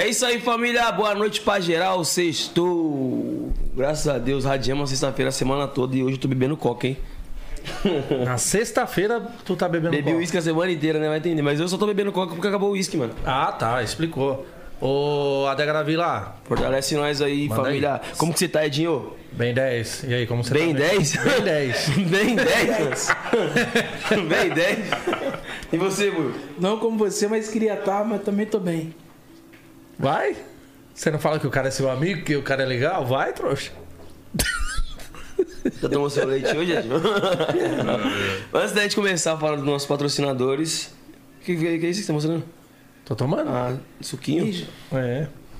É isso aí, família. Boa noite pra geral. Sextou. Graças a Deus, radiamos sexta-feira a semana toda e hoje eu tô bebendo coca, hein? Na sexta-feira tu tá bebendo Bebi coca. uísque a semana inteira, né? Vai entender. Mas eu só tô bebendo coca porque acabou o uísque, mano. Ah, tá, explicou. Ô, Adega Vila, Fortalece nós aí, Manda família. aí. Como que você tá, Edinho? bem 10. E aí, como você Bem tá? 10? Bem 10. Bem 10? Bem 10? E você, Buio? Não como você, mas queria estar, mas também tô bem. Vai? Você não fala que o cara é seu amigo, que o cara é legal? Vai, trouxa. Já tomou seu leite hoje? Antes da gente começar a falar dos nossos patrocinadores. O que, que, que é isso que você tá mostrando? Tô tomando? Ah, suquinho?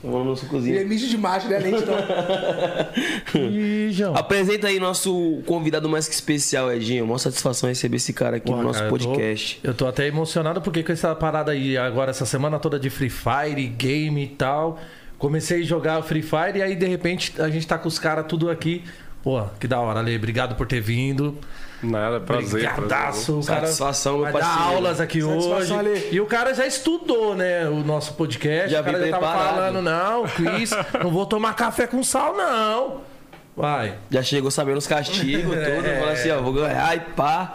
É. Ele é mijo de macho, né? Além de então. Ih, João. Apresenta aí nosso convidado mais que especial, Edinho. Mó satisfação receber esse cara aqui no nosso cara, eu tô- podcast. Eu tô, até emocionado porque com essa parada aí agora, essa semana toda de Free Fire, game e tal. Comecei a jogar Free Fire e aí de repente a gente tá com os caras tudo aqui. Pô, que da hora, Ale. Obrigado por ter vindo. Nada, prazer. prazer. Brigadaço. O cara Satisfação, meu vai dar parceiro. aulas aqui hoje. Ale. E o cara já estudou, né? O nosso podcast. Já o cara já tava preparado. falando, não, quiz, não vou tomar café com sal, não. Vai. Já chegou sabendo os castigos, É. tudo. Falou assim, ó, vou ganhar e pá.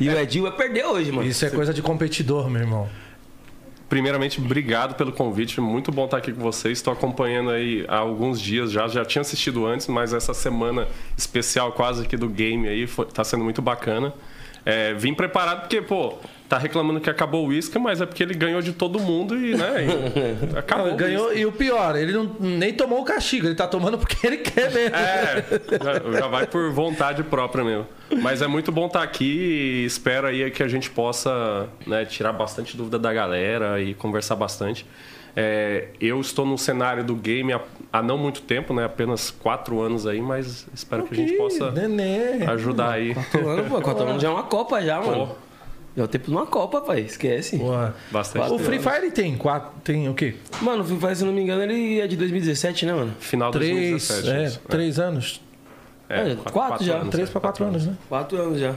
E o Edinho vai perder hoje, mano. Isso é coisa de competidor, meu irmão. Primeiramente, obrigado pelo convite. Muito bom estar aqui com vocês. Estou acompanhando aí há alguns dias já. Já tinha assistido antes, mas essa semana especial quase aqui do game aí foi, tá sendo muito bacana. É, vim preparado porque, pô, tá reclamando que acabou o uísque, mas é porque ele ganhou de todo mundo e, né, e acabou. Não, ganhou, e o pior, ele não, nem tomou o castigo, ele tá tomando porque ele quer mesmo. É, já, já vai por vontade própria mesmo. Mas é muito bom estar aqui e espero aí que a gente possa né, tirar bastante dúvida da galera e conversar bastante. É, eu estou no cenário do game há, há não muito tempo, né? Apenas quatro anos aí, mas espero que a gente possa Nenê. ajudar aí. Quatro anos, pô. Quatro anos já é uma Copa já, mano. Pô. É o tempo de uma Copa, pai. Esquece. Porra. Bastante. O Free Fire tem quatro, tem o quê? Mano, o Free Fire, se eu não me engano, ele é de 2017, né, mano? Final de Três, 2017. é, isso. três anos. É, quatro já, anos, Três é, pra quatro anos, né? Quatro anos já.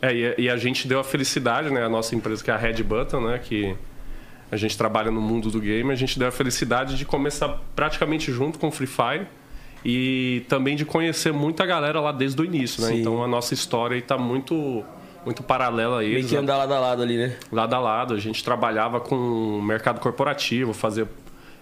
É, e, e a gente deu a felicidade, né? A nossa empresa, que é a Red Button, né? Que a gente trabalha no mundo do game, a gente deu a felicidade de começar praticamente junto com o Free Fire e também de conhecer muita galera lá desde o início, né? Sim. Então a nossa história aí tá muito, muito paralela a Meio eles. que andar lado a lado ali, né? Lado a lado, a gente trabalhava com mercado corporativo, fazer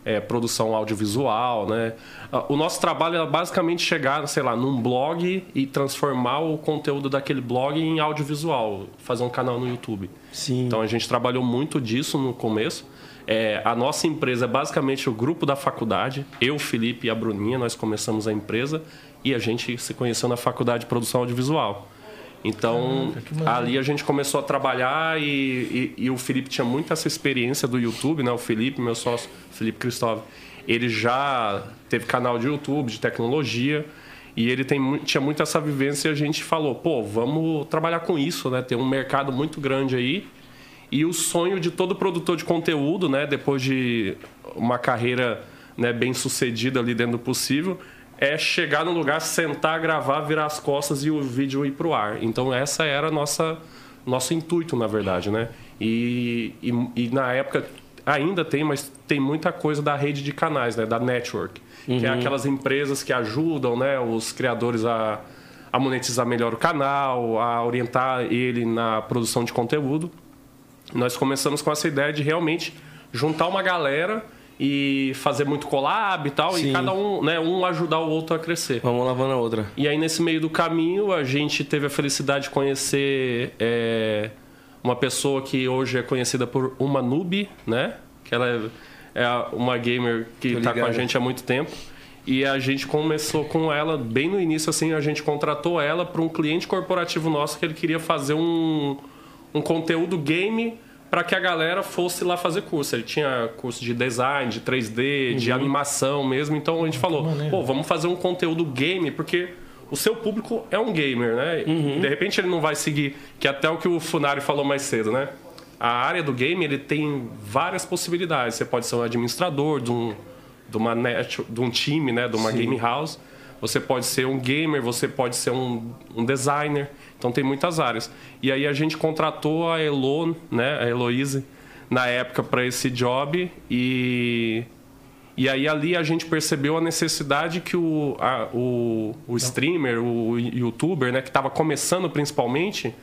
é, produção audiovisual, né? Ah, O nosso trabalho era basicamente chegar, sei lá, num blog e transformar o conteúdo daquele blog em audiovisual, fazer um canal no YouTube. Sim. Então a gente trabalhou muito disso no começo. É, a nossa empresa é basicamente o grupo da faculdade. Eu, Felipe e a Bruninha, nós começamos a empresa e a gente se conheceu na faculdade de produção audiovisual. Então, Caraca, que maneiro. ali a gente começou a trabalhar e, e- e o Felipe tinha muito essa experiência do YouTube, né? O Felipe, meu sócio, Felipe Cristóvão, ele já teve canal de YouTube, de tecnologia, e ele tem, tinha muito essa vivência e a gente falou, pô, vamos trabalhar com isso, né? Tem um mercado muito grande aí. E o sonho de todo produtor de conteúdo, né? Depois de uma carreira né, bem sucedida ali dentro do possível, é chegar no lugar, sentar, gravar, virar as costas e o vídeo ir pro ar. Então essa era a nossa nosso intuito, na verdade, né? E, e, e na época ainda tem, mas tem muita coisa da rede de canais, né? Da network, que é aquelas empresas que ajudam, né? Os criadores a, a monetizar melhor o canal, a orientar ele na produção de conteúdo nós começamos com essa ideia de realmente juntar uma galera e fazer muito collab e tal, Sim. e cada um, né, um ajudar o outro a crescer. Vamos lavando a outra. E aí, nesse meio do caminho, a gente teve a felicidade de conhecer é, uma pessoa que hoje é conhecida por uma noob, né? Que ela é, é uma gamer que está com a gente há muito tempo. E a gente começou com ela, bem no início, assim, a gente contratou ela para um cliente corporativo nosso que ele queria fazer um, um conteúdo game para que a galera fosse lá fazer curso. Ele tinha curso de design, de 3D, de animação mesmo. Então a gente falou, pô, vamos fazer um conteúdo game, porque o seu público é um gamer, né? De repente ele não vai seguir, que é até o que o Funari falou mais cedo, né? A área do game ele tem várias possibilidades. Você pode ser um administrador de um, de uma net, de um time, né? De uma game house. Você pode ser um gamer, você pode ser um, um designer. Então tem muitas áreas. E aí a gente contratou a Elo, né? A na época para esse job e E aí ali a gente percebeu a necessidade que o, a- o, o streamer, o youtuber, né, que estava começando principalmente,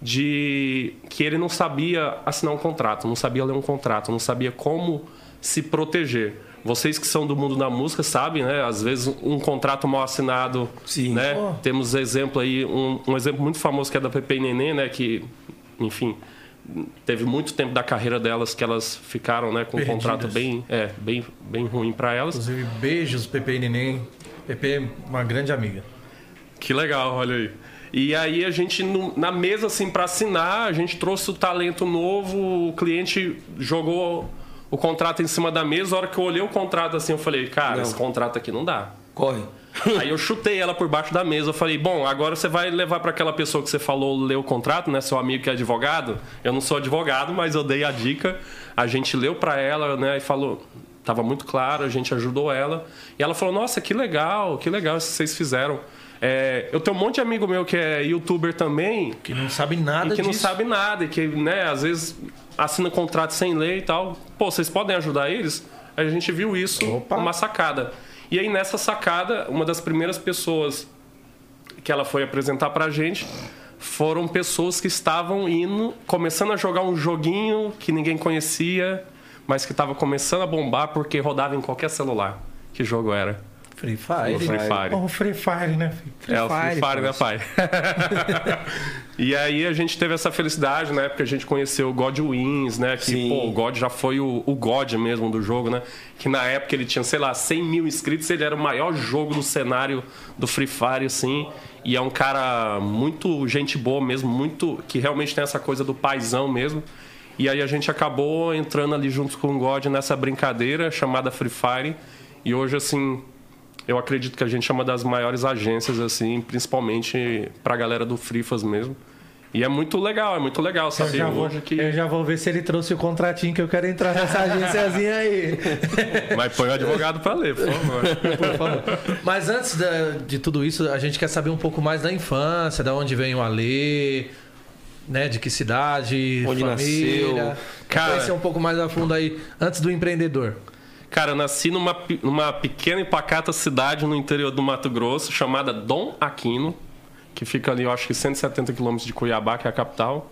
de que ele não sabia assinar um contrato, não sabia ler um contrato, não sabia como se proteger. Vocês que são do mundo da música sabem, né? Às vezes um contrato mal assinado, Sim. né? Pô. Temos exemplo aí, um, um exemplo muito famoso que é da Pepe e Nenê, né? Que, enfim, teve muito tempo da carreira delas que elas ficaram, né? Com um Perdidas. contrato bem, é, bem, bem ruim para elas. Inclusive, beijos, Pepe e Neném. Pepe é uma grande amiga. Que legal, olha aí. E aí a gente, na mesa, assim, para assinar, a gente trouxe o talento novo, o cliente jogou o contrato em cima da mesa. A hora que eu olhei o contrato, assim, eu falei, cara, Não. esse contrato aqui não dá. Corre. Aí eu chutei ela por baixo da mesa. Eu falei, bom, agora você vai levar para aquela pessoa que você falou ler o contrato, né? Seu amigo que é advogado. Eu não sou advogado, mas eu dei a dica. A gente leu para ela, né? E falou, tava muito claro, a gente ajudou ela. E ela falou, nossa, que legal, que legal isso que vocês fizeram. É, eu tenho um monte de amigo meu que é youtuber também, Que não sabe nada e que não disso. sabe nada, e que, né, às vezes assina contrato sem lei e tal. Pô, vocês podem ajudar eles? A gente viu isso Opa. uma sacada. E aí nessa sacada, uma das primeiras pessoas que ela foi apresentar pra gente foram pessoas que estavam indo, começando a jogar um joguinho que ninguém conhecia, mas que estava começando a bombar porque rodava em qualquer celular. Que jogo era? Free Fire. O Free Fire. Oh, Free Fire, né? filho? é, o Free Fire, né, pai? e aí a gente teve essa felicidade, né? Porque a gente conheceu o God Wins, né? Que, Sim. pô, o God já foi o, o God mesmo do jogo, né? Que na época ele tinha, sei lá, 100 mil inscritos. Ele era o maior jogo do cenário do Free Fire, assim. E é um cara muito gente boa mesmo, muito... Que realmente tem essa coisa do paizão mesmo. E aí a gente acabou entrando ali junto com o God nessa brincadeira chamada Free Fire. E hoje, assim, eu acredito que a gente é uma das maiores agências, assim, principalmente pra galera do Frifas mesmo. E é muito legal, é muito legal Eu saber já, vou, hoje que. eu já vou ver se ele trouxe o contratinho que eu quero entrar nessa agênciazinha aí. Mas põe o advogado pra ler, por favor. Por favor. Mas antes de tudo isso, a gente quer saber um pouco mais da infância, da onde vem o Alê, né? De que cidade, Onde família. nasceu. Cara- Conhecer um pouco mais a fundo aí, antes do empreendedor. Cara, eu nasci numa, numa pequena e pacata cidade no interior do Mato Grosso, chamada Dom Aquino, que fica ali, eu acho que 170 quilômetros de Cuiabá, que é a capital.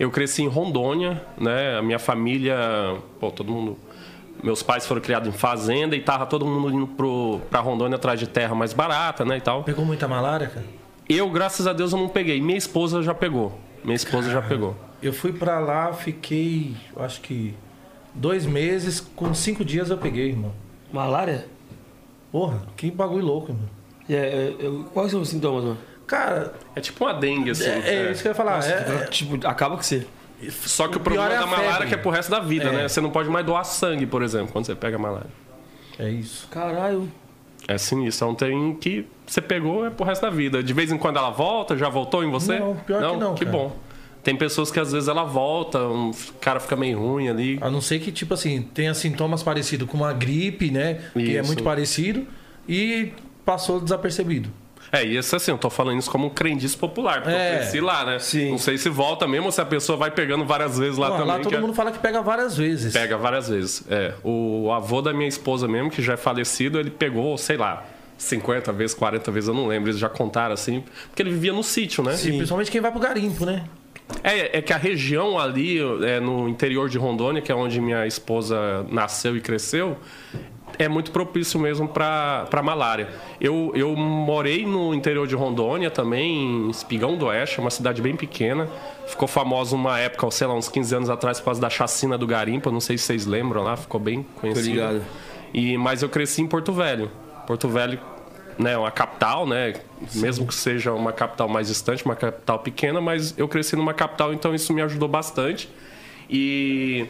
Eu cresci em Rondônia, né? A minha família, pô, todo mundo. Meus pais foram criados em fazenda e tava todo mundo indo pro, pra Rondônia atrás de terra mais barata, né? E tal. Pegou muita malária, cara? Eu, graças a Deus, eu não peguei. Minha esposa já pegou. Minha esposa já pegou. Eu fui pra lá, fiquei, acho que dois meses, com cinco dias eu peguei, irmão. Malária? Porra, que bagulho louco, irmão. É, é, é, quais são os sintomas, mano? Cara, É tipo uma dengue, assim. é, é é. isso que eu ia falar. é- Tipo, acaba com você. Só que o, O problema é da malária febre. é que é pro resto da vida, É. né? Você não pode mais doar sangue, por exemplo, quando você pega malária. é, é isso. Caralho. É sinistro. É um trem que você pegou é pro resto da vida. De vez em quando ela volta, já voltou em você? Não, pior que não, Que cara. bom. Tem pessoas que às vezes ela volta, um cara fica meio ruim ali. A não ser que, tipo assim, tenha sintomas parecidos com uma gripe, né? Que é Isso. muito parecido. E passou desapercebido. É, e isso assim, eu tô falando isso como um crendice popular, porque É. eu cresci lá, né? Sim. Não sei se volta mesmo ou se a pessoa vai pegando várias vezes lá Pô, também. lá todo é- mundo fala que pega várias vezes. Pega várias vezes. É. O avô da minha esposa mesmo, que já é falecido, ele pegou, sei lá, 50 vezes, 40 vezes, eu não lembro. Eles já contaram assim. Porque ele vivia no sítio, né? E principalmente quem vai pro garimpo, né? É, é que a região ali, é, no interior de Rondônia, que é onde minha esposa nasceu e cresceu, é muito propício mesmo para malária. Eu, eu morei no interior de Rondônia também, em Espigão do Oeste, uma cidade bem pequena. Ficou famosa uma época, sei lá, uns 15 anos atrás, por causa da chacina do garimpo. Não sei se vocês lembram lá, ficou bem conhecido. ligado. E, mas eu cresci em Porto Velho. Porto Velho né, uma capital, né? Mesmo que seja uma capital mais distante, uma capital pequena, mas eu cresci numa capital, então isso me ajudou bastante. E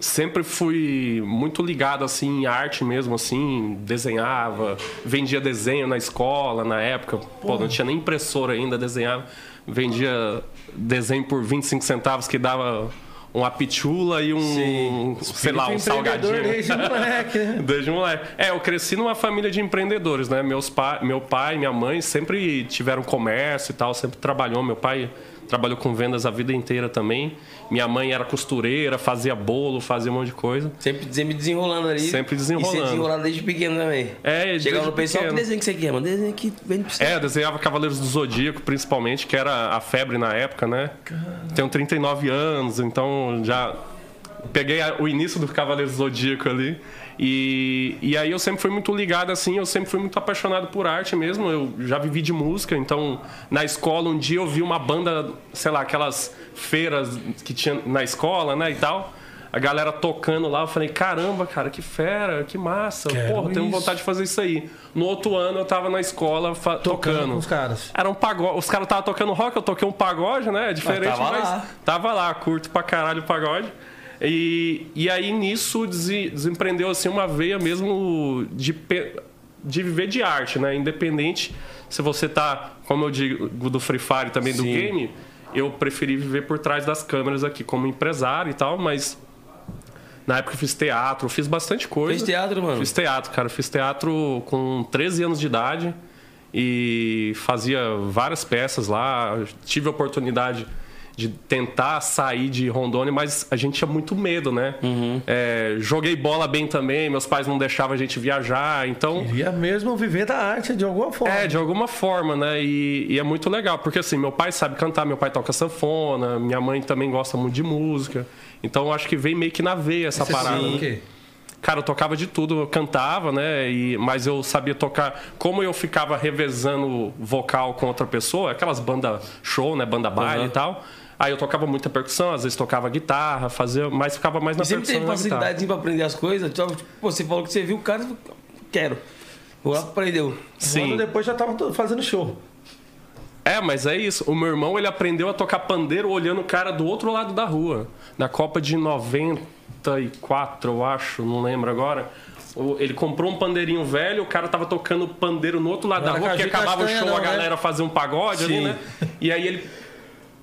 sempre fui muito ligado assim em arte mesmo assim, desenhava, vendia desenho na escola na época, pô, não tinha nem impressora ainda, desenhava, vendia desenho por 25 centavos que dava uma pitula e um, sei lá, um salgadinho. Desde moleque, né? Desde moleque. É, eu cresci numa família de empreendedores, né? Meus pa... Meu pai minha mãe sempre tiveram comércio e tal, sempre trabalhou. Meu pai trabalhou com vendas a vida inteira também. Minha mãe era costureira, fazia bolo, fazia um monte de coisa. Sempre, sempre desenrolando ali. Sempre E desenrolando. você desenrolado desde pequeno também. É, Chegava no pessoal, que desenho que você quer, mano? Desenho aqui, vende pra você. É, eu desenhava Cavaleiros do Zodíaco, principalmente, que era a febre na época, né? Tenho 39 anos, então já peguei o início do Cavaleiros do Zodíaco ali. E, e aí eu sempre fui muito ligado, assim, eu sempre fui muito apaixonado por arte mesmo. Eu já vivi de música, então na escola um dia eu vi uma banda, sei lá, aquelas feiras que tinha na escola, né, e tal. A galera tocando lá, eu falei, caramba, cara, que fera, que massa. Quero Porra, tenho isso. vontade de fazer isso aí. No outro ano eu tava na escola Tocando tocando. com os caras. Era um pagode. Os caras estavam tocando rock, eu toquei um pagode, né? É diferente, Mas tava mas, lá. tava lá, curto pra caralho o pagode. E, e aí nisso dese- desempreendeu assim uma veia mesmo de, de viver de arte, né? Independente se você tá, como eu digo, do Free Fire também do Sim. game, eu preferi viver por trás das câmeras aqui como empresário e tal, mas na época eu fiz teatro, fiz bastante coisa. Fez teatro, mano? Fiz teatro, cara. Fiz teatro com 13 anos de idade e fazia várias peças lá. Tive a oportunidade de tentar sair de Rondônia, mas a gente tinha muito medo, né? Uhum. É, joguei bola bem também, meus pais não deixavam a gente viajar, então. Queria mesmo viver da arte de alguma forma. É, de alguma forma, né? E, e é muito legal, porque assim, meu pai sabe cantar, meu pai toca sanfona, minha mãe também gosta muito de música. Então eu acho que vem meio que na veia essa Você parada. sabe né? o quê? Cara, eu tocava de tudo, eu cantava, né? E, mas eu sabia tocar. Como eu ficava revezando vocal com outra pessoa, aquelas bandas show, né? Banda baile Aham. e tal. Aí eu tocava muita percussão, às vezes tocava guitarra, fazia, mas ficava mais na E sempre percussão. teve e na guitarra. facilidade pra aprender as coisas. Tipo, você falou que você viu o cara, quero. Vou lá, aprendeu. Um Sim. ano depois já tava fazendo show. É, mas é isso. O meu irmão, ele aprendeu a tocar pandeiro olhando o cara do outro lado da rua. Na Copa de 94, eu acho, não lembro agora. Ele comprou um pandeirinho velho, o cara tava tocando pandeiro no outro lado Não da rua, porque acabava o show, a não, né? galera fazia um pagode ali, Sim. né? E aí ele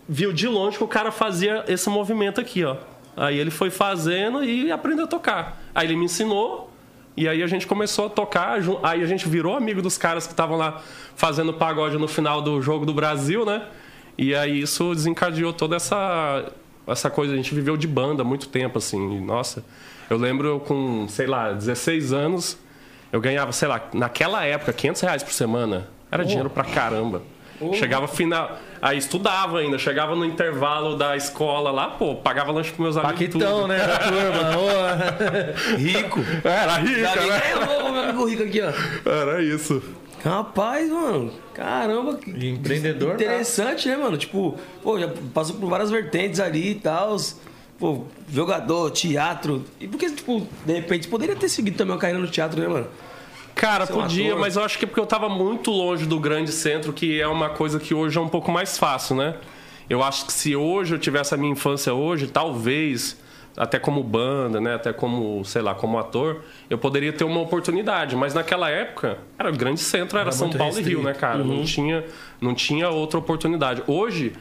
viu de longe que o cara fazia esse movimento aqui, ó. Aí ele foi fazendo e aprendeu a tocar. Aí ele me ensinou e aí a gente começou a tocar. Aí a gente virou amigo dos caras que estavam lá fazendo pagode no final do jogo do Brasil, né? E aí isso desencadeou toda essa essa coisa. A gente viveu de banda há muito tempo, assim. Nossa, eu lembro com, sei lá, 16 anos, eu ganhava, sei lá, naquela época, 500 reais por semana. Era dinheiro pra caramba. Chegava final. Aí estudava ainda, chegava no intervalo da escola lá, pô, pagava lanche pros meus amigos. Paquitão, tudo. né? Da turma. Rico. Era rico, Dá né? eu vou meu amigo rico aqui, ó. Era isso. Rapaz, mano. Caramba. que empreendedor, Interessante, né, mano? Tipo, pô, já passou por várias vertentes ali e tal. Pô, jogador, teatro. E por que, tipo, de repente, poderia ter seguido também uma carreira no teatro, né, mano? Cara, Ser um podia, ator. mas eu acho que é porque eu tava muito longe do grande centro, que é uma coisa que hoje é um pouco mais fácil, né? Eu acho que se hoje eu tivesse a minha infância hoje, talvez, até como banda, né? Até como, sei lá, como ator, eu poderia ter uma oportunidade. Mas naquela época, era o grande centro, era, Era São Paulo e Rio, restrito. né, cara? Não, tinha, não tinha outra oportunidade. Hoje,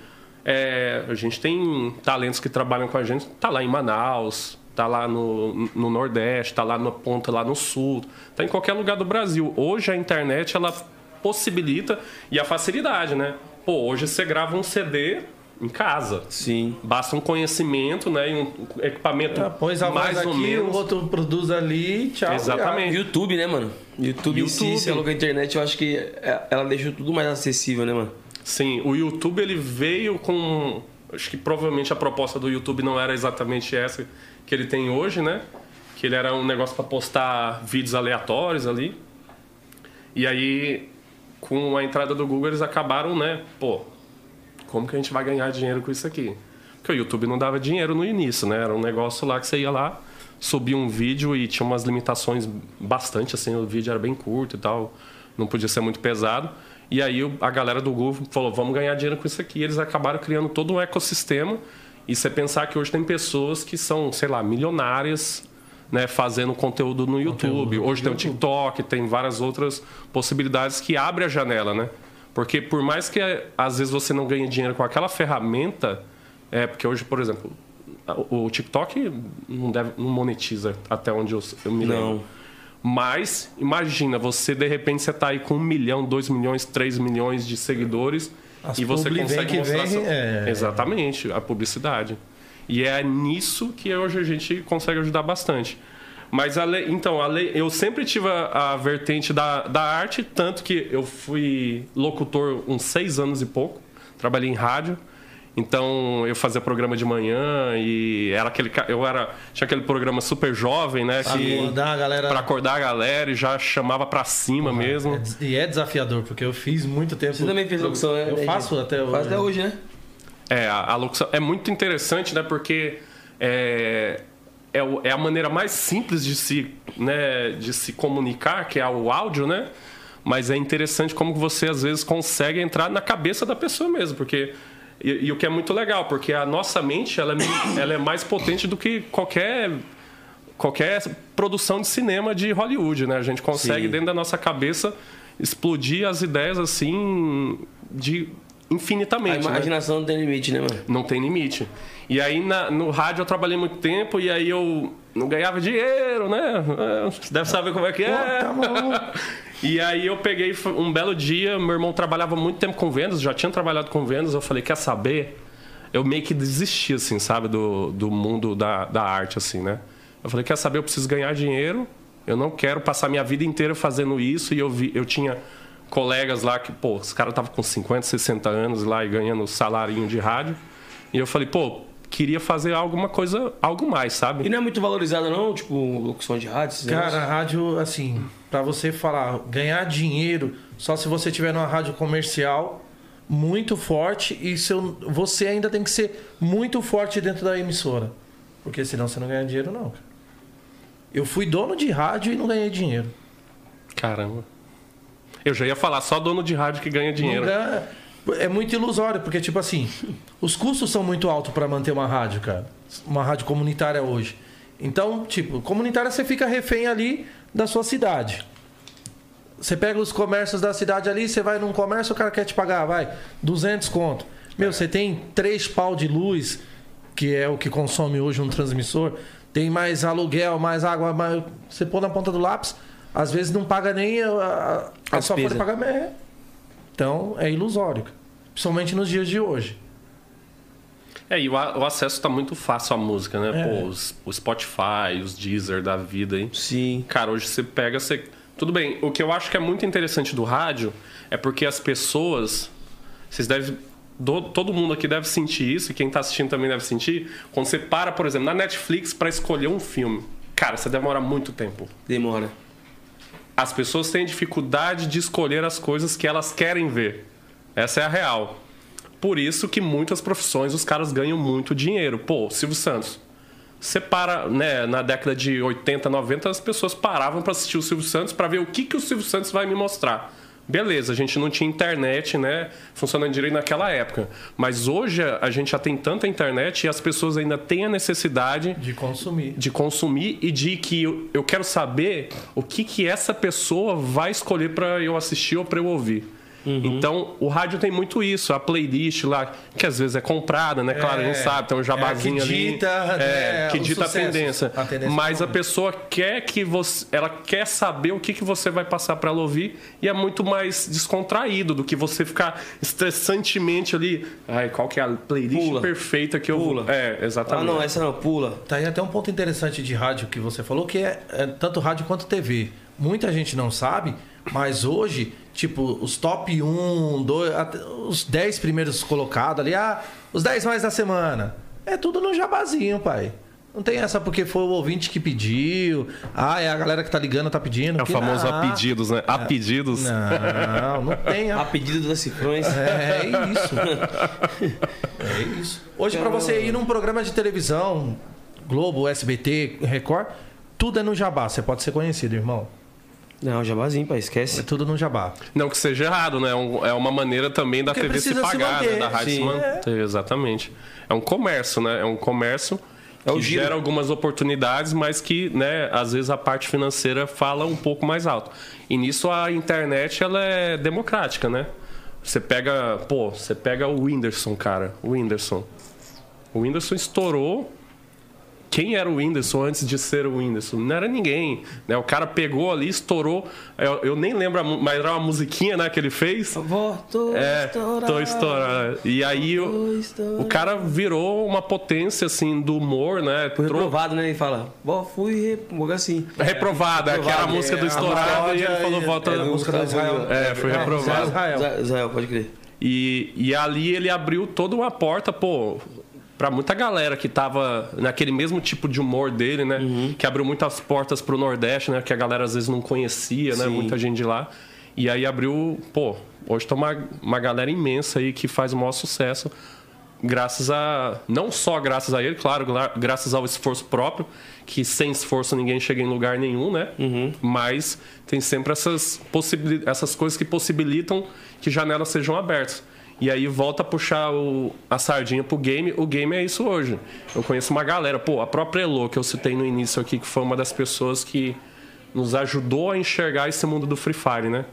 é, a gente tem talentos que trabalham com a gente, tá lá em Manaus, tá lá no, no Nordeste, tá lá na ponta, lá no Sul, tá em qualquer lugar do Brasil. Hoje a internet, ela possibilita e a facilidade, né? Pô, hoje você grava um CD em casa. Sim. Basta um conhecimento, né? E um equipamento Ah, Põe a mais voz ou aqui, menos. o outro produz ali, tchau. Exatamente. YouTube, né, mano? YouTube, em si, YouTube. se alugou a internet, eu acho que é- ela deixou tudo mais acessível, né, mano? Sim, o YouTube ele veio com. Acho que provavelmente a proposta do YouTube não era exatamente essa que ele tem hoje, né? Que ele era um negócio para postar vídeos aleatórios ali. E aí, com a entrada do Google, eles acabaram, né? Pô, como que a gente vai ganhar dinheiro com isso aqui? Porque o YouTube não dava dinheiro no início, né? Era um negócio lá que você ia lá, subia um vídeo e tinha umas limitações bastante, assim, o vídeo era bem curto e tal, não podia ser muito pesado. E aí a galera do Google falou, vamos ganhar dinheiro com isso aqui. Eles acabaram criando todo um ecossistema. E você pensar que hoje tem pessoas que são, sei lá, milionárias, né, fazendo conteúdo no YouTube. Hoje tem o TikTok, tem várias outras possibilidades que abre a janela, né? Porque por mais que às vezes você não ganhe dinheiro com aquela ferramenta, é porque hoje, por exemplo, o TikTok não, deve, não monetiza até onde eu, eu me lembro. Não. Mas imagina, você de repente você tá aí com um milhão, dois milhões, três milhões de seguidores As e você vem consegue que mostrar vem, seu- é. Exatamente, a publicidade. E é nisso que hoje a gente consegue ajudar bastante. Mas, ale- então, ale- eu sempre tive a, a vertente da, da arte, tanto que eu fui locutor uns seis anos e pouco. Trabalhei em rádio. Então, eu fazia programa de manhã e era aquele... Eu era... Tinha aquele programa super jovem, né? Pra que- acordar a galera. Pra acordar a galera e já chamava pra cima mesmo. É e é desafiador, porque eu fiz muito tempo. Você também fez locução, né? Eu Daí, faço gente? até hoje. Faz até hoje, né? É, a, a locução é muito interessante, né? Porque é, é, é a maneira mais simples de se, né, de se comunicar, que é o áudio, né? Mas é interessante como você às vezes consegue entrar na cabeça da pessoa mesmo, porque e, e o que é muito legal, porque a nossa mente ela é, ela é mais potente do que qualquer qualquer produção de cinema de Hollywood, né? A gente consegue Sim. dentro da nossa cabeça explodir as ideias assim de A infinitamente. né? imaginação não tem limite, né, mano? Não tem limite. E aí na- no rádio eu trabalhei muito tempo e aí eu não ganhava dinheiro, né? É, Você deve saber como é que é. tá e aí eu peguei um belo dia, meu irmão trabalhava muito tempo com vendas, já tinha trabalhado com vendas, eu falei, quer saber? Eu meio que desisti, assim, sabe, do, do mundo da, da arte, assim, né? Eu falei, quer saber, eu preciso ganhar dinheiro, eu não quero passar minha vida inteira fazendo isso e eu, vi, eu tinha colegas lá que, pô, os caras estavam com 50, 60 anos lá e ganhando salarinho de rádio. E eu falei, pô, queria fazer alguma coisa, algo mais, E sabe? não é muito valorizado, não? Tipo, locução de rádio? Cara, negócios? rádio, assim, pra você falar, ganhar dinheiro, só se você tiver numa rádio comercial muito forte e seu, você ainda tem que ser muito forte dentro da emissora. Porque senão você não ganha dinheiro, não. cara. Eu fui dono de rádio e não ganhei dinheiro. Caramba. Eu já ia falar, só dono de rádio que ganha dinheiro. Não ganha- É muito ilusório, porque, tipo assim, os custos são muito altos para manter uma rádio, cara. Uma rádio comunitária hoje. Então, tipo, comunitária você fica refém ali da sua cidade. Você pega os comércios da cidade ali, você vai num comércio, o cara quer te pagar, vai, 200 conto. Meu, você tem três pau de luz, que é o que consome hoje um transmissor, tem mais aluguel, mais água, mais... você pôr na ponta do lápis, às vezes não paga nem a, a, a sua folha de pagamento. Então, é ilusório, cara. Principalmente nos dias de hoje. É, e o, o acesso está muito fácil à música, né? É. Pô, os, o Spotify, os Deezer da vida, hein? Sim. Cara, hoje você pega, você. Tudo bem, o que eu acho que é muito interessante do rádio é porque as pessoas. Vocês devem. do- todo mundo aqui deve sentir isso, e quem tá assistindo também deve sentir. Quando você para, por exemplo, na Netflix para escolher um filme. Cara, você demora muito tempo. Demora. As pessoas têm dificuldade de escolher as coisas que elas querem ver. Essa é a real. Por isso que muitas profissões os caras ganham muito dinheiro. Pô, Silvio Santos. Você para, né, na década de 80, 90, as pessoas paravam para assistir o Silvio Santos para ver o que, que o Silvio Santos vai me mostrar. Beleza, a gente não tinha internet, né, funcionando direito naquela época. Mas hoje a gente já tem tanta internet e as pessoas ainda têm a necessidade De consumir. de consumir e de que eu, eu quero saber o que, que essa pessoa vai escolher para eu assistir ou para eu ouvir. Então, o rádio tem muito isso, a playlist lá, que às vezes é comprada, né? Claro, a gente É, sabe, tem um jabazinho é a que ali. dita, é, né, que dita a sucessos, tendência. a tendência Mas do a pessoa quer que você. Ela quer saber o que, que você vai passar para ela ouvir e é muito mais descontraído do que você ficar estressantemente ali. Ai, qual que é a playlist Pula. perfeita que eu Pula. É, Ah, exatamente. não, essa não, pula. Tá aí até um ponto interessante de rádio que você falou, que é, é tanto rádio quanto TV. Muita gente não sabe, mas hoje, tipo, os top 1, 2, até os 10 primeiros colocados ali, ah, os 10 mais da semana. É tudo no jabazinho, pai. Não tem essa porque foi o ouvinte que pediu. Ah, é a galera que tá ligando, tá pedindo. É o famoso não. a pedidos, né? A pedidos. Não, não tem. A A... pedido das cifrões. É isso. É isso. Hoje, pra você ir num programa de televisão, Globo, SBT, Record, tudo é no jabá. Você pode ser conhecido, irmão. Não, jabazinho, pai, É esquece. tudo no jabá. Não que seja errado, né? É É uma maneira também da Porque TV se se pagar, manter, né? Da rádio se sim. manter. Exatamente. É um comércio, né? É um comércio É que giro. gera algumas oportunidades, mas que, né, às vezes a parte financeira fala um pouco mais alto. E nisso a internet, ela é democrática, né? Você pega, pô, você pega o Whindersson, cara. O Whindersson. O Whindersson estourou quem era o Whindersson antes de ser o Whindersson? Não era ninguém. Né? O cara pegou ali, estourou. Eu, eu nem lembro, mas era uma musiquinha né, que ele fez. Vó, tô É, estourado. tô estourando. E aí o, o cara virou uma potência assim do humor, né? Foi reprovado, né? Ele fala, fui reprovado assim. Reprovada, que era a Reprovado, música é, do a estourado e ele falou volta. é, a música do Israel. É, foi reprovado. Israel. Israel. Israel, pode crer. E, e ali ele abriu toda uma porta, pô, pra muita galera que tava naquele mesmo tipo de humor dele, né? Que abriu muitas portas pro Nordeste, né? Que a galera às vezes não conhecia, né? Sim. Muita gente de lá. E aí abriu, pô, hoje tem uma, uma galera imensa aí que faz o maior sucesso. Graças a. Não só graças a ele, claro, gra- graças ao esforço próprio, que sem esforço ninguém chega em lugar nenhum, né? Mas tem sempre essas, possibili- essas coisas que possibilitam que janelas sejam abertas. E aí volta a puxar o- a sardinha pro game. O game é isso hoje. Eu conheço uma galera, pô, a própria Elo, que eu citei no início aqui, que foi uma das pessoas que nos ajudou a enxergar esse mundo do Free Fire, né?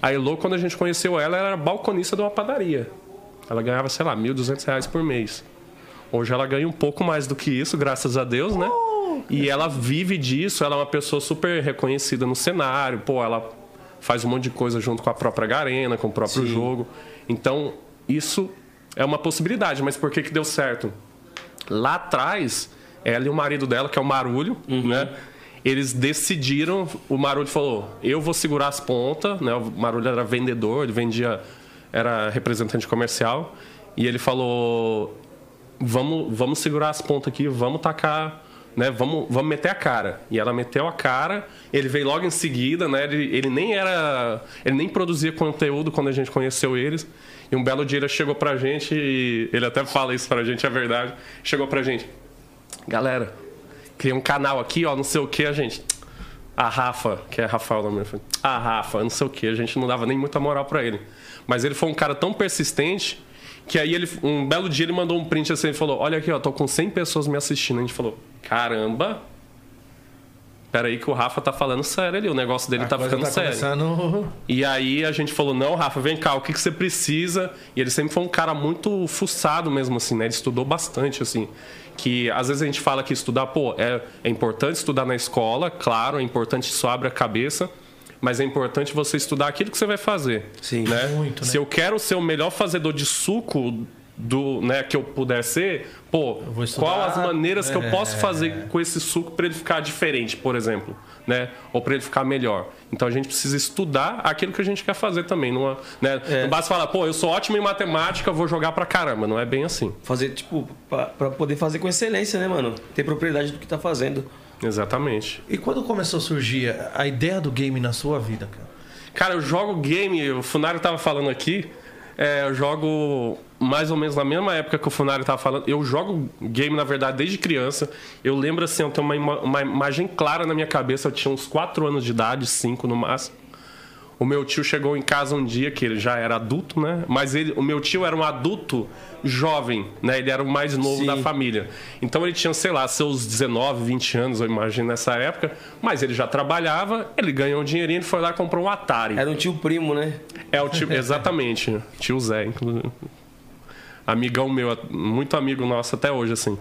A Elo, quando a gente conheceu ela, ela era balconista de uma padaria. Ela ganhava, sei lá, 1.200 reais por mês. Hoje ela ganha um pouco mais do que isso, graças a Deus, né? E ela vive disso, ela é uma pessoa super reconhecida no cenário, pô, ela faz um monte de coisa junto com a própria Garena, com o próprio jogo. Então, isso é uma possibilidade, mas por que que deu certo? Lá atrás, ela e o marido dela, que é o Marulho, né? Eles decidiram, o Marulho falou: "Eu vou segurar as pontas", né? O Marulho era vendedor, ele vendia era representante comercial, e ele falou: vamos, vamos segurar as pontas aqui, vamos tacar, né? Vamos, vamos meter a cara. E ela meteu a cara, ele veio logo em seguida, né? Ele, ele nem era. Ele nem produzia conteúdo quando a gente conheceu eles. E um belo dia ele chegou pra gente, e ele até fala isso pra gente, é verdade. Chegou pra gente. Galera, criei um canal aqui, ó, não sei o que, a gente. A Rafa, que é Rafael nome dele, a Rafa, não sei o que, a gente não dava nem muita moral pra ele. Mas ele foi um cara tão persistente que aí ele, um belo dia ele mandou um print assim e falou: Olha aqui, ó, tô com 100 pessoas me assistindo. A gente falou: Caramba, peraí que o Rafa tá falando sério ali, o negócio dele A tá ficando sério. começando- E aí a gente falou, não, Rafa, vem cá, o que, que você precisa? E ele sempre foi um cara muito fuçado mesmo, assim, né? Ele estudou bastante, assim. Que às vezes a gente fala que estudar, pô, é, é importante estudar na escola, claro, é importante isso abre a cabeça, mas é importante você estudar aquilo que você vai fazer. Sim. né? Muito, né? Se eu quero ser o melhor fazedor de suco do, né, que eu puder ser, pô, estudar, qual as maneiras que eu posso é. fazer com esse suco para ele ficar diferente, por exemplo, né? Ou para ele ficar melhor. Então a gente precisa estudar aquilo que a gente quer fazer também, não, é- né? É. não basta falar, pô, eu sou ótimo em matemática, vou jogar pra caramba, não é bem assim. Fazer, tipo, pra poder fazer com excelência, né, mano? Ter propriedade do que tá fazendo. Exatamente. E quando começou a surgir a ideia do game na sua vida, cara? Cara, eu jogo game, o Funário tava falando aqui, é, eu jogo mais ou menos na mesma época que o Funário tava falando. Eu jogo game, na verdade, desde criança. Eu lembro assim, eu tenho uma, uma imagem clara na minha cabeça, eu tinha uns 4 anos de idade, 5 no máximo. O meu tio chegou em casa um dia, que ele já era adulto, né? Mas ele, o meu tio era um adulto jovem, né? Ele era o mais novo Sim. da família. Então ele tinha, sei lá, seus 19, 20 anos, eu imagino, nessa época. Mas ele já trabalhava, ele ganhou um dinheirinho, ele foi lá e comprou um Atari. Era um tio primo, né? É o tio, exatamente. Tio Zé, inclusive. Amigão meu, muito amigo nosso até hoje, assim.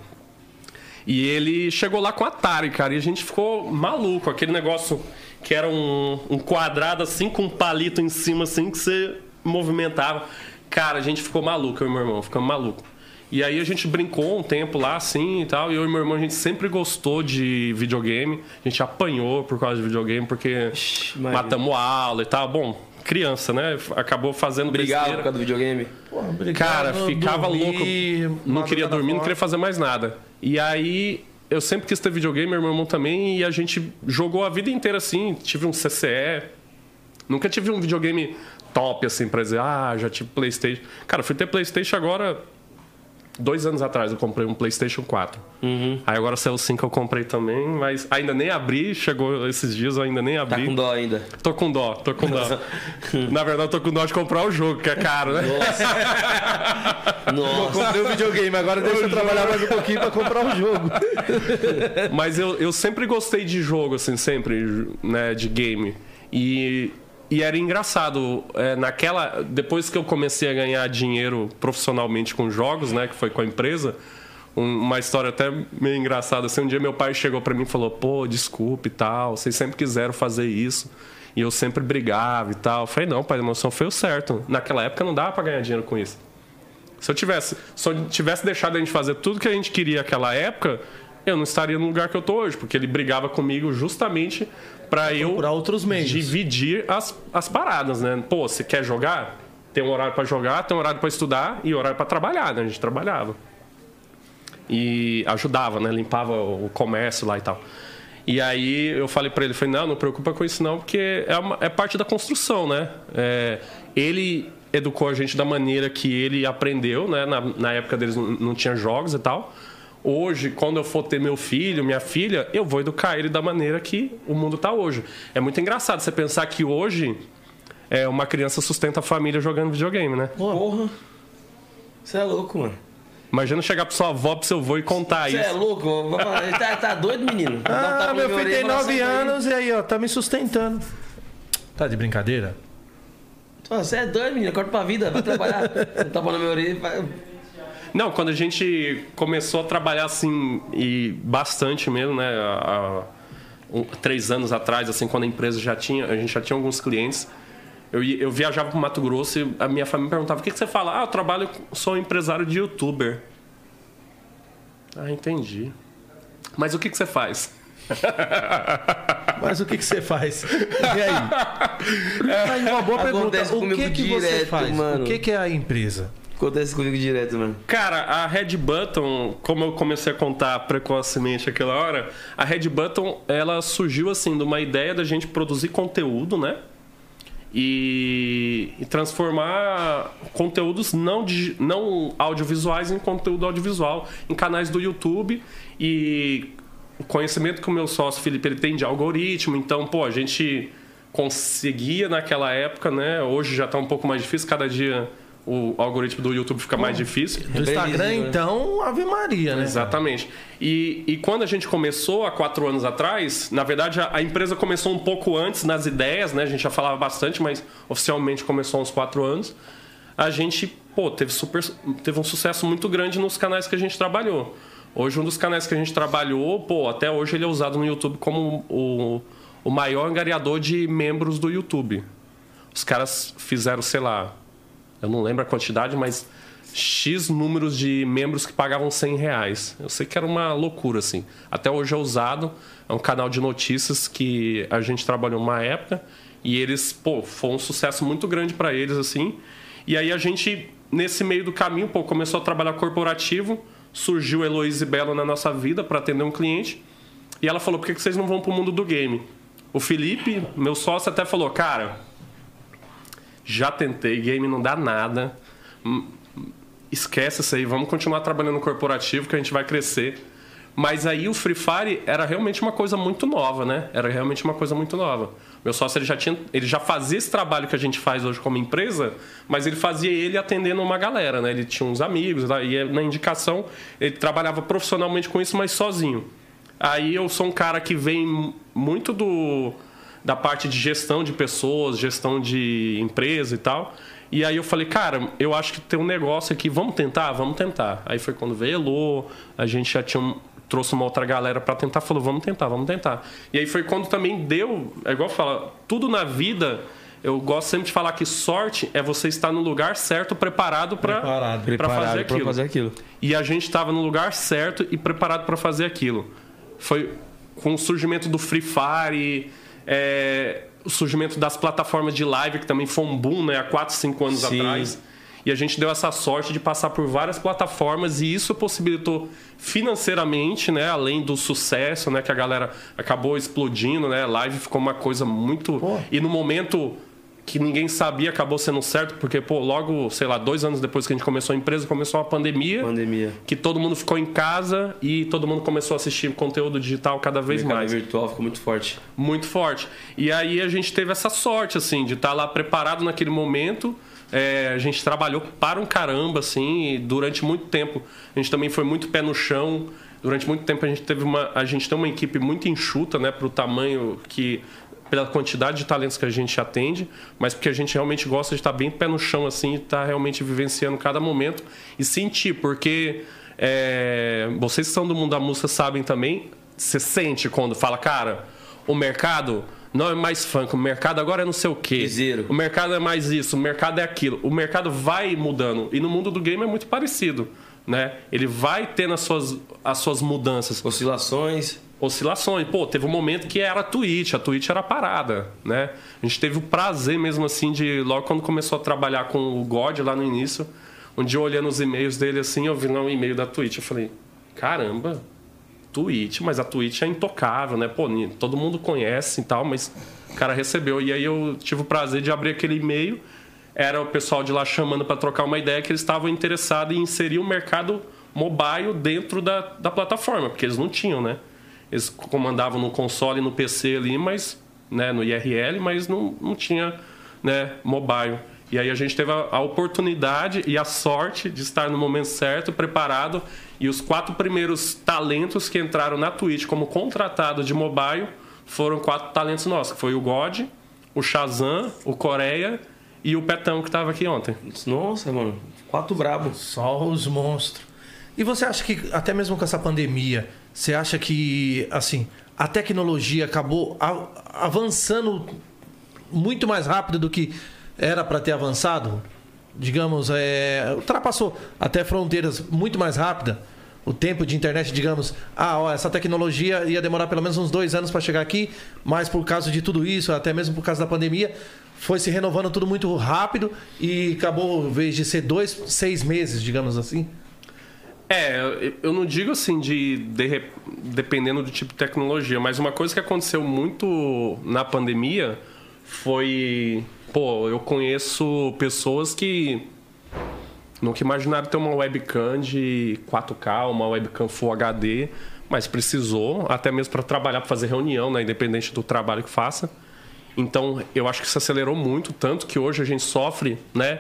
E ele chegou lá com Atari, cara, e a gente ficou maluco. Aquele negócio que era um, um quadrado assim, com um palito em cima, assim, que você movimentava. Cara, a gente ficou maluco, eu e meu irmão, ficamos maluco. E aí a gente brincou um tempo lá, assim, e tal. E eu e meu irmão, a gente sempre gostou de videogame. A gente apanhou por causa de videogame, porque Ixi, matamos aula e tal. Bom, criança, né? Acabou fazendo Brigava por besteira. causa do videogame. Porra, obrigado, Cara, ficava dormir, louco. Não queria dormir, não queria fazer mais nada. E aí, eu sempre quis ter videogame, meu irmão também, e a gente jogou a vida inteira assim. Tive um CCE. Nunca tive um videogame top, assim, pra dizer, ah, já tive PlayStation. Cara, fui ter PlayStation agora. Dois anos atrás eu comprei um PlayStation 4. Uhum. Aí agora saiu o 5 eu comprei também, mas ainda nem abri, chegou esses dias, eu ainda nem Tá abri. com dó ainda. Tô com dó, tô com dó. Na verdade, eu tô com dó de comprar o jogo, que é caro, né? Nossa. Comprei o videogame, agora deixa eu trabalhar mais um pouquinho pra comprar o jogo. Mas eu, eu sempre gostei de jogo, assim, sempre, né, de game. E, e era engraçado, é, naquela... Depois que eu comecei a ganhar dinheiro profissionalmente com jogos, né, que foi com a empresa, um- uma história até meio engraçada. Assim, um dia meu pai chegou pra mim e falou: pô, desculpe e tal, vocês sempre quiseram fazer isso. E eu sempre brigava e tal. Eu falei: não, pai, a emoção foi o certo. Naquela época não dava pra ganhar dinheiro com isso. Se eu tivesse, se eu tivesse deixado a gente fazer tudo que a gente queria naquela época, eu não estaria no lugar que eu tô hoje, porque ele brigava comigo justamente pra eu procurar outros meios. dividir as, as paradas, né? Pô, você quer jogar? Tem um horário pra jogar, tem um horário pra estudar e horário pra trabalhar, né? A gente trabalhava. E ajudava, né? Limpava o comércio lá e tal. E aí eu falei pra ele, falei, não, não preocupa com isso não, porque é, uma- é parte da construção, né? É, ele educou a gente da maneira que ele aprendeu, né? Na, na época deles não, não tinha jogos e tal. Hoje, quando eu for ter meu filho, minha filha, eu vou educar ele da maneira que o mundo tá hoje. É muito engraçado você pensar que hoje é, uma criança sustenta a família jogando videogame, né? Porra. Você é louco, mano. Imagina chegar pra sua avó, pro seu avô e contar Você é isso. louco? Vai falar, Tá, tá doido, menino? Ah, na meu filho tem e fala, 9 "Sai daí." anos e aí, ó, tá me sustentando. Tá de brincadeira? Você é doido, menino? Acorda pra vida, vai trabalhar. Você tapa na minha orelha e vai. Não, quando a gente começou a trabalhar assim, e bastante mesmo, né? há- um- três anos atrás, assim, quando a empresa já tinha, a gente já tinha alguns clientes. Eu, eu viajava pro Mato Grosso e a minha família me perguntava: o que, que você fala? Ah, eu trabalho, sou empresário de youtuber. Ah, entendi. Mas o que, que você faz? Mas o que, que você faz? E aí? Mas uma boa pergunta. O que, que você direto, faz? mano. O que, que é a empresa? Acontece comigo direto, mano. Cara, a Red Button, como eu comecei a contar precocemente aquela hora, a Red Button, ela surgiu assim de uma ideia da gente produzir conteúdo, né? E, e transformar conteúdos não, digi- não audiovisuais em conteúdo audiovisual em canais do YouTube e o conhecimento que o meu sócio Felipe ele tem de algoritmo, então, pô, a gente conseguia naquela época, né? Hoje já tá um pouco mais difícil, cada dia o algoritmo do YouTube fica mais difícil. Do Instagram, né? então, Ave Maria, né? Exatamente. E, e quando a gente começou há quatro anos atrás, na verdade a, a empresa começou um pouco antes nas ideias, né? A gente já falava bastante, mas oficialmente começou há uns quatro anos. A gente, pô, teve, super, teve um sucesso muito grande nos canais que a gente trabalhou. Hoje, um dos canais que a gente trabalhou, pô, até hoje ele é usado no YouTube como o, o maior angariador de membros do YouTube. Os caras fizeram, sei lá, eu não lembro a quantidade, mas X números de membros que pagavam 100 reais. Eu sei que era uma loucura, assim. Até hoje é usado. É um canal de notícias que a gente trabalhou uma época. E eles, pô, foi um sucesso muito grande para eles, assim. E aí a gente, nesse meio do caminho, pô, começou a trabalhar corporativo. Surgiu Heloísa Belo na nossa vida para atender um cliente. E ela falou: por que vocês não vão pro mundo do game? O Felipe, meu sócio, até falou: cara, já tentei, game não dá nada. Esquece isso aí, vamos continuar trabalhando no corporativo que a gente vai crescer. Mas aí o Free Fire era realmente uma coisa muito nova, né? Era realmente uma coisa muito nova. Meu sócio ele já tinha, ele já fazia esse trabalho que a gente faz hoje como empresa, mas ele fazia ele atendendo uma galera, né? Ele tinha uns amigos, tá? e na indicação ele trabalhava profissionalmente com isso, mas sozinho. Aí eu sou um cara que vem muito do da parte de gestão de pessoas, gestão de empresa e tal. E aí eu falei, cara, eu acho que tem um negócio aqui, vamos tentar? Vamos tentar. Aí foi quando veio Elô, a gente já tinha um- trouxe uma outra galera para tentar, falou, vamos tentar, vamos tentar. E aí foi quando também deu, é igual fala, tudo na vida, eu gosto sempre de falar que sorte é você estar no lugar certo, preparado para fazer pra fazer aquilo. E a gente estava no lugar certo e preparado para fazer aquilo. Foi com o surgimento do Free Fire, é, o surgimento das plataformas de live, que também foi um boom né, há 4, 5 anos Sim. atrás. E a gente deu essa sorte de passar por várias plataformas e isso possibilitou financeiramente, né, além do sucesso, né, que a galera acabou explodindo, né, live ficou uma coisa muito Pô. e no momento que ninguém sabia acabou sendo certo porque pô, logo, sei lá, dois anos depois que a gente começou a empresa, começou a pandemia Pandemia. que todo mundo ficou em casa e todo mundo começou a assistir conteúdo digital cada vez mais. virtual ficou muito forte. Muito forte. E aí a gente teve essa sorte, assim, de estar lá preparado naquele momento. É, a gente trabalhou para um caramba, assim, e durante muito tempo. A gente também foi muito pé no chão. Durante muito tempo a gente teve uma. A gente tem uma equipe muito enxuta, né, para o tamanho que. Pela quantidade de talentos que a gente atende, mas porque a gente realmente gosta de estar bem pé no chão, assim, e estar realmente vivenciando cada momento e sentir, porque é, vocês que são do mundo da música sabem também, você sente quando fala, cara, o mercado não é mais funk, o mercado agora é não sei o quê. O mercado é mais isso, o mercado é aquilo. O mercado vai mudando. E no mundo do game é muito parecido. Né? Ele vai tendo as suas, as suas mudanças Oscilações. Oscilações. Pô, teve um momento que era a Twitch, a Twitch era parada, né? A gente teve o prazer mesmo assim de, logo quando começou a trabalhar com o God lá no início, um dia olhando os e-mails dele assim, eu vi lá um e-mail da Twitch, eu falei, caramba, Twitch, mas a Twitch é intocável, né? Pô, todo mundo conhece e tal, mas o cara recebeu. E aí eu tive o prazer de abrir aquele e-mail, era o pessoal de lá chamando para trocar uma ideia que eles estavam interessados em inserir o mercado mobile dentro da, da plataforma, porque eles não tinham, né? Eles comandavam no console e no PC ali, mas né, no IRL, mas não, não tinha né, mobile. E aí a gente teve a, a oportunidade e a sorte de estar no momento certo, preparado. E os quatro primeiros talentos que entraram na Twitch como contratado de mobile foram quatro talentos nossos, que foi o God, o Shazam, o Coreia e o Petão que estava aqui ontem. Nossa, mano. Quatro brabo. Só os monstros. E você acha que, até mesmo com essa pandemia, você acha que, assim, a tecnologia acabou avançando muito mais rápido do que era para ter avançado? Digamos, é, ultrapassou até fronteiras muito mais rápida. O tempo de internet, digamos, ah, ó, essa tecnologia ia demorar pelo menos uns dois anos para chegar aqui, mas por causa de tudo isso, até mesmo por causa da pandemia, foi se renovando tudo muito rápido e acabou, em vez de ser dois, seis meses, digamos assim. É, eu- não digo assim de, de dependendo do tipo de tecnologia, mas uma coisa que aconteceu muito na pandemia foi, pô, eu conheço pessoas que nunca imaginaram ter uma webcam de 4K, uma webcam Full HD, mas precisou, até mesmo para trabalhar, para fazer reunião, né, independente do trabalho que faça. Então, eu acho que isso acelerou muito, tanto que hoje a gente sofre, né?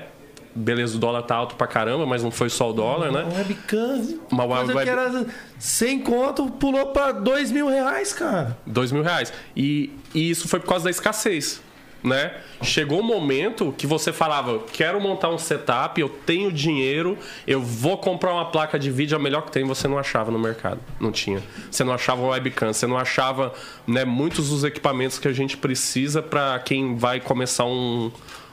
Beleza, o dólar tá alto pra caramba, mas não foi só o dólar, né? Uma webcam. Uma coisa web- que era 100 conto, pulou pra 2 mil reais, cara. Dois mil reais. E, e isso foi por causa da escassez. Né? Chegou um momento que você falava: quero montar um setup, eu tenho dinheiro, eu vou comprar uma placa de vídeo, a melhor que tem, você não achava no mercado. Não tinha. Você não achava uma webcam, você não achava né, muitos dos equipamentos que a gente precisa para quem vai começar um,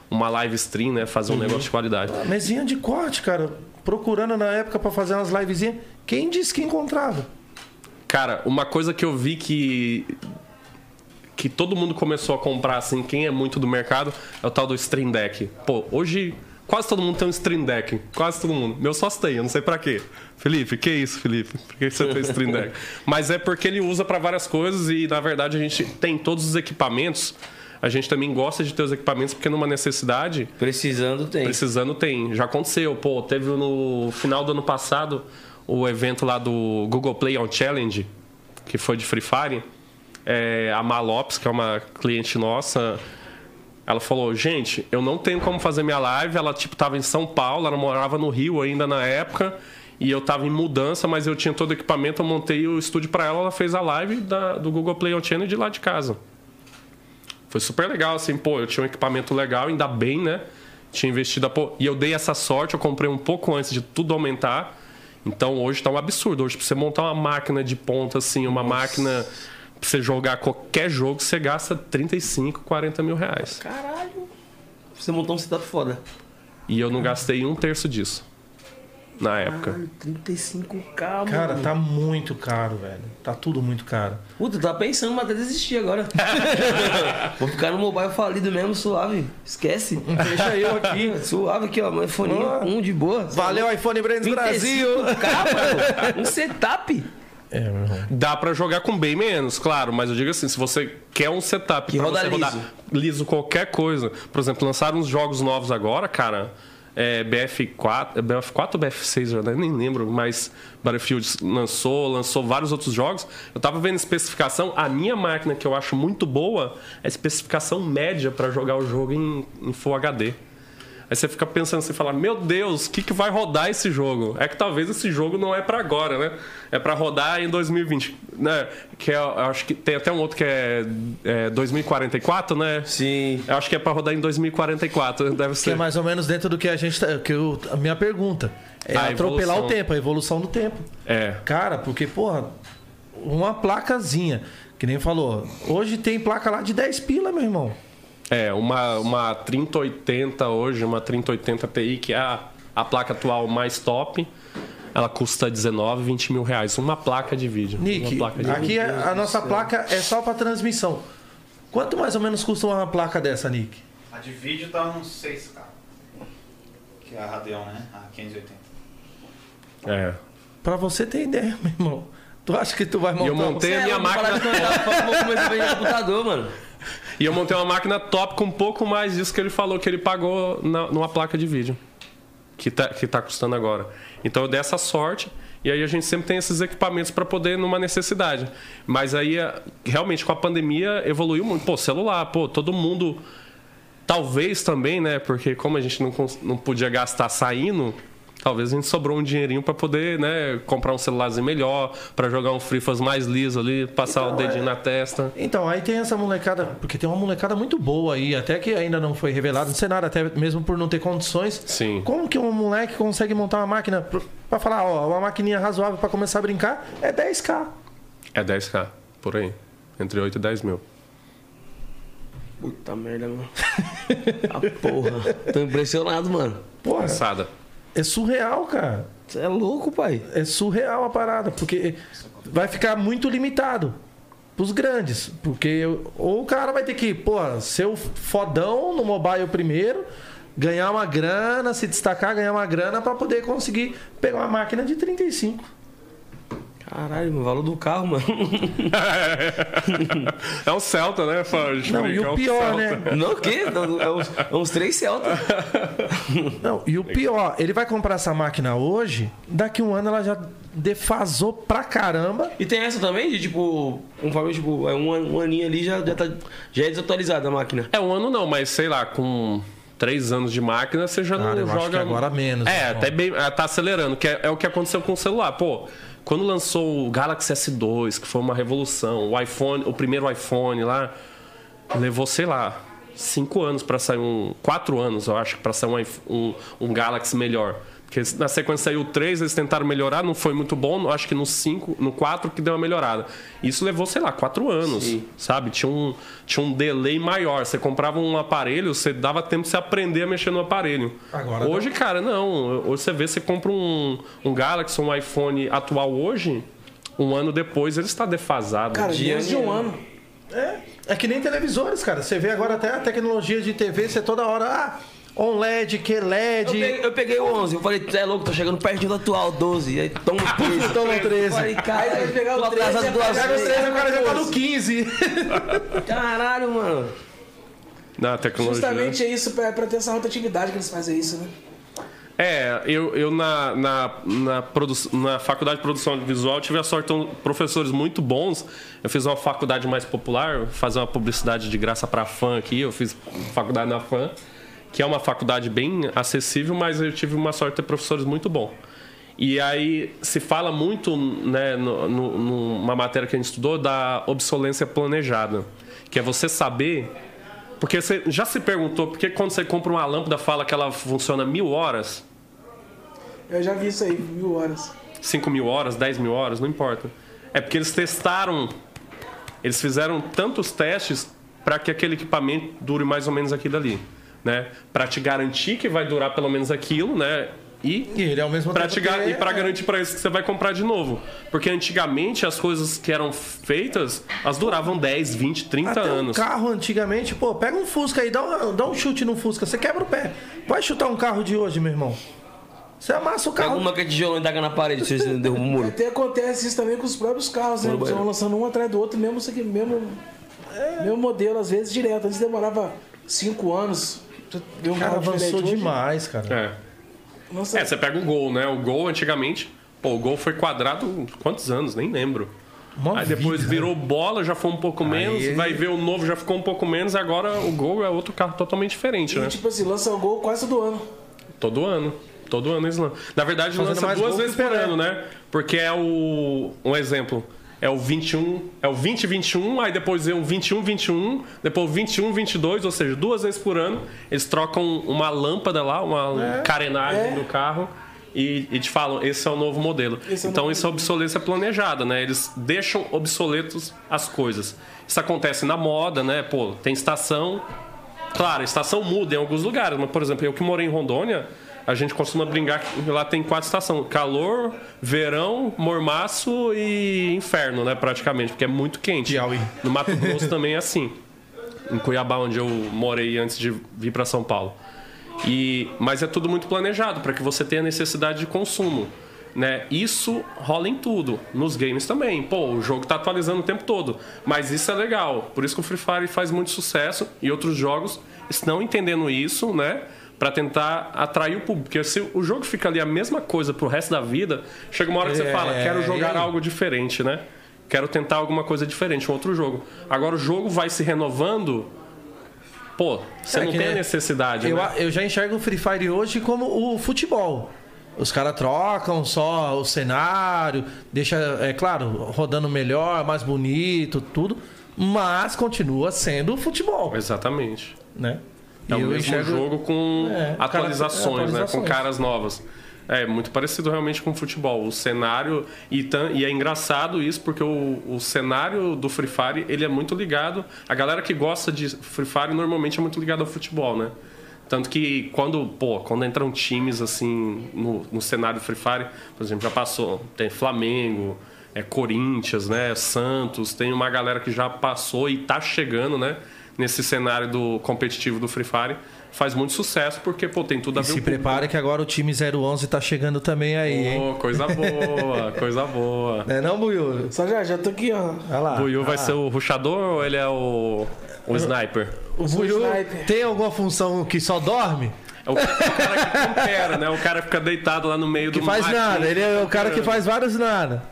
uma live stream, né? Fazer um negócio de qualidade. Mesinha de corte, cara. Procurando na época pra fazer umas livezinhas. Quem disse que encontrava? Cara, uma coisa que eu vi que que todo mundo começou a comprar assim, quem é muito do mercado, é o tal do Stream Deck. Pô, hoje quase todo mundo tem um Stream Deck, quase todo mundo. Meu sócio tem, eu não sei pra quê. Felipe, que isso, Felipe? Por que você tem Stream Deck? Mas é porque ele usa pra várias coisas e na verdade a gente tem todos os equipamentos. A gente também gosta de ter os equipamentos porque numa necessidade Precisando tem. Precisando tem. Já aconteceu. Pô, teve no final do ano passado o evento lá do Google Play On Challenge, que foi de Free Fire. É, a Malopes, que é uma cliente nossa, ela falou, gente, eu não tenho como fazer minha live. Ela, tipo, tava em São Paulo, ela morava no Rio ainda na época. E eu tava em mudança, mas eu tinha todo o equipamento, eu montei o estúdio para ela, ela fez a live da- do Google Play On Challenge de lá de casa. Foi super legal, assim, pô, eu tinha um equipamento legal, ainda bem, né? Tinha investido a pô. E eu dei essa sorte, eu comprei um pouco antes de tudo aumentar. Então hoje tá um absurdo. Hoje, pra você montar uma máquina de ponta, assim, uma máquina pra você jogar qualquer jogo, você gasta 35, 40 mil reais. Caralho. Você montou um setup foda. E eu não gastei um terço disso. Na época. Caralho, 35k, mano. Cara, tá muito caro, velho. Tá tudo muito caro. Puta, eu tava pensando, mas até desistir agora. Vou ficar no mobile falido mesmo, suave. Esquece. Deixa eu aqui. Suave aqui, ó. Um iPhone Ó. 1 de boa. Valeu, iPhone Brands Brasil. 35K, mano. Um setup. É, meu irmão. Dá pra jogar com bem menos, claro, mas eu digo assim, se você quer um setup Que pra roda você rodar liso. liso qualquer coisa, por exemplo, lançaram uns jogos novos agora, cara, é, BF4, é BF4 ou BF6, eu nem lembro, mas Battlefield lançou, lançou vários outros jogos. Eu tava vendo especificação, a minha máquina que eu acho muito boa é especificação média pra jogar o jogo em, em Full HD. Aí você fica pensando assim, fala, meu Deus, o que, que vai rodar esse jogo? É que talvez esse jogo não é pra agora, né? É pra rodar em 2020, né? Que é, eu acho que tem até um outro que é, é 2044, né? Sim. Eu acho que é pra rodar em 2044, deve Que ser. é mais ou menos dentro do que a gente. tá- Que eu, a minha pergunta. É A atropelar evolução. o tempo, a evolução do tempo. É. Cara, porque, porra, uma placazinha, que nem falou, hoje tem placa lá de 10 pila, meu irmão. É, uma, uma 3080 hoje, uma 3080 Ti, que é a, a placa atual mais top, ela custa 19, 20 mil reais. Uma placa de vídeo. Nick, uma placa de aqui vídeo. é- a nossa placa é só pra transmissão. Quanto mais ou menos custa uma placa dessa, Nick? A de vídeo tá uns 6K. Que é a Radeon, né? A 580. É. Pra você ter ideia, meu irmão. Tu acha que tu vai montar eu montei- a é minha máquina- Vou começar a vender computador, mano. E eu montei uma máquina top com um pouco mais disso que ele falou que ele pagou na- numa placa de vídeo. Que tá, que tá custando agora. Então eu dei essa sorte. E aí a gente sempre tem esses equipamentos para poder numa necessidade. Mas aí é, realmente com a pandemia evoluiu muito. Pô, celular, pô, todo mundo. Talvez também, né? Porque como a gente não, não podia gastar saindo, talvez a gente sobrou um dinheirinho para poder, né, comprar um celularzinho melhor, para jogar um Fire mais liso ali, passar o Então, dedinho é- na testa. Então, aí tem essa molecada, porque tem uma molecada muito boa aí, até que ainda não foi revelado no cenário, até mesmo por não ter condições. Sim. Como que um moleque consegue montar uma máquina pra falar, ó, uma maquininha razoável pra começar a brincar é 10k. É 10k, por aí. Entre 8 e 10 mil. Puta merda, mano. A porra. Tô impressionado, mano. Porra, Passada. É surreal, cara. Você é louco, pai. É surreal a parada, porque vai ficar muito limitado pros grandes. Porque ou o cara vai ter que, pô, ser o fodão no mobile primeiro, ganhar uma grana, se destacar, ganhar uma grana pra poder conseguir pegar uma máquina de 35. Caralho, o valor do carro, mano. É um Celta, né, Fábio? Não, e o pior, né? Não, o quê? É uns, é uns três Celta. Não, e o pior, ele vai comprar essa máquina hoje, daqui um ano ela já defasou pra caramba. E tem essa também de tipo, conforme tipo, é um, an- um aninho ali já, já, tá, já é desatualizada a máquina. É um ano não, mas sei lá, com três anos de máquina, você já Cara, não eu joga. acho que agora menos, É, irmão. até bem. é, Tá acelerando, que é, é o que aconteceu com o celular. Pô, quando lançou o Galaxy S2, que foi uma revolução, o iPhone, o primeiro iPhone lá, levou, sei lá, cinco anos pra sair um. Quatro anos, eu acho, pra sair um, um, um Galaxy melhor. Porque na sequência saiu o 3, eles tentaram melhorar, não foi muito bom. Acho que no 5, no 4 que deu uma melhorada. Isso levou, sei lá, 4 anos. Sim. Sabe? Tinha um, tinha um delay maior. Você comprava um aparelho, você dava tempo de você aprender a mexer no aparelho. Agora hoje, cara, não. Hoje você vê, você compra um, um Galaxy, um iPhone atual hoje, um ano depois ele está defasado. Cara, Dia de um ano. É, é que nem televisores, cara. Você vê agora até a tecnologia de TV, você toda hora, ah, OLED, que Eu LED. peguei, eu peguei o 11, eu falei, é louco, tô chegando pertinho do atual, 12. E aí toma o 13. Toma o 13. Falei, cara, Aí pegar o tô 13 atrasado e duas apagar o vezes. 13, o cara já tá no 15. Caralho, mano. Na tecnologia. Justamente é isso, pra, pra ter essa rotatividade que eles fazem isso, né? É, eu, eu na, na, na, produ na faculdade de produção visual tive a sorte de ter professores muito bons. Eu fiz uma faculdade mais popular, fazer uma publicidade de graça para a FAM aqui. Eu fiz faculdade na FAM, que é uma faculdade bem acessível, mas eu tive uma sorte de ter professores muito bons. E aí se fala muito, né, no, no- numa matéria que a gente estudou, da obsolência planejada. Que é você saber porque você já se perguntou por que quando você compra uma lâmpada fala que ela funciona mil horas, Eu já vi isso aí, mil horas. 5 mil horas, 10 mil horas, não importa. É porque eles testaram, eles fizeram tantos testes para que aquele equipamento dure mais ou menos aquilo ali, né? Para te garantir que vai durar pelo menos aquilo, né? E E ele ao mesmo para tempo te e para garantir para isso que você vai comprar de novo. Porque antigamente as coisas que eram feitas, elas duravam 10, 20, 30 Até um anos. carro antigamente, pô, pega um Fusca aí, dá um, dá um chute no Fusca, você quebra o pé. Vai chutar um carro de hoje, meu irmão. Você amassa o Pega carro. uma que é tijolão e taca na parede, você derruba o muro. Até acontece isso também com os próprios carros, né? Eles vão lançando um atrás do outro, mesmo, isso aqui, mesmo, mesmo modelo, às vezes direto. Antes demorava cinco anos. Ver um O cara carro avançou. Hoje, demais, cara. É. Nossa, É, você pega o Gol, né? O Gol antigamente, pô, o Gol foi quadrado quantos anos? Nem lembro. Uma Aí depois vida. virou bola, já foi um pouco menos. Aí- Vai ver o novo, já ficou um pouco menos. E agora o gol é outro carro totalmente diferente, E né? tipo assim, lança o gol quase todo ano. Todo ano. Todo ano eles lançam. Na verdade, Fazendo lança duas vezes por ano, né? Porque é o. Um exemplo. É o 21, é o 2021, aí depois é o 21, 21, depois o 21, 22, ou seja, duas vezes por ano, eles trocam uma lâmpada lá, uma carenagem É. do carro e, e te falam, esse é o novo modelo. Esse é então novo isso é obsolescência planejada, né? Eles deixam obsoletos as coisas. Isso acontece na moda, né? Pô, tem estação, Claro, a estação muda em alguns lugares, mas, por exemplo, eu que morei em Rondônia, a gente costuma brincar que lá tem quatro estações: calor, verão, mormaço e inferno, né? Praticamente, porque é muito quente. Piauí. No Mato Grosso também é assim. Em Cuiabá, onde eu morei antes de vir para São Paulo. E, mas é tudo muito planejado para que você tenha necessidade de consumo. Né? Isso rola em tudo, nos games também. Pô, o jogo tá atualizando o tempo todo, mas isso é legal. Por isso que o Free Fire faz muito sucesso e outros jogos estão entendendo isso, né? Para tentar atrair o público. Porque se o jogo fica ali a mesma coisa pro resto da vida, chega uma hora que você É, fala, quero jogar algo diferente, né? Quero tentar alguma coisa diferente, um outro jogo. Agora o jogo vai se renovando. Pô, você É não tem necessidade, Eu, né? eu já enxergo o Free Fire hoje como o futebol. Os caras trocam só o cenário, deixa, é claro, rodando melhor, mais bonito, tudo, mas continua sendo futebol, Exatamente. né? É E o mesmo enxergo- jogo com É, atualizações, cara- né? Com atualizações. caras novas. É muito parecido realmente com o futebol. O cenário. E, tan- e é engraçado isso, porque o, o cenário do Free Fire ele é muito ligado. A galera que gosta de Free Fire normalmente é muito ligada ao futebol, né? Tanto que quando, pô, quando entram times assim no, no cenário Free Fire, por exemplo, já passou, tem Flamengo, é Corinthians, né, Santos, tem uma galera que já passou e tá chegando, né, nesse cenário do competitivo do Free Fire, faz muito sucesso porque, pô, tem tudo a E ver se com prepare que agora o time 011 tá chegando também aí, hein? Pô, coisa boa, coisa boa. Não é não, Buiu? Só já, já tô aqui, ó. Olha lá. O Buiu vai ser o ruxador ou ele é o, o sniper? O Buiu sniper. tem alguma função que só dorme? É o, cara que compera, né? O cara fica deitado lá no meio Que do faz matinho, nada. Ele é o cara que faz vários nada.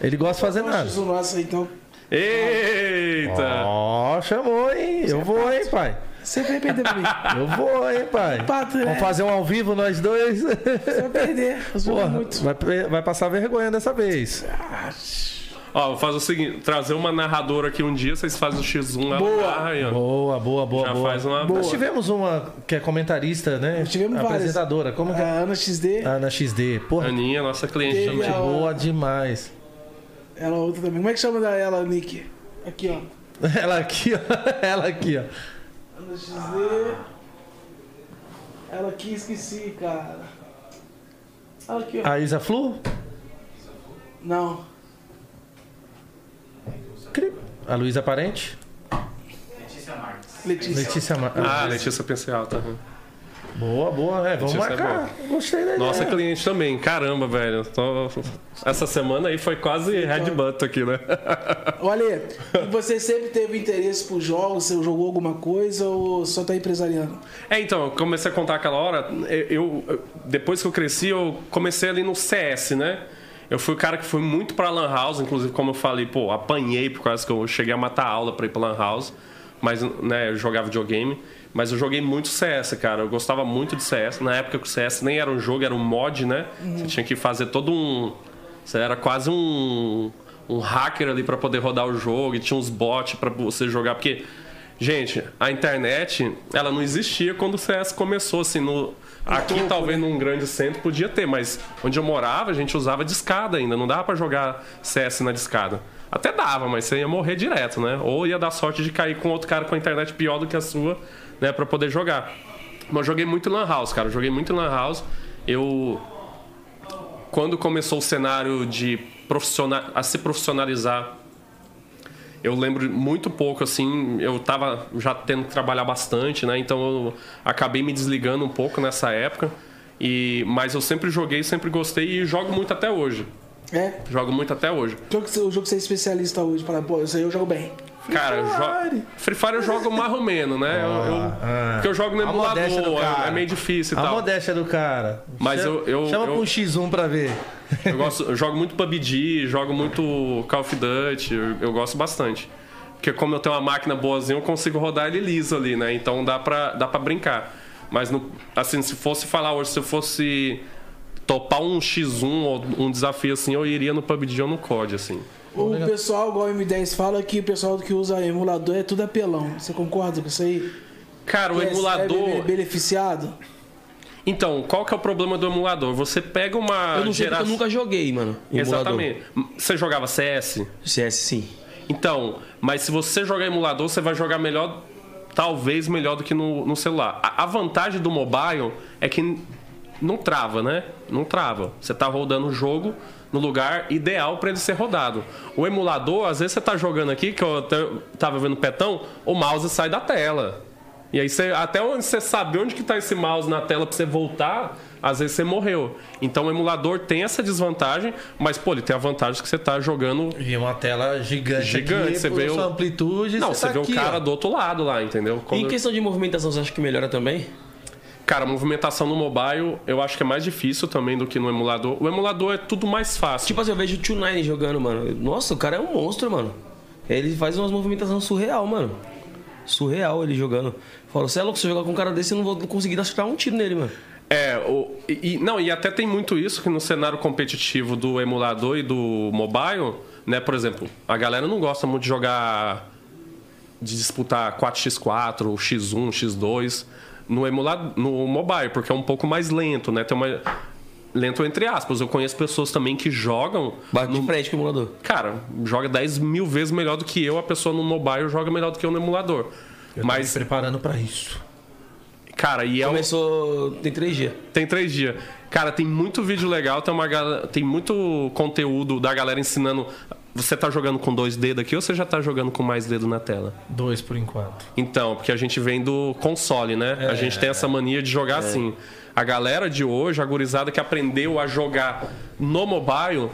Ele gosta de fazer nada. Isso nosso, então. Eita! Ó, chamou, hein? Eu vou, hein, pai? Você vai perder pra mim. Eu vou, hein, pai? Pato, né? Vamos fazer um ao vivo nós dois. Você vai perder. Porra, muito. vai, vai passar vergonha dessa vez. Ó, vou fazer o seguinte: trazer uma narradora aqui um dia, vocês fazem o X1 lá. Boa. narra aí, ó. Boa, boa, boa, Já boa. faz uma- Nós tivemos uma que é comentarista, né? Tivemos várias. Apresentadora. Como que é? A Ana XD, Ah, na XD. Porra, Aninha, nossa cliente a- boa demais. Ela outra também. Como é que chama da ela, Nick? Aqui, ó. Ela aqui, ó. Ela aqui, ó. Ana XD. Ela aqui, esqueci, cara. Ela aqui, ó. A Isa Flu? Não. Cri- A Luísa Parente? Letícia Marques. Letícia. Letícia Mar... Ah, Letícia Penseal, tá. Boa, boa. É, vamos Letícia é marcar. Gostei da ideia. Nossa cliente também, caramba, velho. Tô- Essa semana aí foi quase headbutt aqui, né? Olha, você sempre teve interesse por jogos? Você jogou alguma coisa ou só tá empresariando? É, então, eu comecei a contar aquela hora. Eu, eu- depois que eu cresci, eu comecei ali no CS, né? Eu fui o cara que foi muito pra Lan House, inclusive, como eu falei, pô, apanhei por causa que eu cheguei a matar aula pra ir pra Lan House, mas, né, eu jogava videogame. Mas eu joguei muito CS, cara. Eu gostava muito de CS. Na época que o CS nem era um jogo, era um mod, né? Você tinha que fazer todo um. Você era quase um, um hacker ali pra poder rodar o jogo e tinha uns bots pra você jogar. Porque, gente, a internet, ela não existia quando o CS começou, assim, no. Aqui, talvez num grande centro podia ter, mas onde eu morava, a gente usava discada ainda. Não dava pra jogar CS na discada. Até dava, mas você ia morrer direto, né? Ou ia dar sorte de cair com outro cara com a internet pior do que a sua, né? Pra poder jogar. Mas eu joguei muito Lan House, cara. Joguei muito Lan House. Eu quando começou o cenário de profissional, a se profissionalizar, eu lembro muito pouco assim, eu tava já tendo que trabalhar bastante, né? Então eu acabei me desligando um pouco nessa época. E mas eu sempre joguei, sempre gostei e jogo muito até hoje. É? Jogo muito até hoje. O jogo que você- é especialista hoje, para pô, isso aí eu jogo bem. Cara, eu jo- Free Fire eu jogo mais ou menos, né? Eu, eu- ah. porque eu jogo no A emulador, é- cara. é meio difícil e A tal. modéstia do cara. Mas Chama- eu- eu- Chama eu- pra um X1 pra ver. Eu, gosto, eu jogo muito PUBG, jogo muito Call of Duty, eu, eu gosto bastante. Porque como eu tenho uma máquina boazinha, eu consigo rodar ele liso ali, né? Então dá pra, dá pra brincar. Mas, no, assim, se fosse falar hoje, se eu fosse topar um X1 ou um desafio assim, eu iria no PUBG ou no COD, assim. O pessoal, igual o M10 fala, que o pessoal que usa emulador é tudo apelão. Você concorda com isso aí? Cara, o Que é- emulador... É beneficiado? Então, qual que é o problema do emulador? Você pega uma Eu não sei geração... eu nunca joguei, mano. emulador. Exatamente. Você jogava CS? CS, sim. Então, mas se você jogar emulador, você vai jogar melhor, talvez melhor do que no, no celular. A, a vantagem do mobile é que não trava, né? Não trava. Você tá rodando o jogo no lugar ideal para ele ser rodado. O emulador, às vezes você tá jogando aqui, que eu até tava vendo o petão, o mouse sai da tela. E aí você, até onde você sabe onde que tá esse mouse na tela para você voltar, às vezes você morreu. Então o emulador tem essa desvantagem, mas pô, ele tem a vantagem que você tá jogando E uma tela gigante. Gigante, aqui, você vê o- sua amplitude. não, você tá vê aqui, o cara ó. do outro lado lá, entendeu? E Quando- em questão de movimentação, você acha que melhora também? Cara, movimentação no mobile eu acho que é mais difícil também do que no emulador. O emulador é tudo mais fácil. Tipo assim, eu vejo o Tio Nine jogando, mano. Nossa, o cara é um monstro, mano. Ele faz umas movimentações surreal, mano. Surreal ele jogando. Fala, você é louco, se eu jogar com um cara desse, eu não vou conseguir acertar um tiro nele, mano. É, o, e, e- não, e até tem muito isso que no cenário competitivo do emulador e do mobile, né, por exemplo, a galera não gosta muito de jogar de disputar 4x4, x1, x2 no emulador, no mobile, porque é um pouco mais lento, né? Tem uma lento entre aspas. Eu conheço pessoas também que jogam Bate de frente com o emulador. Cara, joga 10 mil vezes melhor do que eu. A pessoa no mobile joga melhor do que eu no emulador. Eu tô Mas, me preparando pra isso. cara, e é um- Começou. Tem três dias. tem três dias. Cara, tem muito vídeo legal, tem, uma, gal- tem muito conteúdo da galera ensinando. Você tá jogando com dois dedos aqui ou você já tá jogando com mais dedo na tela? Dois por enquanto. Então, porque a gente vem do console, né? a gente tem essa mania de jogar assim. A galera de hoje, a gurizada que aprendeu a jogar no mobile,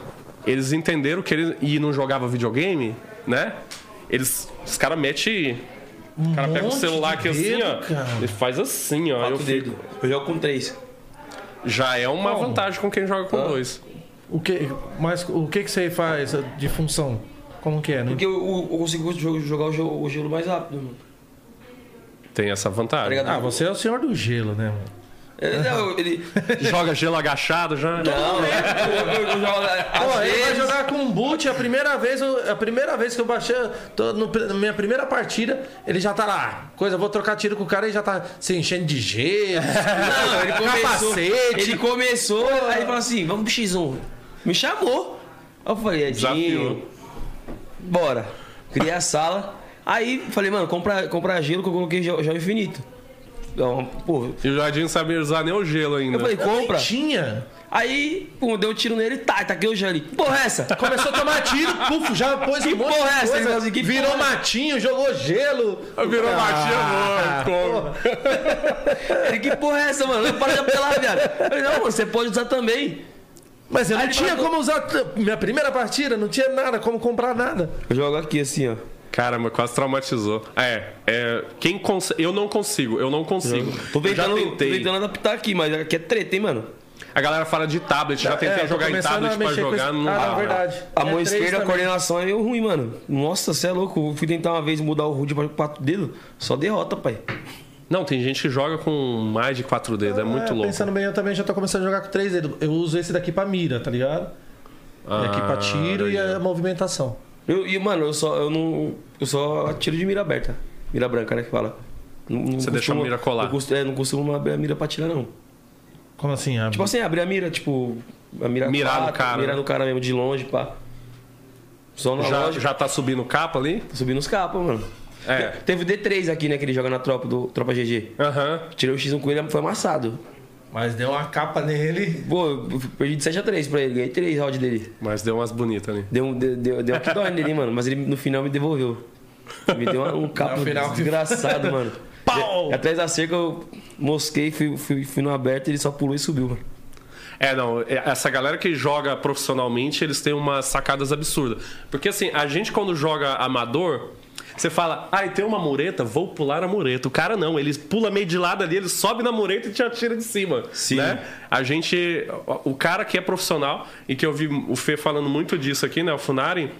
eles entenderam que ele e não jogava videogame, né? Eles, os caras metem. O cara pega o celular aqui assim, dedo, ó. cara. Ele faz assim, ó. Eu fico. Eu jogo com três. já é uma Como? vantagem com quem joga com dois. O que, mas o que, que você faz de função? Como que é? Não Porque eu, eu- eu consigo jo- jogar o gelo, o gelo mais rápido, mano. Tem essa vantagem. Ah, você é o senhor do gelo, né, mano? Ele, não, ele. Joga gelo agachado já? Não, eu, eu, eu jogo. Pô, ele vai vezes, jogar com um boot, a primeira vez, a primeira vez que eu baixei, tô no, na minha primeira partida, ele já tá lá. Coisa, vou trocar tiro com o cara e já tá se enchendo de gelo. Não, ele começou. capacete. Ele começou, aí ele falou assim: vamos pro X1. Me chamou. Aí eu falei, Edinho, bora. Criei a sala. Aí falei, mano, compra, compra gelo que eu coloquei gel, gel infinito. Então, pô, E o Jardim não sabia usar nem o gelo ainda. eu falei, compra. Tinha. Aí, pum, deu um tiro nele, tá, taquei o gel ali. Que Porra, é essa? Começou a tomar tiro, puf, já pôs Que um monte porra é de essa? coisa, assim, que virou porra é matinho, jogou gelo. Virou Ah, matinha, amor. Como? Ele, que porra é essa, mano? Para de apelar, viado. Eu falei, não, mano, você pode usar também. Mas eu não Aí tinha como usar. Minha primeira partida, não tinha nada, como comprar nada. Eu jogo aqui assim, ó. Caramba, quase traumatizou. É, é quem cons... eu não consigo, eu não consigo. Tô Eu já tentando, tô tentei. tentando adaptar aqui, mas aqui é treta, hein, mano? A galera fala de tablet, já tentei É, eu tô jogar em tablet pra jogar, esse- não Ah, dá. não, verdade. A É mão esquerda, a coordenação é meio ruim, mano. Nossa, você é louco. Eu fui tentar uma vez mudar o HUD pra quatro dedos, só derrota, pai. Não, tem gente que joga com mais de quatro dedos, é muito É, louco. Pensando bem, eu também já tô começando a jogar com três dedos. Eu uso esse daqui pra mira, tá ligado? e aqui pra Ah, tiro e a movimentação. Eu, e, mano, eu só, eu não. Eu só atiro de mira aberta. Mira branca, né? Que fala. Não, não Você deixa a mira colar. Não costumo, é, não costumo abrir a mira pra tirar, não. Como assim? A... Tipo assim, abrir a mira, tipo. A mira Mirar no quatro, cara, Mirar né? no cara mesmo, de longe, pá. Só na Já, loja. já tá subindo capa ali? Tô subindo os capas, mano. É. Teve o D3 aqui, né? Que ele joga na tropa do Tropa GG. Aham. Tirei o X1 com ele, foi amassado. Mas deu uma capa nele. Pô, eu perdi de 7x3 pra ele, ganhei 3 rounds dele. Mas deu umas bonitas ali. Deu, deu, deu, deu uma que dói nele, mano, mas ele no final me devolveu. Me deu uma- um capo No final- desgraçado, mano. Pau! E atrás da cerca eu mosquei, fui, fui, fui no aberto e ele só pulou e subiu, mano. É, não, é- essa galera que joga profissionalmente, eles têm umas sacadas absurdas. Porque assim, a gente quando joga amador, Você fala, ai, tem uma mureta, vou pular a mureta. O cara não, ele pula meio de lado ali, ele sobe na mureta e te atira de cima. Sim. Né? A gente. O cara que é profissional, e que eu vi o Fê falando muito disso aqui, né? O Funari,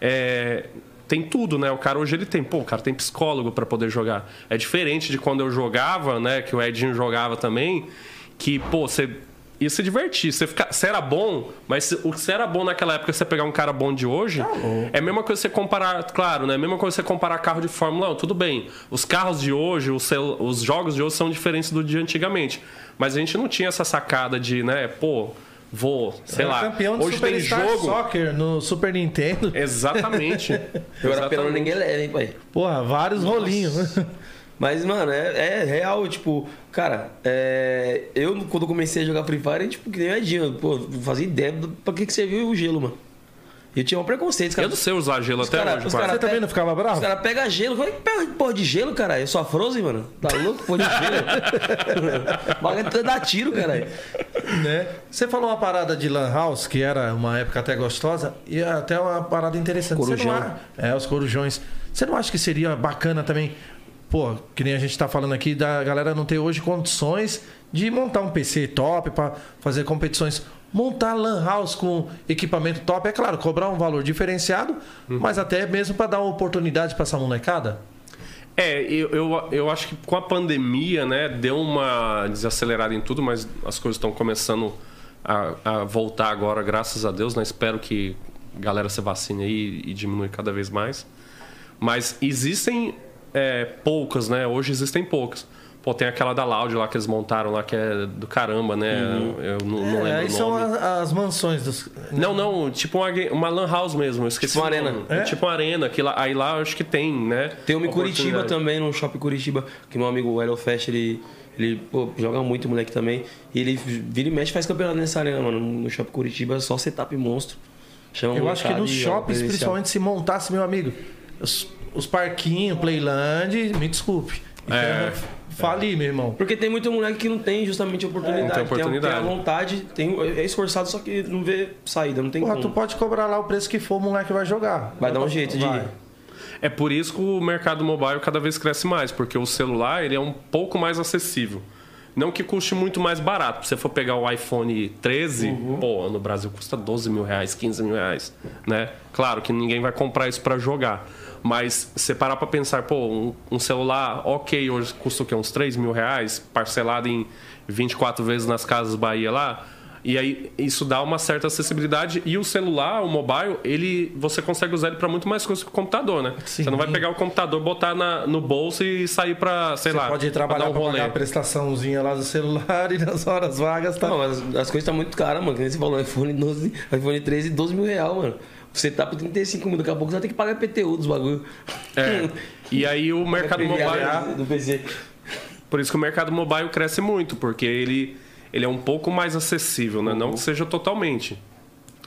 é, tem tudo, né? O cara hoje ele tem, pô, o cara tem psicólogo para poder jogar. É diferente de quando eu jogava, né? Que o Edinho jogava também, que, pô, você ia se divertir. Você, fica, você era bom, mas se- o que você era bom naquela época, você pegar um cara bom de hoje, é a mesma coisa você comparar, claro, né? É a mesma coisa você comparar carro de Fórmula 1. Tudo bem, os carros de hoje, os, os jogos de hoje são diferentes do de antigamente. Mas a gente não tinha essa sacada de, né, pô, vou, sei lá. campeão de hoje tem Superstar jogo. Soccer no Super Nintendo. Exatamente. Eu era pelo ninguém leva, hein, pai? Porra, vários rolinhos. Mas, mano, é, é real, tipo, cara, é, eu quando comecei a jogar Free Fire, tipo, que nem o Edinho, pô, não fazia ideia do- pra que, que serviu o gelo, mano. E eu tinha um preconceito, os Eu não sei usar gelo Os até cara- hoje, os cara- Você também não ficava Os bravo? caras pegam gelo, como é que pega porra de gelo, cara? Eu sou a Frozen, mano. Tá louco? Porra de gelo. Bagulho dá tiro, caralho. né? Você falou uma parada de Lan House, que era uma época até gostosa, e até uma parada interessante. Você Corujão. não a- É, os corujões. Você não acha que seria bacana também, pô, que nem a gente tá falando aqui, da galera não ter hoje condições de montar um PC top pra fazer competições. Montar Lan House com equipamento top, é claro, cobrar um valor diferenciado, mas até mesmo para dar uma oportunidade para essa molecada. É, eu, eu, eu acho que com a pandemia, né, deu uma desacelerada em tudo, mas as coisas estão começando a, a voltar agora, graças a Deus, né? Espero que a galera se vacine aí e diminui cada vez mais. Mas existem é, poucas, né? Hoje existem poucas. Pô, tem aquela da Loud lá que eles montaram lá, que é do caramba, né? Eu não, não É, lembro aí o são as, as mansões dos. Não, não, tipo uma, uma lan house mesmo. Eu esqueci Tipo uma arena. É? É? Tipo uma arena. Que lá, aí lá eu acho que tem, né? Tem uma em Curitiba também, no Shopping Curitiba, que meu amigo o Elo Fest, ele, ele pô, joga muito moleque também. E ele vira e mexe e faz campeonato nessa arena, mano. No Shopping Curitiba, só setup monstro. Chama Eu acho que nos shoppings, principalmente se montasse, meu amigo, os parquinhos, Playland, me desculpe. É. Fali, meu irmão. Porque tem muito moleque que não tem justamente oportunidade. Não tem oportunidade. Tem, a vontade, tem, é esforçado, só que não vê saída, não tem Porra, como. tu pode cobrar lá o preço que for, o moleque vai jogar. Vai dar um jeito de- Vai. É por isso que o mercado mobile cada vez cresce mais, porque o celular ele é um pouco mais acessível. Não que custe muito mais barato. Se você for pegar o iPhone 13, Uhum. pô, no Brasil custa 12 mil reais, 15 mil reais, né? Claro que ninguém vai comprar isso para jogar. Mas você parar para pensar, pô, um, um celular, ok, hoje custa o quê? Uns 3 mil reais, parcelado em 24 vezes nas casas Bahia lá. E aí isso dá uma certa acessibilidade e o celular, o mobile, ele você consegue usar ele para muito mais coisas que o computador, né? Sim. Você não vai pegar o computador, botar na- no bolso e sair para, sei Você lá, pode ir pra trabalhar dar um pra rolê. pagar a prestaçãozinha lá do celular e nas horas vagas tá. Não, mas as coisas estão muito caras, mano. Que nem você falou, iPhone 12, iPhone 13, 12 mil reais, mano. Você tá por 35 mil, daqui a pouco você vai ter que pagar PTU dos bagulho. É. E aí o mercado mobile, do PC. por isso que o mercado mobile cresce muito, porque ele, ele é um pouco mais acessível, né? Não que seja totalmente.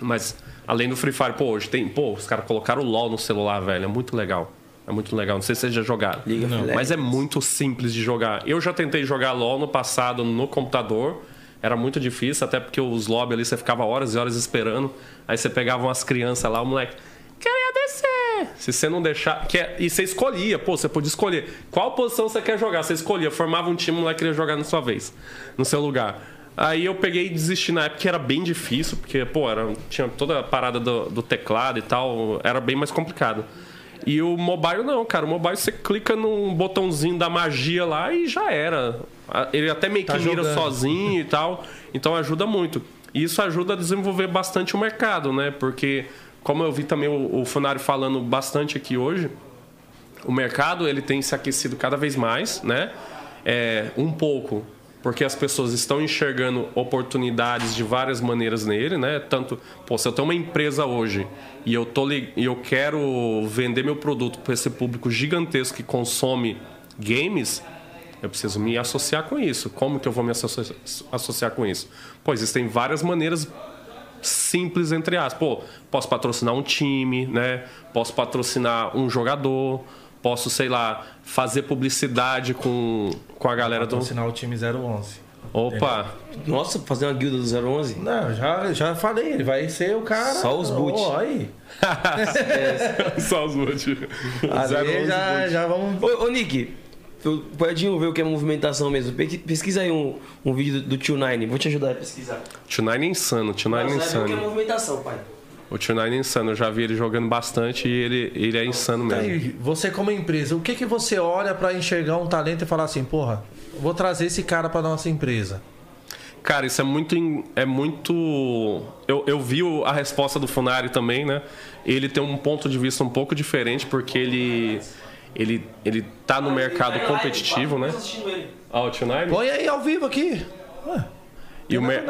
Mas além do Free Fire, pô, hoje tem, pô, os caras colocaram o LoL no celular, velho, é muito legal. É muito legal, não sei se vocês já jogaram. Liga Legends. Mas é muito simples de jogar. Eu já tentei jogar LoL no passado no computador. Era muito difícil, até porque os lobbies ali você ficava horas e horas esperando. Aí você pegava umas crianças lá, o moleque. Queria descer. Se você não deixar. Que é- e você escolhia, pô, você podia escolher qual posição você quer jogar. Você escolhia, formava um time, o moleque queria jogar na sua vez, no seu lugar. Aí eu peguei e desisti na época que era bem difícil, porque, pô, era, tinha toda a parada do, do teclado e tal, era bem mais complicado. E o mobile não, cara. O mobile você clica num botãozinho da magia lá e já era. Ele até meio que Tá mira sozinho e tal. Então ajuda muito. E isso ajuda a desenvolver bastante o mercado, né? Porque, como eu vi também o, o Funari falando bastante aqui hoje, o mercado ele tem se aquecido cada vez mais, né? É, um pouco porque as pessoas estão enxergando oportunidades de várias maneiras nele, né? Tanto, pô, se eu tenho uma empresa hoje e eu tô e eu quero vender meu produto para esse público gigantesco que consome games, eu preciso me associar com isso. Como que eu vou me associa- associar com isso? Pô, existem várias maneiras simples entre aspas. Pô, posso patrocinar um time, né? Posso patrocinar um jogador, posso, sei lá, fazer publicidade com, com a galera do Patrocinar o time 011. Opa, Nossa, fazer uma guilda do 011? Não, já, já falei, ele vai ser o cara. Só os boot. Ó, aí. só os boot. Ali já, já vamos. Ô, ô Nick, tu pode ver o que é movimentação mesmo. Pe- Pesquisa aí um, um vídeo do, do Tio Nine. Vou te ajudar a pesquisar. Tio Nine é insano, Tio Nine é ver o que é insano. movimentação, pai. O Tio Nine é insano, eu já vi ele jogando bastante e ele, ele é insano Tá mesmo. aí, você como empresa, o que que você olha pra enxergar um talento e falar assim, porra, vou trazer esse cara pra nossa empresa? Cara, isso é muito. É muito. Eu, eu vi a resposta do Funari também, né? Ele tem um ponto de vista um pouco diferente, porque ele. Ele, ele tá no mercado competitivo, né? Ah, o Tio? Põe aí ao vivo aqui. Ué, E o mer-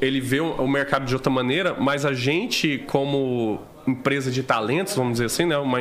ele vê o o mercado de outra maneira, mas a gente, como empresa de talentos, vamos dizer assim, né? Uma,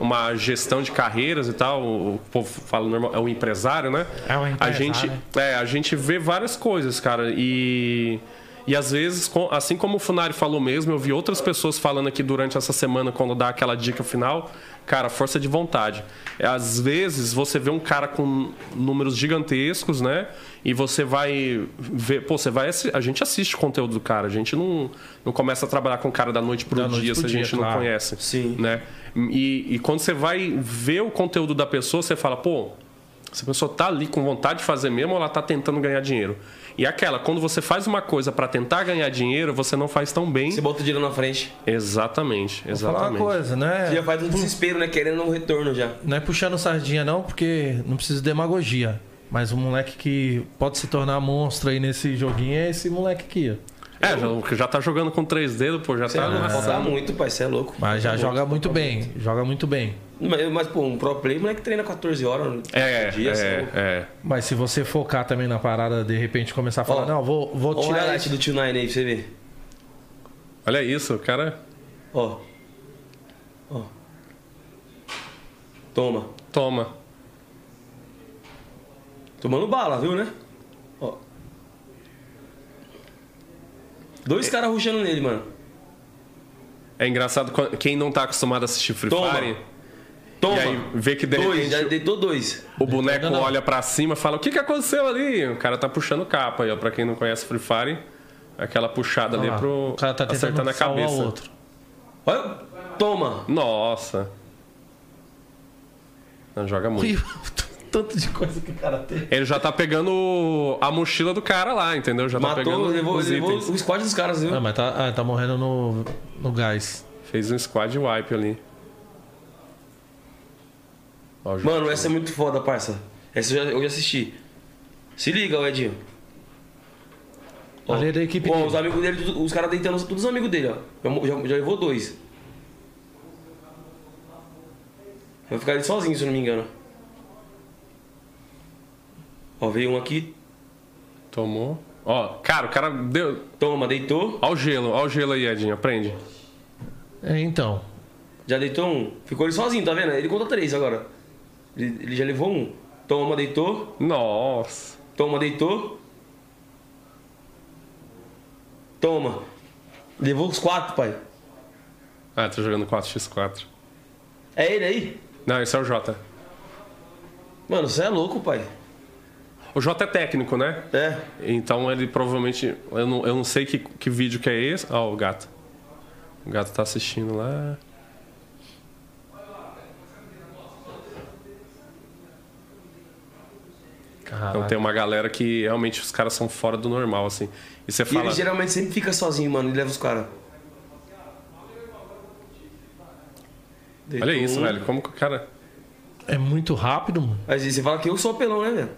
uma gestão de carreiras e tal, o, o povo fala normal, é o empresário, né? É o A empresário. gente, é, a gente vê várias coisas, cara, e. E às vezes, com- assim como o Funari falou mesmo, eu vi outras pessoas falando aqui durante essa semana, quando dá aquela dica final, cara, força de vontade. É, Às vezes você vê um cara com números gigantescos, né? E você vai ver, pô, você vai a gente assiste o conteúdo do cara, a gente não, não começa a trabalhar com o cara da noite pro Da noite dia pro se a dia, gente claro. não conhece, Sim. né? E, e quando você vai ver o conteúdo da pessoa, você fala, pô, essa pessoa tá ali com vontade de fazer mesmo ou ela tá tentando ganhar dinheiro? E aquela, quando você faz uma coisa para tentar ganhar dinheiro, você não faz tão bem. Você bota o dinheiro na frente. Exatamente, vou falar uma exatamente. coisa, né? Você já faz um desespero, né? Querendo um retorno já. Não é puxando sardinha não, porque não precisa de demagogia. Mas um moleque que pode se tornar monstro aí nesse joguinho é esse moleque aqui, ó. É, já, já tá jogando com três dedos, pô, já é tá louco, falta amassando. muito, pai. Você é louco. Mas já Falta joga muito falta bem, joga muito bem. Mas, mas, pô, um pro player, moleque treina 14 horas É, dia. é é, é. Mas se você focar também na parada, de repente começar a falar, Ó, não, vou, vou Olha o tirar highlight do Tio Nine aí pra você ver. Olha isso, o cara. Ó. Ó. Toma. Toma. Tomando bala, viu, né? Dois caras rushando nele, mano. É engraçado quem não tá acostumado a assistir Free Toma. Fire Toma. e aí vê que de dois, repente já deitou dois. o boneco não. olha pra cima e fala: O que, que aconteceu ali? O cara tá puxando capa aí, ó. Pra quem não conhece Free Fire, aquela puxada ali Ah, pro. o cara tá acertando a cabeça. o outro. Olha. Toma. Nossa. Não, joga muito. Tanto de coisa que o cara tem. Ele já tá pegando a mochila do cara lá, entendeu? Já tá Matou, pegando levou, os levou itens. o squad dos caras, viu? Ah, mas tá, ah, tá morrendo no, no gás. Fez um squad wipe ali. Ó. Mano, essa é muito foda, parça. Essa eu já, eu já assisti. Se liga, Edinho. Ó, Ali é da equipe ó, dele. os amigos dele, tudo- os caras deitando, todos os amigos dele, ó. Já, já, já levou dois. Vai ficar ele sozinho, se eu não me engano. Ó, veio um aqui. Tomou. Ó, cara, o cara deu. Toma, deitou. Ó o gelo, ó o gelo aí, Edinho. Aprende. É, então. Já deitou um. Ficou ele sozinho, tá vendo? Ele conta três agora. Ele, ele já levou um. Toma, deitou. Nossa. Toma, deitou. Toma. Levou os quatro, pai. Ah, tô jogando 4x4. É ele aí? Não, esse é o Jota. Mano, você é louco, pai. O Jota é técnico, né? É. Então ele provavelmente. Eu não, eu não sei que, que vídeo que é esse. Ó, o gato. O gato tá assistindo lá. Então tem uma galera que realmente os caras são fora do normal, assim. E você E fala. ele geralmente sempre fica sozinho, mano. Ele leva os caras. Olha isso, velho. Como que o cara. É muito rápido, mano. Mas você fala que eu sou apelão, né, velho?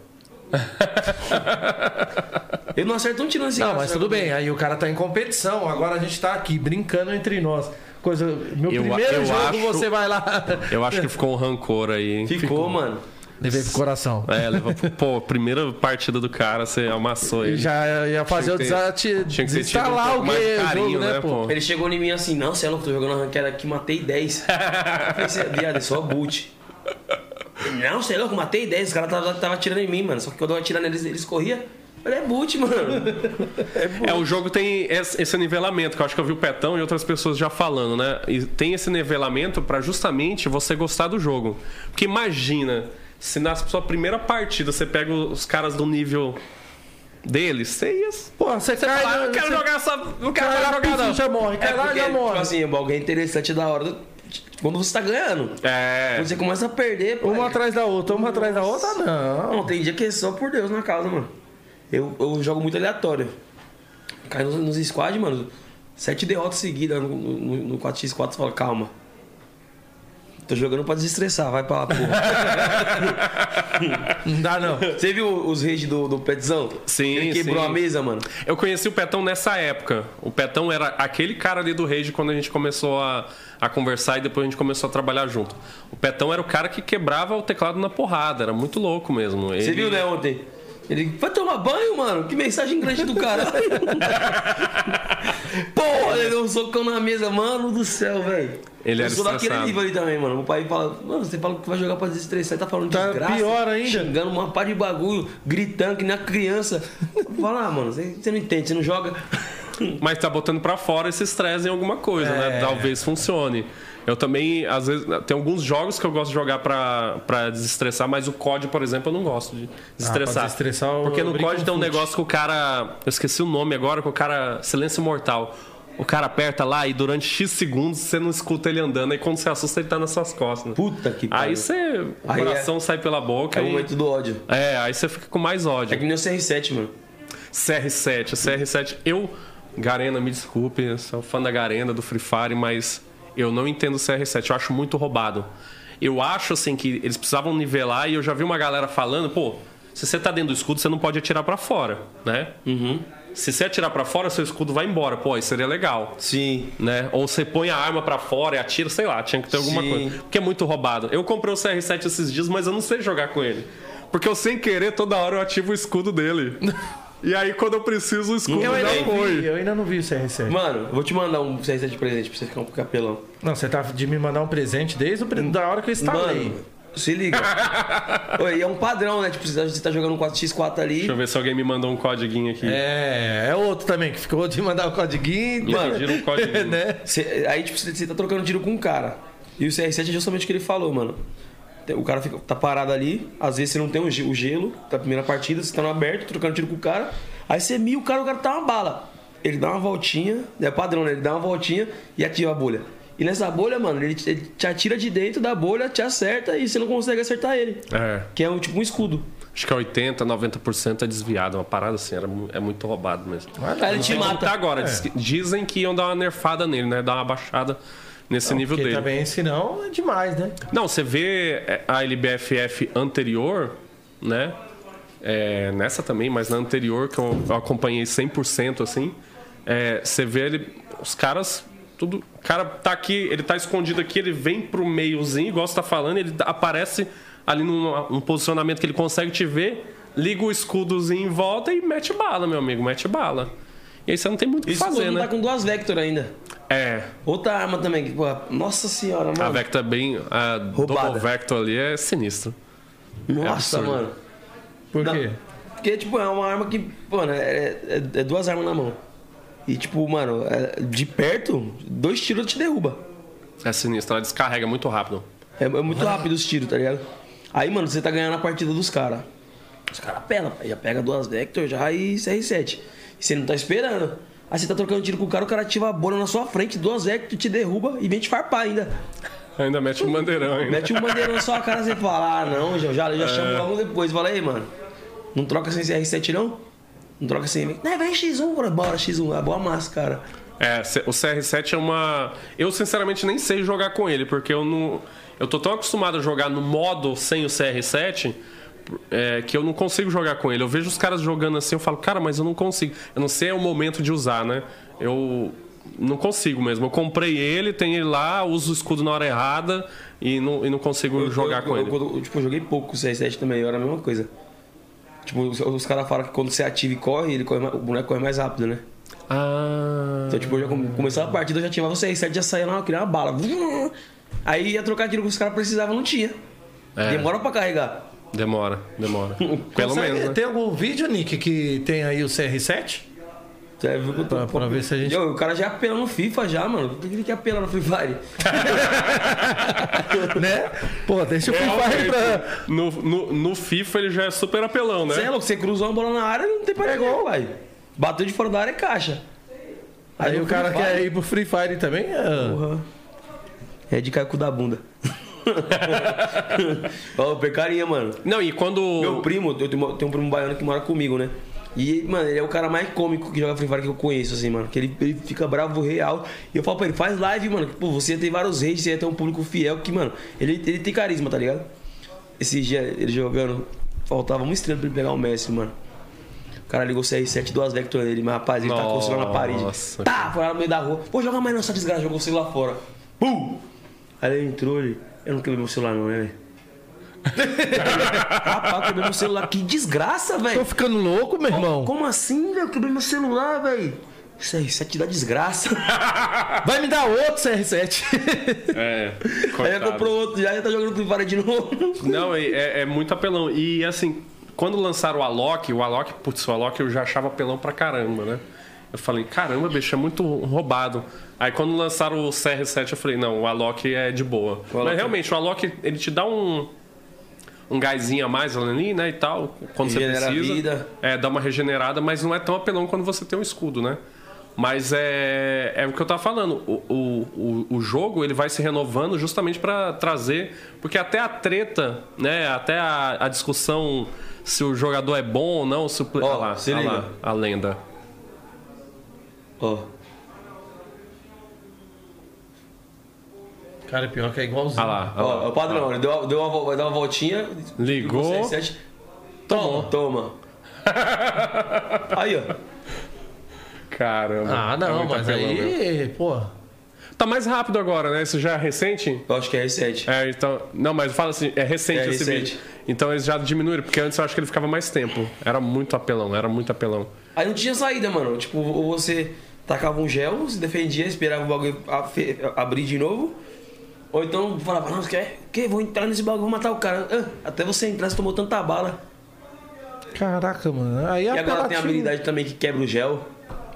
eu não acerto um tiro nesse Não, mas tudo bem. Aí o cara tá em competição. Agora a gente tá aqui brincando entre nós. Coisa. Meu Eu- primeiro eu jogo acho- você vai lá. Eu acho que ficou um rancor aí. hein? Ficou, mano. Levei pro coração. É, levou. Pô, primeira partida do cara, você amassou ele. Já ia fazer o Tinha que ter- desati... tinha que tido um pouco o mais de game, carinho, jogo, né, né, pô? Ele chegou em mim assim, não, você é louco, tô jogando ranked aqui, matei 10. Eu falei, "Cê viado, é só boot. Ele, Não, você é louco, matei 10, os caras tava, tava atirando em mim, mano. Só que quando eu atirando neles, eles corriam. Eu falei, é boot, mano. É boot. É, o jogo tem esse nivelamento, que eu acho que eu vi o Petão e outras pessoas já falando, né? E tem esse nivelamento pra justamente você gostar do jogo. Porque imagina, se na sua primeira partida você pega os caras do nível dele, você ia. Porra, você Você cai. fala, não quero você jogar essa. Não quero Cai jogar, não. já morre. É Cai lá, porque, já tipo morre. assim, o alguém interessante da hora. do- Quando você tá ganhando. É. Quando você começa a perder, pai, Uma atrás da outra, uma atrás da outra, não. Não, tem dia que é só por Deus na casa, mano. Eu, eu jogo muito aleatório. Cai nos, nos squad, mano. Sete derrotas seguidas no, no, no 4x4, você fala, calma. Tô jogando pra desestressar, vai pra lá, porra. Não dá, não. Você viu os reis do, do Petzão? Sim, Ele quebrou sim. a mesa, mano. Eu conheci o Petão nessa época. O Petão era aquele cara ali do Rage quando a gente começou a, a conversar e depois a gente começou a trabalhar junto. O Petão era o cara que quebrava o teclado na porrada, era muito louco mesmo. Você Ele- viu, né, ontem? Ele vai tomar banho, mano? Que mensagem grande do caralho. Porra, ele deu um socão na mesa, mano do céu, velho. Ele Eu era sou daquele nível ali também, mano. O pai fala, mano, você fala que vai jogar pra desestressar, tá falando Tá de graça. pior ainda. Xingando uma par de bagulho, gritando que nem a criança. Fala, ah, mano, você, você não entende, você não joga. Mas tá botando pra fora esse estresse em alguma coisa, É. né? Talvez funcione. Eu também, às vezes, tem alguns jogos que eu gosto de jogar pra, pra desestressar, mas o COD, por exemplo, eu não gosto de desestressar. pra desestressar, Porque no COD tem um negócio que o cara. Eu esqueci o nome agora, que o cara. Silêncio Mortal. O cara aperta lá e durante X segundos você não escuta ele andando, aí quando você assusta ele tá nas suas costas. né? Puta que pariu. Aí você. O Aí é- coração sai pela boca. É o e- momento do ódio. É, aí você fica com mais ódio. É que nem o CR7, mano. CR7, o CR7, eu, Garena, me desculpe, eu sou fã da Garena, do Free Fire, mas eu não entendo o CR7, eu acho muito roubado. Eu acho, assim, que eles precisavam nivelar e eu já vi uma galera falando, pô, se você tá dentro do escudo, você não pode atirar pra fora, né? Se você atirar pra fora, seu escudo vai embora, pô, isso seria legal. Sim. Né? Ou você põe a arma pra fora e atira, sei lá, tinha que ter alguma Sim. coisa. Porque é muito roubado. Eu comprei o CR7 esses dias, mas eu não sei jogar com ele. Porque eu, sem querer, toda hora eu ativo o escudo dele. E aí, quando eu preciso, o escudo Eu ainda, já não vi, foi. eu ainda não vi o CR7. Mano, eu vou te mandar um CR7 de presente pra você ficar um capelão. Não, você tá de me mandar um presente desde o, pre- da hora que eu instalei. Mano, se liga. Oi, é um padrão, né? Tipo, você tá jogando um 4x4 ali. Deixa eu ver se alguém me mandou um códiguinho aqui. É, é outro também que ficou de mandar o códiguinho. Me pediram um códiguinho. né? Cê- aí, tipo, você tá trocando tiro com um cara. E o CR7 é justamente o que ele falou, mano. O cara fica, tá parado ali, às vezes você não tem o ge- o gelo da primeira partida, você tá no aberto, trocando tiro com o cara. Aí você mira o cara, o cara tá uma bala. Ele dá uma voltinha, é padrão, né? Ele dá uma voltinha e ativa a bolha. E nessa bolha, mano, ele te, ele te atira de dentro da bolha, te acerta e você não consegue acertar ele. É. Que é um, tipo um escudo. Acho que é 80, 90% é desviado. Uma parada assim, era, é muito roubado mesmo. Aí ele te mata. tá agora. Que- Dizem que iam dar uma nerfada nele, né? Dar uma baixada nesse nível Porque dele. também, senão, é demais, né? Não, você vê é, a LBFF anterior, né? É, nessa também, mas na anterior, que eu acompanhei 100% assim, é, você vê ele, os caras, tudo. O cara tá aqui, ele tá escondido aqui, ele vem pro meiozinho, igual você tá falando, ele aparece ali num, num posicionamento que ele consegue te ver, liga o escudozinho em volta e mete bala, meu amigo, mete bala. E aí você não tem muito o que Isso fazer, quando né? tá com duas Vector ainda. É, Outra arma também, que, pô, nossa senhora, mano. a Vector é bem. A Roubada. Double Vector ali é sinistro. Nossa, absurdo. mano. Por Não, quê? Porque, tipo, é uma arma que, mano, é, é- é duas armas na mão. E, tipo, mano, é- de perto, dois tiros te derruba. É sinistro, ela descarrega muito rápido. É, é muito rápido os tiros, tá ligado? Aí, mano, você tá ganhando a partida dos caras. Os caras pelam, pai, já pega duas Vector já e CR7. E você não tá esperando. Aí você tá trocando tiro com o cara, o cara ativa a bola na sua frente, duas Vector, te derruba e vem te farpar ainda. Ainda mete um bandeirão ainda. Mete um bandeirão na sua cara, você fala, ah, não, já, já, já chamo logo depois. Fala aí, mano, não troca sem CR7 não? Não troca sem... Não, vem X1, bora, bora X1, é boa massa, cara. É, o CR7 é uma. Eu sinceramente nem sei jogar com ele, porque eu não. Eu tô tão acostumado a jogar no modo sem o CR7 é, que eu não consigo jogar com ele. Eu vejo os caras jogando assim, eu falo, cara, mas eu não consigo. Eu não sei é o momento de usar, né? Eu não consigo mesmo. Eu comprei ele, tem ele lá, uso o escudo na hora errada e não, e não consigo jogar eu, com eu, ele. eu, eu, tipo, eu joguei pouco com o CR7 também, era a mesma coisa. Tipo, os, os caras falam que quando você ativa e corre, ele corre, o boneco corre mais rápido, né? Ah. Então, tipo, eu já come- começava a partida, eu já ativava o CR7, já saía lá, queria uma bala. Aí ia trocar tiro que os caras precisavam, não tinha. É. Demora pra carregar. Demora, demora. Pelo Consegue- menos, né? Tem algum vídeo, Nick, que tem aí o CR7? É, viu que eu tô- Pra- pra ver se a gente- Ô, o cara já apela no FIFA já, mano. Por que ele quer apelar no Free Fire? né? Pô, deixa o Free Fire pra. No, no, no FIFA ele já é super apelão, né? Você é louco, você cruzou uma bola na área não tem pra ninguém, pai. Bateu de fora da área é caixa. Aí no o cara Free Fire, quer ir pro Free Fire também. É... Porra. É de cair com o da bunda. Ó, pecarinha, mano. Não, e quando. Meu primo, eu tenho tenho um primo baiano que mora comigo, né? E, mano, ele é o cara mais cômico que joga Free Fire que eu conheço, assim, mano. Que ele, ele fica bravo real. E eu falo pra ele, faz live, mano. Pô, você ia ter vários reis, você ia ter um público fiel que, mano, ele, ele tem carisma, tá ligado? Esse dia, ele jogando, faltava uma estrela pra ele pegar o Messi, mano. O cara ligou o CR7, duas Vector nele, mas rapaz, ele tá com o celular na parede. Nossa, Tá, foi lá no meio da rua. Pô, joga mais não, essa desgraça, jogou o celular fora. Pum! Aí ele entrou, ele. Eu não quebrei meu celular, não, né, velho? Rapaz, eu quebrei meu celular. Que desgraça, velho. Tô ficando louco, meu irmão. Como assim, velho? Eu quebrei meu celular, velho. Isso aí, isso te dá desgraça. Vai me dar outro CR7. É. Aí coitado. já comprou outro, já, já tá jogando Free Fire de novo. Não, é, é- é muito apelão. E assim, quando lançaram o Alok, o Alok, putz, o Alok eu já achava apelão pra caramba, né? Eu falei, caramba, bicho, é muito roubado. Aí quando lançaram o CR7, eu falei, não, o Alok é de boa. Mas realmente, o Alok, ele te dá um. Um gásinho a mais ali, né? E tal, quando Regenera você a precisa. vida. É, dá uma regenerada, mas não é tão apelão quando você tem um escudo, né? Mas é, é o que eu tava falando. O, o, o, jogo ele vai se renovando justamente para trazer. Porque até a treta, né? Até a, a discussão se o jogador é bom ou não. Se o, Olha lá, se liga. lá, a lenda. Ó, Cara, pior que é igualzinho. Olha lá. olha ó, lá. é o padrão, ele deu, deu uma, vai dar uma voltinha. Ligou. ligou CR7, Toma, toma. Aí, ó. Caramba. Ah, é não, muito mas apelão aí, pô. Tá mais rápido agora, né? Isso já é recente? Eu acho que é R7. É, então. Não, mas fala assim, é recente É esse recente. vídeo. Então eles já diminuíram, porque antes eu acho que ele ficava mais tempo. Era muito apelão, era muito apelão. Aí não tinha saída, mano. Tipo, ou você tacava um gel, se defendia, esperava o bagulho abrir de novo. Ou então falava, não, você quer? Que? Vou entrar nesse bagulho, vou matar o cara. Ah, até você entrar, você tomou tanta bala. Caraca, mano. Aí E agora tem a habilidade também que quebra o gel.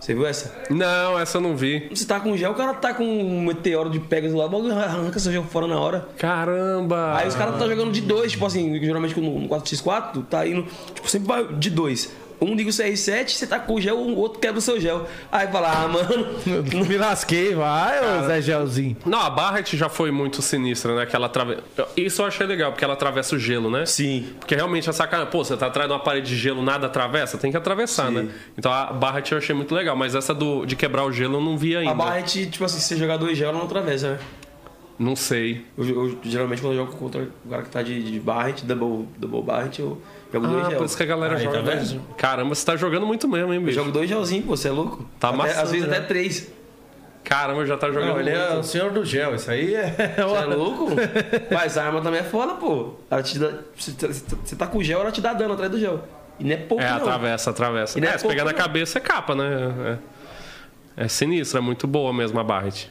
Você viu essa? Não, essa eu não vi. Você tá com gel, o cara tá com um meteoro de pegas lá, o bagulho arranca seu gel fora na hora. Caramba! Aí os caras tá jogando de dois, tipo assim, geralmente no 4x4, tá indo, tipo, sempre vai de dois. Um liga o CR7, você tá com o gel, o outro quebra o seu gel. Aí fala, ah, mano, Me lasquei, vai, ô Zé Gelzinho. Não, a Barret já foi muito sinistra, né? Que ela atravessa. Isso eu achei legal, porque ela atravessa o gelo, né? Sim. Porque realmente a sacanagem, pô, você tá atrás de uma parede de gelo, nada atravessa, tem que atravessar, Sim. né? Então a Barret eu achei muito legal, mas essa do, de quebrar o gelo eu não vi ainda. A Barret, tipo assim, se você jogar dois gel, ela não atravessa, né? Não sei. Eu, eu- geralmente quando eu jogo contra o cara que tá de, de Barret, double, double Barret, eu jogo dois Ah, gel. por isso que a galera Aí, joga. tá vendo? Caramba, você tá jogando muito mesmo, hein, Eu bicho? jogo dois gelzinhos, pô, você é louco? Tá até, amassando, Às vezes né? até três. Caramba, já tá jogando Não, ele é muito. o senhor do gel, isso aí é. Você é louco? Mas a arma também é foda, pô. Ela te dá, você, você tá com gel, ela te dá dano atrás do gel. E não é pouco, É, não. atravessa, atravessa. E não é É, se pouco, pegar na não. cabeça é capa, né? É, é sinistro, é muito boa mesmo a Barret.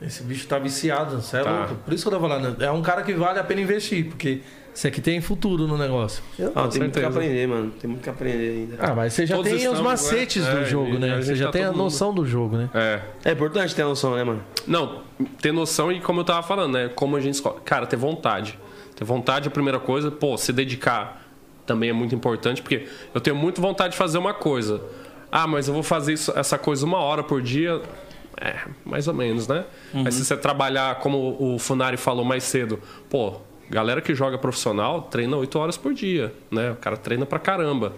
Esse bicho tá viciado, você é Tá. louco. Por isso que eu tô falando, é um cara que vale a pena investir, porque esse aqui tem futuro no negócio. Eu- Ah, tem muito que aprender, mano. Tem muito que aprender ainda. Ah, mas você já Todos tem os macetes do É, jogo, né? Você já tá tem a mundo- noção do jogo, né? É. É importante ter a noção, né, mano? Não, ter noção e como eu tava falando, né? Como a gente escolhe. Cara, ter vontade. Ter vontade é a primeira coisa. Pô, se dedicar também é muito importante, porque eu tenho muito vontade de fazer uma coisa. Ah, mas eu vou fazer isso- essa coisa uma hora por dia. É, mais ou menos, né? Mas se você trabalhar, como o Funari falou mais cedo, pô, galera que joga profissional treina 8 horas por dia, né? O cara treina pra caramba.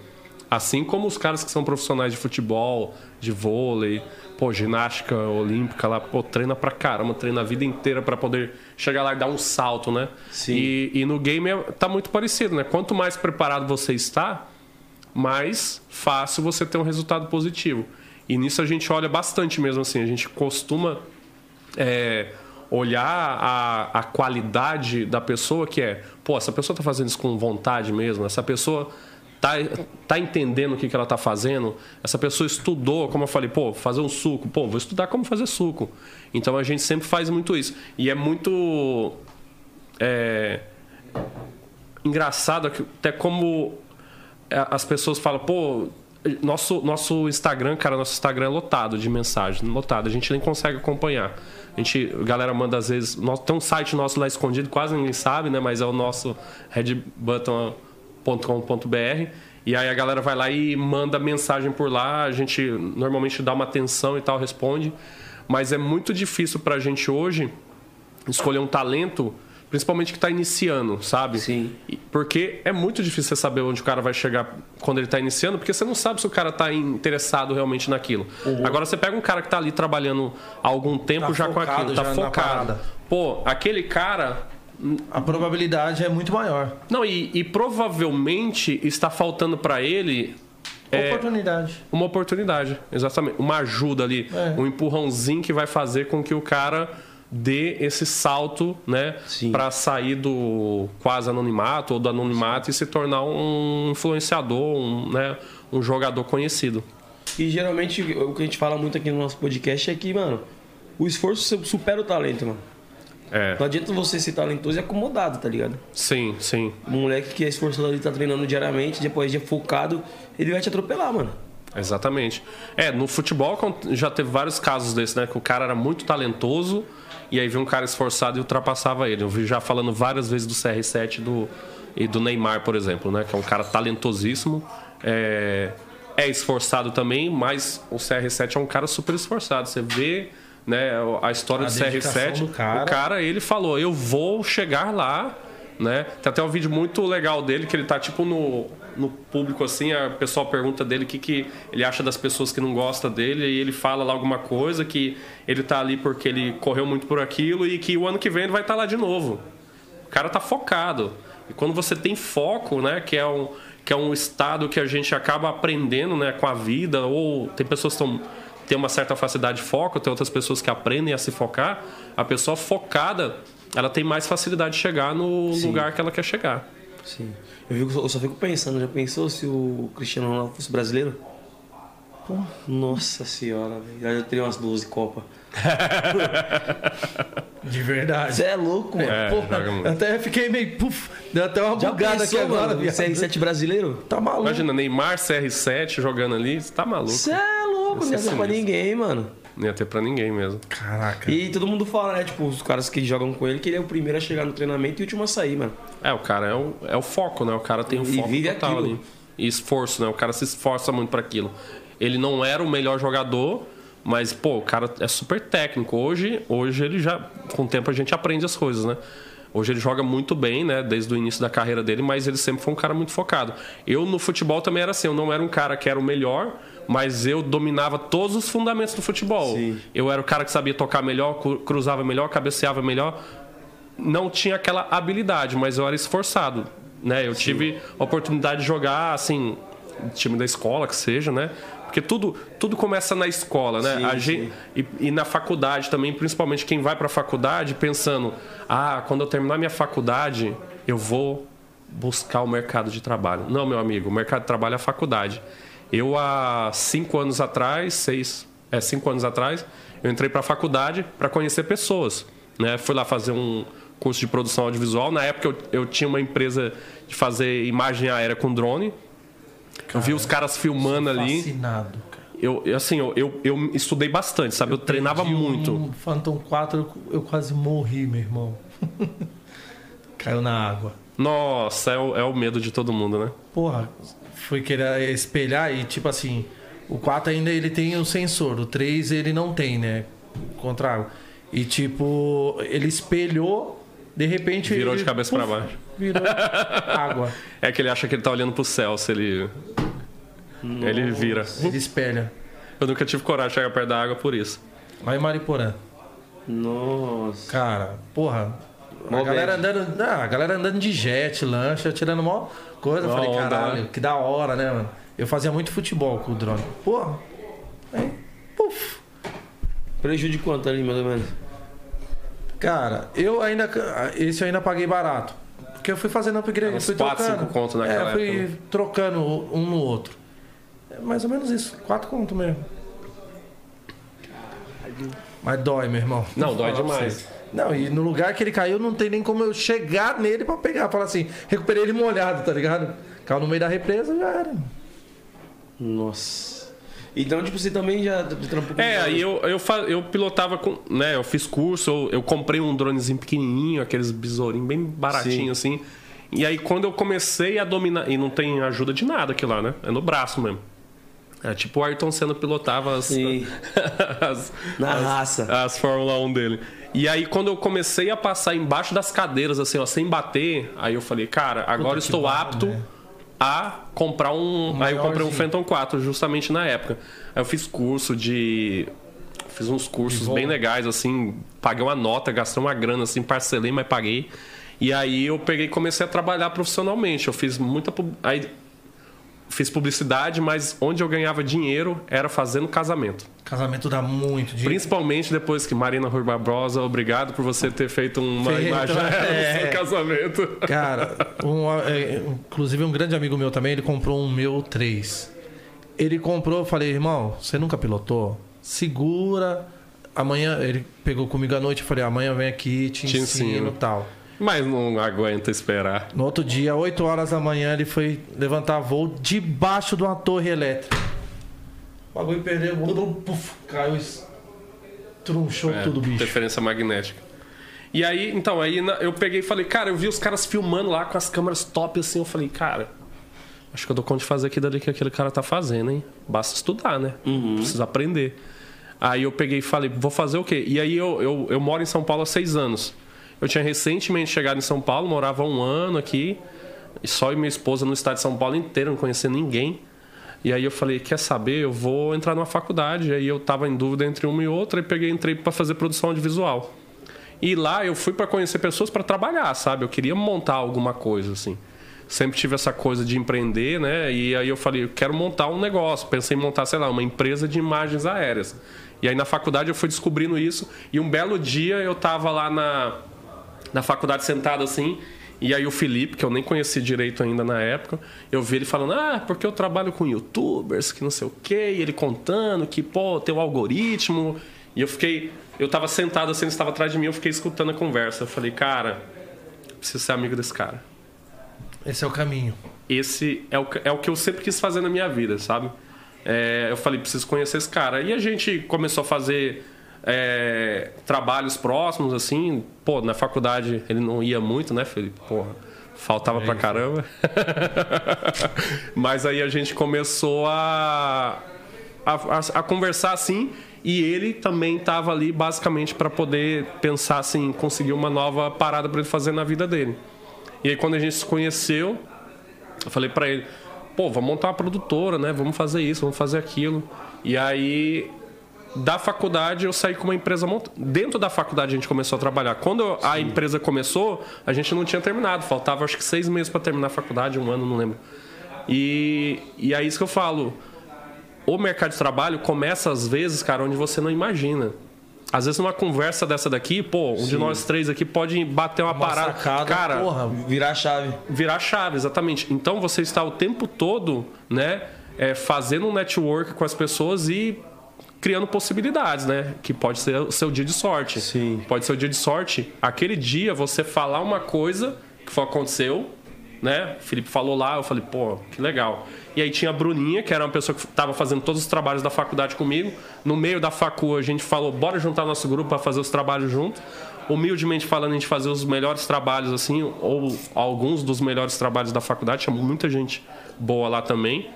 Assim como os caras que são profissionais de futebol, de vôlei, pô, ginástica olímpica lá, pô, treina pra caramba, treina a vida inteira pra poder chegar lá e dar um salto, né? Sim. E, e no game é- tá muito parecido, né? Quanto mais preparado você está, mais fácil você ter um resultado positivo. E nisso a gente olha bastante mesmo assim, a gente costuma é, olhar a, a qualidade da pessoa que é, pô, essa pessoa tá fazendo isso com vontade mesmo, essa pessoa tá, tá entendendo o que, que ela tá fazendo, essa pessoa estudou, como eu falei, pô, fazer um suco, pô, vou estudar como fazer suco. Então a gente sempre faz muito isso. E é muito é, engraçado até como é, as pessoas falam, pô, Nosso, nosso Instagram, cara, nosso Instagram é lotado de mensagem, lotado. A gente nem consegue acompanhar. A gente, a galera manda às vezes. Tem um site nosso lá escondido, quase ninguém sabe, né? Mas é o nosso redbutton.com.br. E aí a galera vai lá e manda mensagem por lá. A gente normalmente dá uma atenção e tal, responde. Mas é muito difícil pra gente hoje escolher um talento, principalmente que está iniciando, sabe? Sim. Porque é muito difícil você saber onde o cara vai chegar quando ele está iniciando, porque você não sabe se o cara está interessado realmente naquilo. Agora você pega um cara que está ali trabalhando há algum tempo Tá já com focado aquilo, tá já na focado. Pô, aquele cara. A probabilidade é muito maior. Não, e, e provavelmente está faltando para ele É. Oportunidade. uma oportunidade, exatamente. Uma ajuda ali, É. um empurrãozinho que vai fazer com que o cara dê esse salto, né, Sim. para sair do quase anonimato ou do anonimato e se tornar um influenciador, um, né, um jogador conhecido. E geralmente o que a gente fala muito aqui no nosso podcast é que, mano, o esforço supera o talento, mano. É, Não adianta você ser talentoso e acomodado, tá ligado? sim, sim. O moleque que é esforçado ali, tá treinando diariamente, depois de focado, ele vai te atropelar, mano. Exatamente. É, no futebol já teve vários casos desses, né? Que o cara era muito talentoso e aí vinha um cara esforçado e ultrapassava ele. Eu vi já falando várias vezes do CR7 do, e do Neymar, por exemplo, né? Que é um cara talentosíssimo. É, é esforçado também, mas o CR7 é um cara super esforçado. Você vê né, a história A do dedicação CR7. do cara. O cara, ele falou, eu vou chegar lá, né? Tem até um vídeo muito legal dele, que ele tá tipo no, no público assim, a pessoa pergunta dele o que, que ele acha das pessoas que não gostam dele, e ele fala lá alguma coisa, que ele tá ali porque ele correu muito por aquilo e que o ano que vem ele vai estar lá de novo. O cara tá focado. E quando você tem foco, né, que é um, que é um estado que a gente acaba aprendendo, né, com a vida, ou tem pessoas que têm uma certa facilidade de foco, tem outras pessoas que aprendem a se focar. A pessoa focada, ela tem mais facilidade de chegar no lugar que ela quer chegar. Sim. Eu, fico- eu só fico pensando, já pensou se o Cristiano Ronaldo fosse brasileiro? Nossa senhora, velho. Já teria umas 12 Copas. De verdade. Você é louco, mano. É, Porra, muito. até fiquei meio. Puf, deu até uma Já bugada aqui pensou, agora, mano, o viado. CR7 brasileiro? Tá maluco. Imagina, Neymar CR7 jogando ali, você tá maluco. Você é louco, não é pra ninguém, mano. Não ia ter pra ninguém mesmo. Caraca. E todo mundo fala, né? Tipo, os caras que jogam com ele, que ele é o primeiro a chegar no treinamento e o último a sair, mano. É, o cara é o, é o foco, né? O cara tem um E foco vive total aquilo. ali. E esforço, né? O cara se esforça muito para aquilo. Ele não era o melhor jogador, mas, pô, o cara é super técnico. Hoje, hoje ele já, com o tempo a gente aprende as coisas, né? Hoje ele joga muito bem, né? Desde o início da carreira dele, mas ele sempre foi um cara muito focado. Eu no futebol também era assim, eu não era um cara que era o melhor, mas eu dominava todos os fundamentos do futebol. Sim. Eu era o cara que sabia tocar melhor, cru- cruzava melhor, cabeceava melhor não tinha aquela habilidade, mas eu era esforçado, né? Eu tive a oportunidade de jogar assim, time da escola que seja, né? Porque tudo, tudo começa na escola, né? Sim, a gente, e, e na faculdade também, principalmente quem vai para a faculdade pensando, ah, quando eu terminar minha faculdade, eu vou buscar o mercado de trabalho. Não, meu amigo, o mercado de trabalho é a faculdade. Eu há cinco anos atrás, seis, é cinco anos atrás, eu entrei para a faculdade para conhecer pessoas, né? Fui lá fazer um curso de produção audiovisual. Na época eu, eu tinha uma empresa de fazer imagem aérea com drone. eu vi os caras filmando ali. Fascinado, cara. Eu, eu, assim, eu, eu, eu estudei bastante, sabe? Eu, treinava Perdi muito. Um Phantom 4, eu, eu quase morri, meu irmão. Caiu na água. Nossa, é o, é o medo de todo mundo, né? Porra, fui querer espelhar e tipo assim, o 4 ainda ele tem o sensor, o 3 ele não tem, né? Contra água. E tipo, ele espelhou, de repente. Virou ele, de cabeça pra baixo. Virou água. É que ele acha que ele tá olhando pro céu se ele. Ele vira. Ele espelha. Eu nunca tive coragem de chegar perto da água por isso. Lá em Mariporã. Nossa. Cara, porra. Mó A galera, andando, não, a galera andando de jet, lancha, tirando mó coisa. Eu falei, onda, caralho, né? que da hora, né, mano? Eu fazia muito futebol com o drone. Porra. Aí, puf. Prejuízo de quanto ali, mais ou menos? Cara, eu ainda. Esse eu ainda paguei barato. Porque eu fui fazendo upgrade, Uns fui quatro, trocando. cinco conto naquela é, fui época, né? trocando um no outro. É mais ou menos isso, quatro conto mesmo. Mas dói, meu irmão. Não, Vou dói demais. Não, e no lugar que ele caiu, não tem nem como eu chegar nele pra pegar. Falar assim, recuperei ele molhado, tá ligado? Caiu no meio da represa, já era. Nossa. Então, tipo, você também já trampou com É, aí eu, eu, eu pilotava com. né, eu fiz curso, eu, eu comprei um dronezinho pequenininho, aqueles besourinhos bem baratinhos assim. E aí quando eu comecei a dominar. E não tem ajuda de nada aqui lá, né? É no braço mesmo. É tipo o Ayrton Senna pilotava as, Sim. as, Na as- raça. as Fórmula 1 dele. E aí, quando eu comecei a passar embaixo das cadeiras, assim, ó, sem bater, aí eu falei, cara, agora estou barra, apto né? a comprar um. aí eu comprei um. Phantom 4, justamente na época. Aí eu fiz curso de. Fiz uns cursos bem legais, assim, paguei uma nota, gastei uma grana, assim, parcelei, mas paguei. E aí eu peguei e comecei a trabalhar profissionalmente. Eu fiz muita. Aí fiz publicidade, mas onde eu ganhava dinheiro era fazendo casamento. Casamento dá muito dinheiro. Principalmente depois que Marina Rui Barbosa, obrigado por você ter feito uma Feito, imagem é. do seu casamento. Cara, um, é, inclusive um grande amigo meu também, ele comprou um meu 3. Ele comprou, eu falei, irmão, você nunca pilotou? Segura. Amanhã, ele pegou comigo à noite, eu falei, amanhã vem aqui, te, Te ensino. e tal. Mas não aguenta esperar. No outro dia, 8 horas da manhã, ele foi levantar voo debaixo de uma torre elétrica. O bagulho perdeu, mudou, puf, caiu, trunchou É, tudo, bicho. Interferência magnética. E aí, então, aí eu peguei e falei, cara, eu vi os caras filmando lá com as câmeras top assim. Eu falei, cara, acho que eu dou conta de fazer aquilo ali que aquele cara tá fazendo, hein? Basta estudar, né? Precisa aprender. Aí eu peguei e falei, vou fazer o quê? E aí eu, eu, eu moro em São Paulo há seis anos. Eu tinha recentemente chegado em São Paulo, morava um ano aqui, e só eu e minha esposa no estado de São Paulo inteiro, não conhecia ninguém. E aí eu falei, quer saber, eu vou entrar numa faculdade. Aí eu tava em dúvida entre uma e outra e peguei e entrei para fazer produção audiovisual. E lá eu fui para conhecer pessoas para trabalhar, sabe? Eu queria montar alguma coisa assim. Sempre tive essa coisa de empreender, né? E aí eu falei, eu quero montar um negócio. Pensei em montar, sei lá, uma empresa de imagens aéreas. E aí na faculdade eu fui descobrindo isso. E um belo dia eu tava lá na, na faculdade sentado assim. E aí o Felipe, que eu nem conhecia direito ainda na época, eu vi ele falando, ah, porque eu trabalho com youtubers, que não sei o quê, e ele contando que, pô, tem o algoritmo. E eu fiquei, eu tava sentado assim, ele estava atrás de mim, eu fiquei escutando a conversa. Eu falei, cara, preciso ser amigo desse cara. Esse é o caminho. Esse é o, que- é o que eu sempre quis fazer na minha vida, sabe? É, eu falei, preciso conhecer esse cara. E a gente começou a fazer é, trabalhos próximos, assim. Pô, na faculdade ele não ia muito, né, Felipe? Porra, faltava pra caramba. Mas aí a gente começou a, a, a- a conversar assim. E ele também estava ali basicamente para poder pensar assim, conseguir uma nova parada para ele fazer na vida dele. E aí quando a gente se conheceu, eu falei pra ele, pô, vamos montar uma produtora, né? Vamos fazer isso, vamos fazer aquilo. E aí, da faculdade, eu saí com uma empresa montada. Dentro da faculdade, a gente começou a trabalhar. Quando a empresa começou, a gente não tinha terminado. Faltava, acho que, seis meses para terminar a faculdade, um ano, não lembro. E, e é isso que eu falo. O mercado de trabalho começa, às vezes, cara, onde você não imagina. Às vezes, numa conversa dessa daqui, pô, um de nós três aqui pode bater uma, Uma parada. sacada, cara, porra, Virar a chave. virar chave, exatamente. Então você está o tempo todo, né, é, fazendo um network com as pessoas e criando possibilidades, né? Que pode ser o seu dia de sorte. Sim. Pode ser o dia de sorte. Aquele dia você falar uma coisa que foi, aconteceu, né? O Felipe falou lá, eu falei, pô, que legal. E aí tinha a Bruninha, que era uma pessoa que estava fazendo todos os trabalhos da faculdade comigo. No meio da facu, a gente falou, bora juntar nosso grupo para fazer os trabalhos junto. Humildemente falando, a gente fazia os melhores trabalhos, assim, ou alguns dos melhores trabalhos da faculdade. Tinha muita gente boa lá também.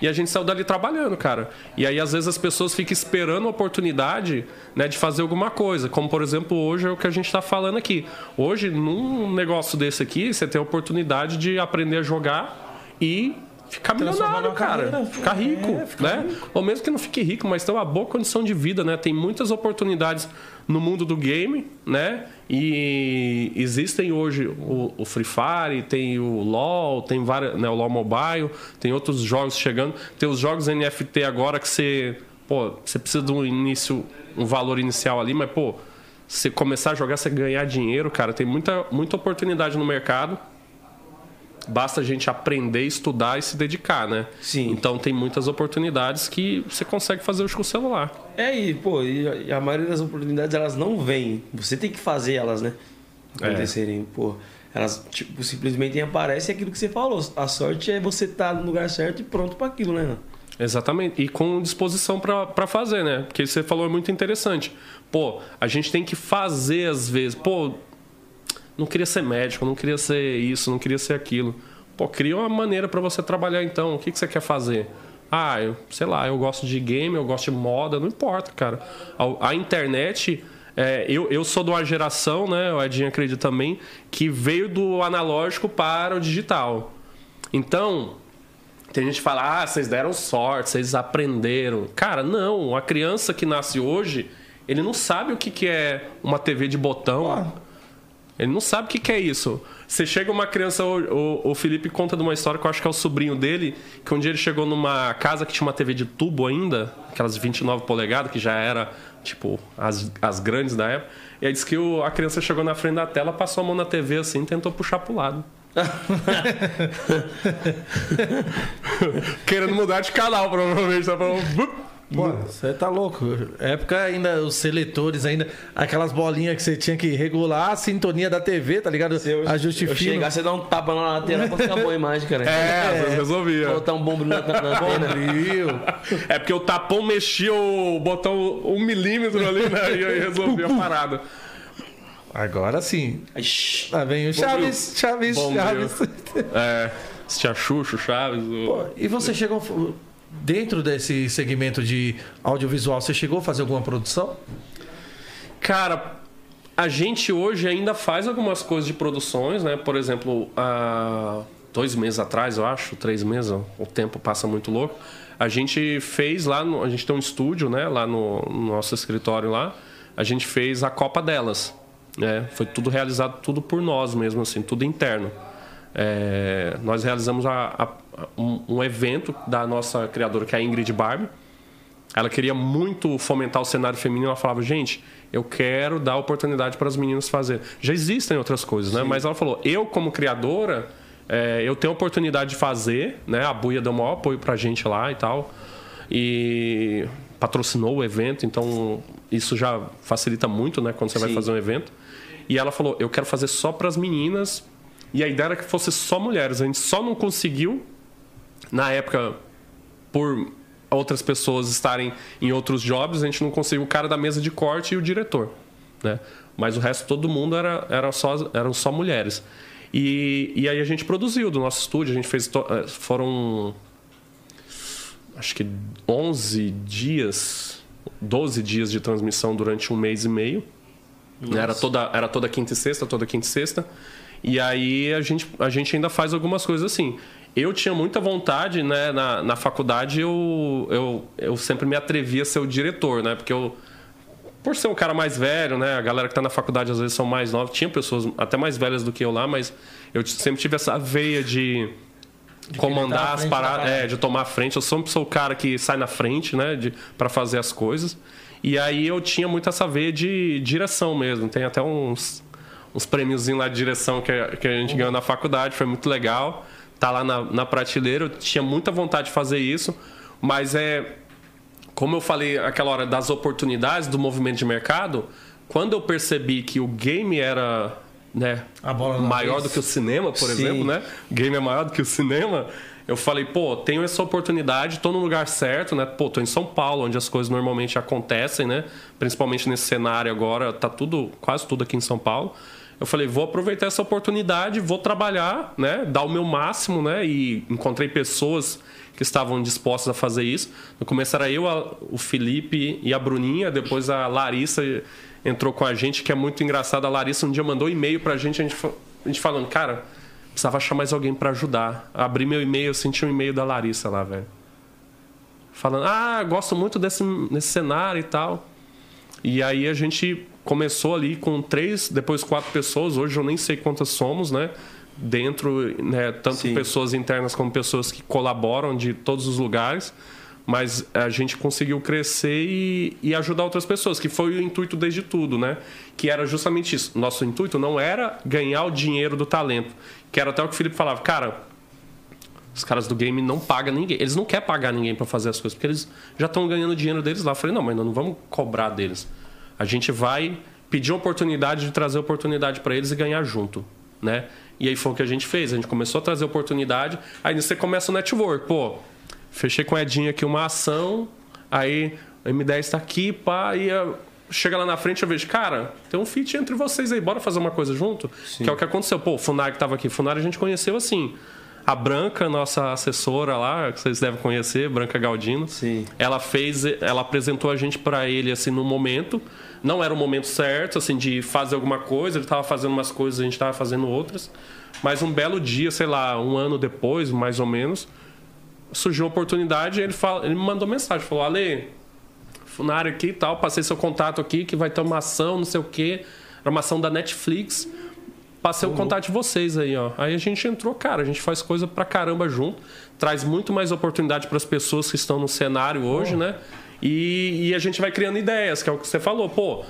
E a gente saiu dali trabalhando, cara. E aí, às vezes, as pessoas ficam esperando a oportunidade né, de fazer alguma coisa. Como, por exemplo, hoje é o que a gente está falando aqui. Hoje, num negócio desse aqui, você tem a oportunidade de aprender a jogar e ficar milionário, cara. carreira. Ficar rico, É, ficar né? Ou mesmo que não fique rico, mas ter uma boa condição de vida, né? Tem muitas oportunidades no mundo do game, né? E existem hoje o, o Free Fire, tem o LoL, tem várias, né, o LoL Mobile, tem outros jogos chegando, tem os jogos NFT agora que você, pô, você precisa de um início, um valor inicial ali, mas pô, você começar a jogar, você ganhar dinheiro, cara, tem muita, muita oportunidade no mercado. Basta a gente aprender, estudar e se dedicar, né? Sim. Então tem muitas oportunidades que você consegue fazer hoje com o celular. É, e, pô, e a, maioria das oportunidades elas não vêm. Você tem que fazer elas, né? É. Acontecerem, pô. Elas, tipo, simplesmente aparecem aquilo que você falou. A sorte é você estar no lugar certo e pronto para aquilo, né? Exatamente. E com disposição para fazer, né? Porque você falou é muito interessante. Pô, a gente tem que fazer às vezes. Pô, não queria ser médico, não queria ser isso, não queria ser aquilo. Pô, cria uma maneira para você trabalhar então. O que, que você quer fazer? Ah, eu, sei lá, eu gosto de game, eu gosto de moda, não importa, cara. A, a internet. É, eu, eu sou de uma geração, né? O Edinho acredita também, que veio do analógico para o digital. Então, tem gente que fala, ah, vocês deram sorte, vocês aprenderam. Cara, não. A criança que nasce hoje, ele não sabe o que, que é uma TV de botão. Ele não sabe o que, que é isso. Você chega uma criança, o, o, o, Felipe conta de uma história que eu acho que é o sobrinho dele, que um dia ele chegou numa casa que tinha uma TV de tubo ainda, aquelas 29 polegadas, que já era, tipo, as, as grandes da época. E aí disse que o, a criança chegou na frente da tela, passou a mão na TV assim e tentou puxar pro lado. Querendo mudar de canal, provavelmente. Tá falando... Você tá louco. Época ainda, os seletores ainda, aquelas bolinhas que você tinha que regular a sintonia da TV, tá ligado? Se eu, Ajuste eu fino. chegar, você dá um tapa na lateral pra ficar boa a imagem, cara. É, é. resolvia. Botar um bombril na, na, na antena. Bombril. É porque o tapão mexia o botão um milímetro ali, né? E aí resolvia a parada. Agora sim. Lá vem o Chaves, Chaves, Bombril. Chaves. É, tinha Xuxo, Chaves. o- Pô, e você chegou. Dentro desse segmento de audiovisual, você chegou a fazer alguma produção? Cara, a gente hoje ainda faz algumas coisas de produções, né? Por exemplo, há dois meses atrás, eu acho, três meses, o tempo passa muito louco. A gente fez lá, no- a gente tem um estúdio, né? Lá no, no nosso escritório lá, a gente fez a Copa delas, né? Foi tudo realizado tudo por nós mesmo, assim, tudo interno. É, nós realizamos a- a- um, um evento da nossa criadora, que é a Ingrid Barbie. Ela queria muito fomentar o cenário feminino. Ela falava, gente, eu quero dar oportunidade para as meninas fazer. Já existem outras coisas, né? Mas ela falou, eu como criadora, é, eu tenho a oportunidade de fazer, né? A Buia deu o maior apoio pra gente lá e tal. E patrocinou o evento, então isso já facilita muito, né? Quando você vai Sim. fazer um evento. E ela falou, eu quero fazer só para as meninas. E a ideia era que fosse só mulheres. A gente só não conseguiu, na época, por outras pessoas estarem em outros jobs, a gente não conseguiu o cara da mesa de corte e o diretor, né? Mas o resto todo mundo era, era só, eram só mulheres. E, e aí a gente produziu do nosso estúdio, a gente fez eh, foram acho que 11 dias, 12 dias de transmissão durante um mês e meio. Era toda, era toda quinta e sexta, toda quinta e sexta. E aí a gente, a gente ainda faz algumas coisas assim. Eu tinha muita vontade, né? Na, na faculdade eu, eu, eu sempre me atrevia a ser o diretor, né? Porque eu, por ser um cara mais velho, né? A galera que tá na faculdade às vezes são mais novos. Tinha pessoas até mais velhas do que eu lá, mas eu sempre tive essa veia de, comandar à as paradas, parada. é, de tomar a frente. Eu sempre sou o cara que sai na frente, né? De, para fazer as coisas. E aí eu tinha muito essa veia de direção mesmo. Tem até uns, uns prêmiozinhos lá de direção que, que a gente ganhou na faculdade. Foi muito legal. Tá lá na, na prateleira. Eu tinha muita vontade de fazer isso. Mas é como eu falei aquela hora das oportunidades do movimento de mercado, quando eu percebi que o game era né, A bola na maior vez. do que o cinema, por Sim. exemplo, né? O game é maior do que o cinema. Eu falei, pô, tenho essa oportunidade, tô no lugar certo, né? Pô, tô em São Paulo, onde as coisas normalmente acontecem, né? Principalmente nesse cenário agora, tá tudo, quase tudo aqui em São Paulo. Eu falei, vou aproveitar essa oportunidade, vou trabalhar, né? Dar o meu máximo, né? E encontrei pessoas que estavam dispostas a fazer isso. No começo era eu, a- o Felipe e a Bruninha, depois a Larissa entrou com a gente, que é muito engraçado. A Larissa um dia mandou um e-mail pra gente, a gente, a gente falando, cara, precisava achar mais alguém pra ajudar. Abri meu e-mail, eu senti um e-mail da Larissa lá, velho. Falando, ah, gosto muito desse, desse cenário e tal. E aí a gente começou ali com três, depois quatro pessoas. Hoje eu nem sei quantas somos, né? Dentro, né? Tanto Sim. pessoas internas como pessoas que colaboram de todos os lugares. Mas a gente conseguiu crescer e, e ajudar outras pessoas, que foi o intuito desde tudo, né? Que era justamente isso. Nosso intuito não era ganhar o dinheiro do talento. Que era até o que o Felipe falava, cara, os caras do game não pagam ninguém. Eles não querem pagar ninguém para fazer as coisas, porque eles já estão ganhando dinheiro deles lá. Eu falei, não, mas nós não vamos cobrar deles. A gente vai pedir oportunidade de trazer oportunidade para eles e ganhar junto. né? E aí foi o que a gente fez. A gente começou a trazer oportunidade. Aí você começa o network. Pô, fechei com o Edinho aqui uma ação. Aí o M10 tá aqui, pá. E chega lá na frente eu vejo, cara, tem um fit entre vocês aí. Bora fazer uma coisa junto? Que é o que aconteceu. Pô, o Funari que tava aqui. Funari a gente conheceu assim. A Branca, nossa assessora lá, que vocês devem conhecer, Branca Galdino. Sim. Ela fez, ela apresentou a gente para ele assim no momento. Não era o momento certo assim de fazer alguma coisa, ele estava fazendo umas coisas, a gente estava fazendo outras. Mas um belo dia, sei lá, um ano depois, mais ou menos, surgiu a oportunidade, ele fala, ele me mandou mensagem, falou: "Ale, Funari aqui e tal, passei seu contato aqui que vai ter uma ação, não sei o quê, era uma ação da Netflix. Passei o contato de vocês aí, ó. Aí a gente entrou, cara, a gente faz coisa pra caramba junto, traz muito mais oportunidade para as pessoas que estão no cenário hoje, né? E, e a gente vai criando ideias, que é o que você falou, pô.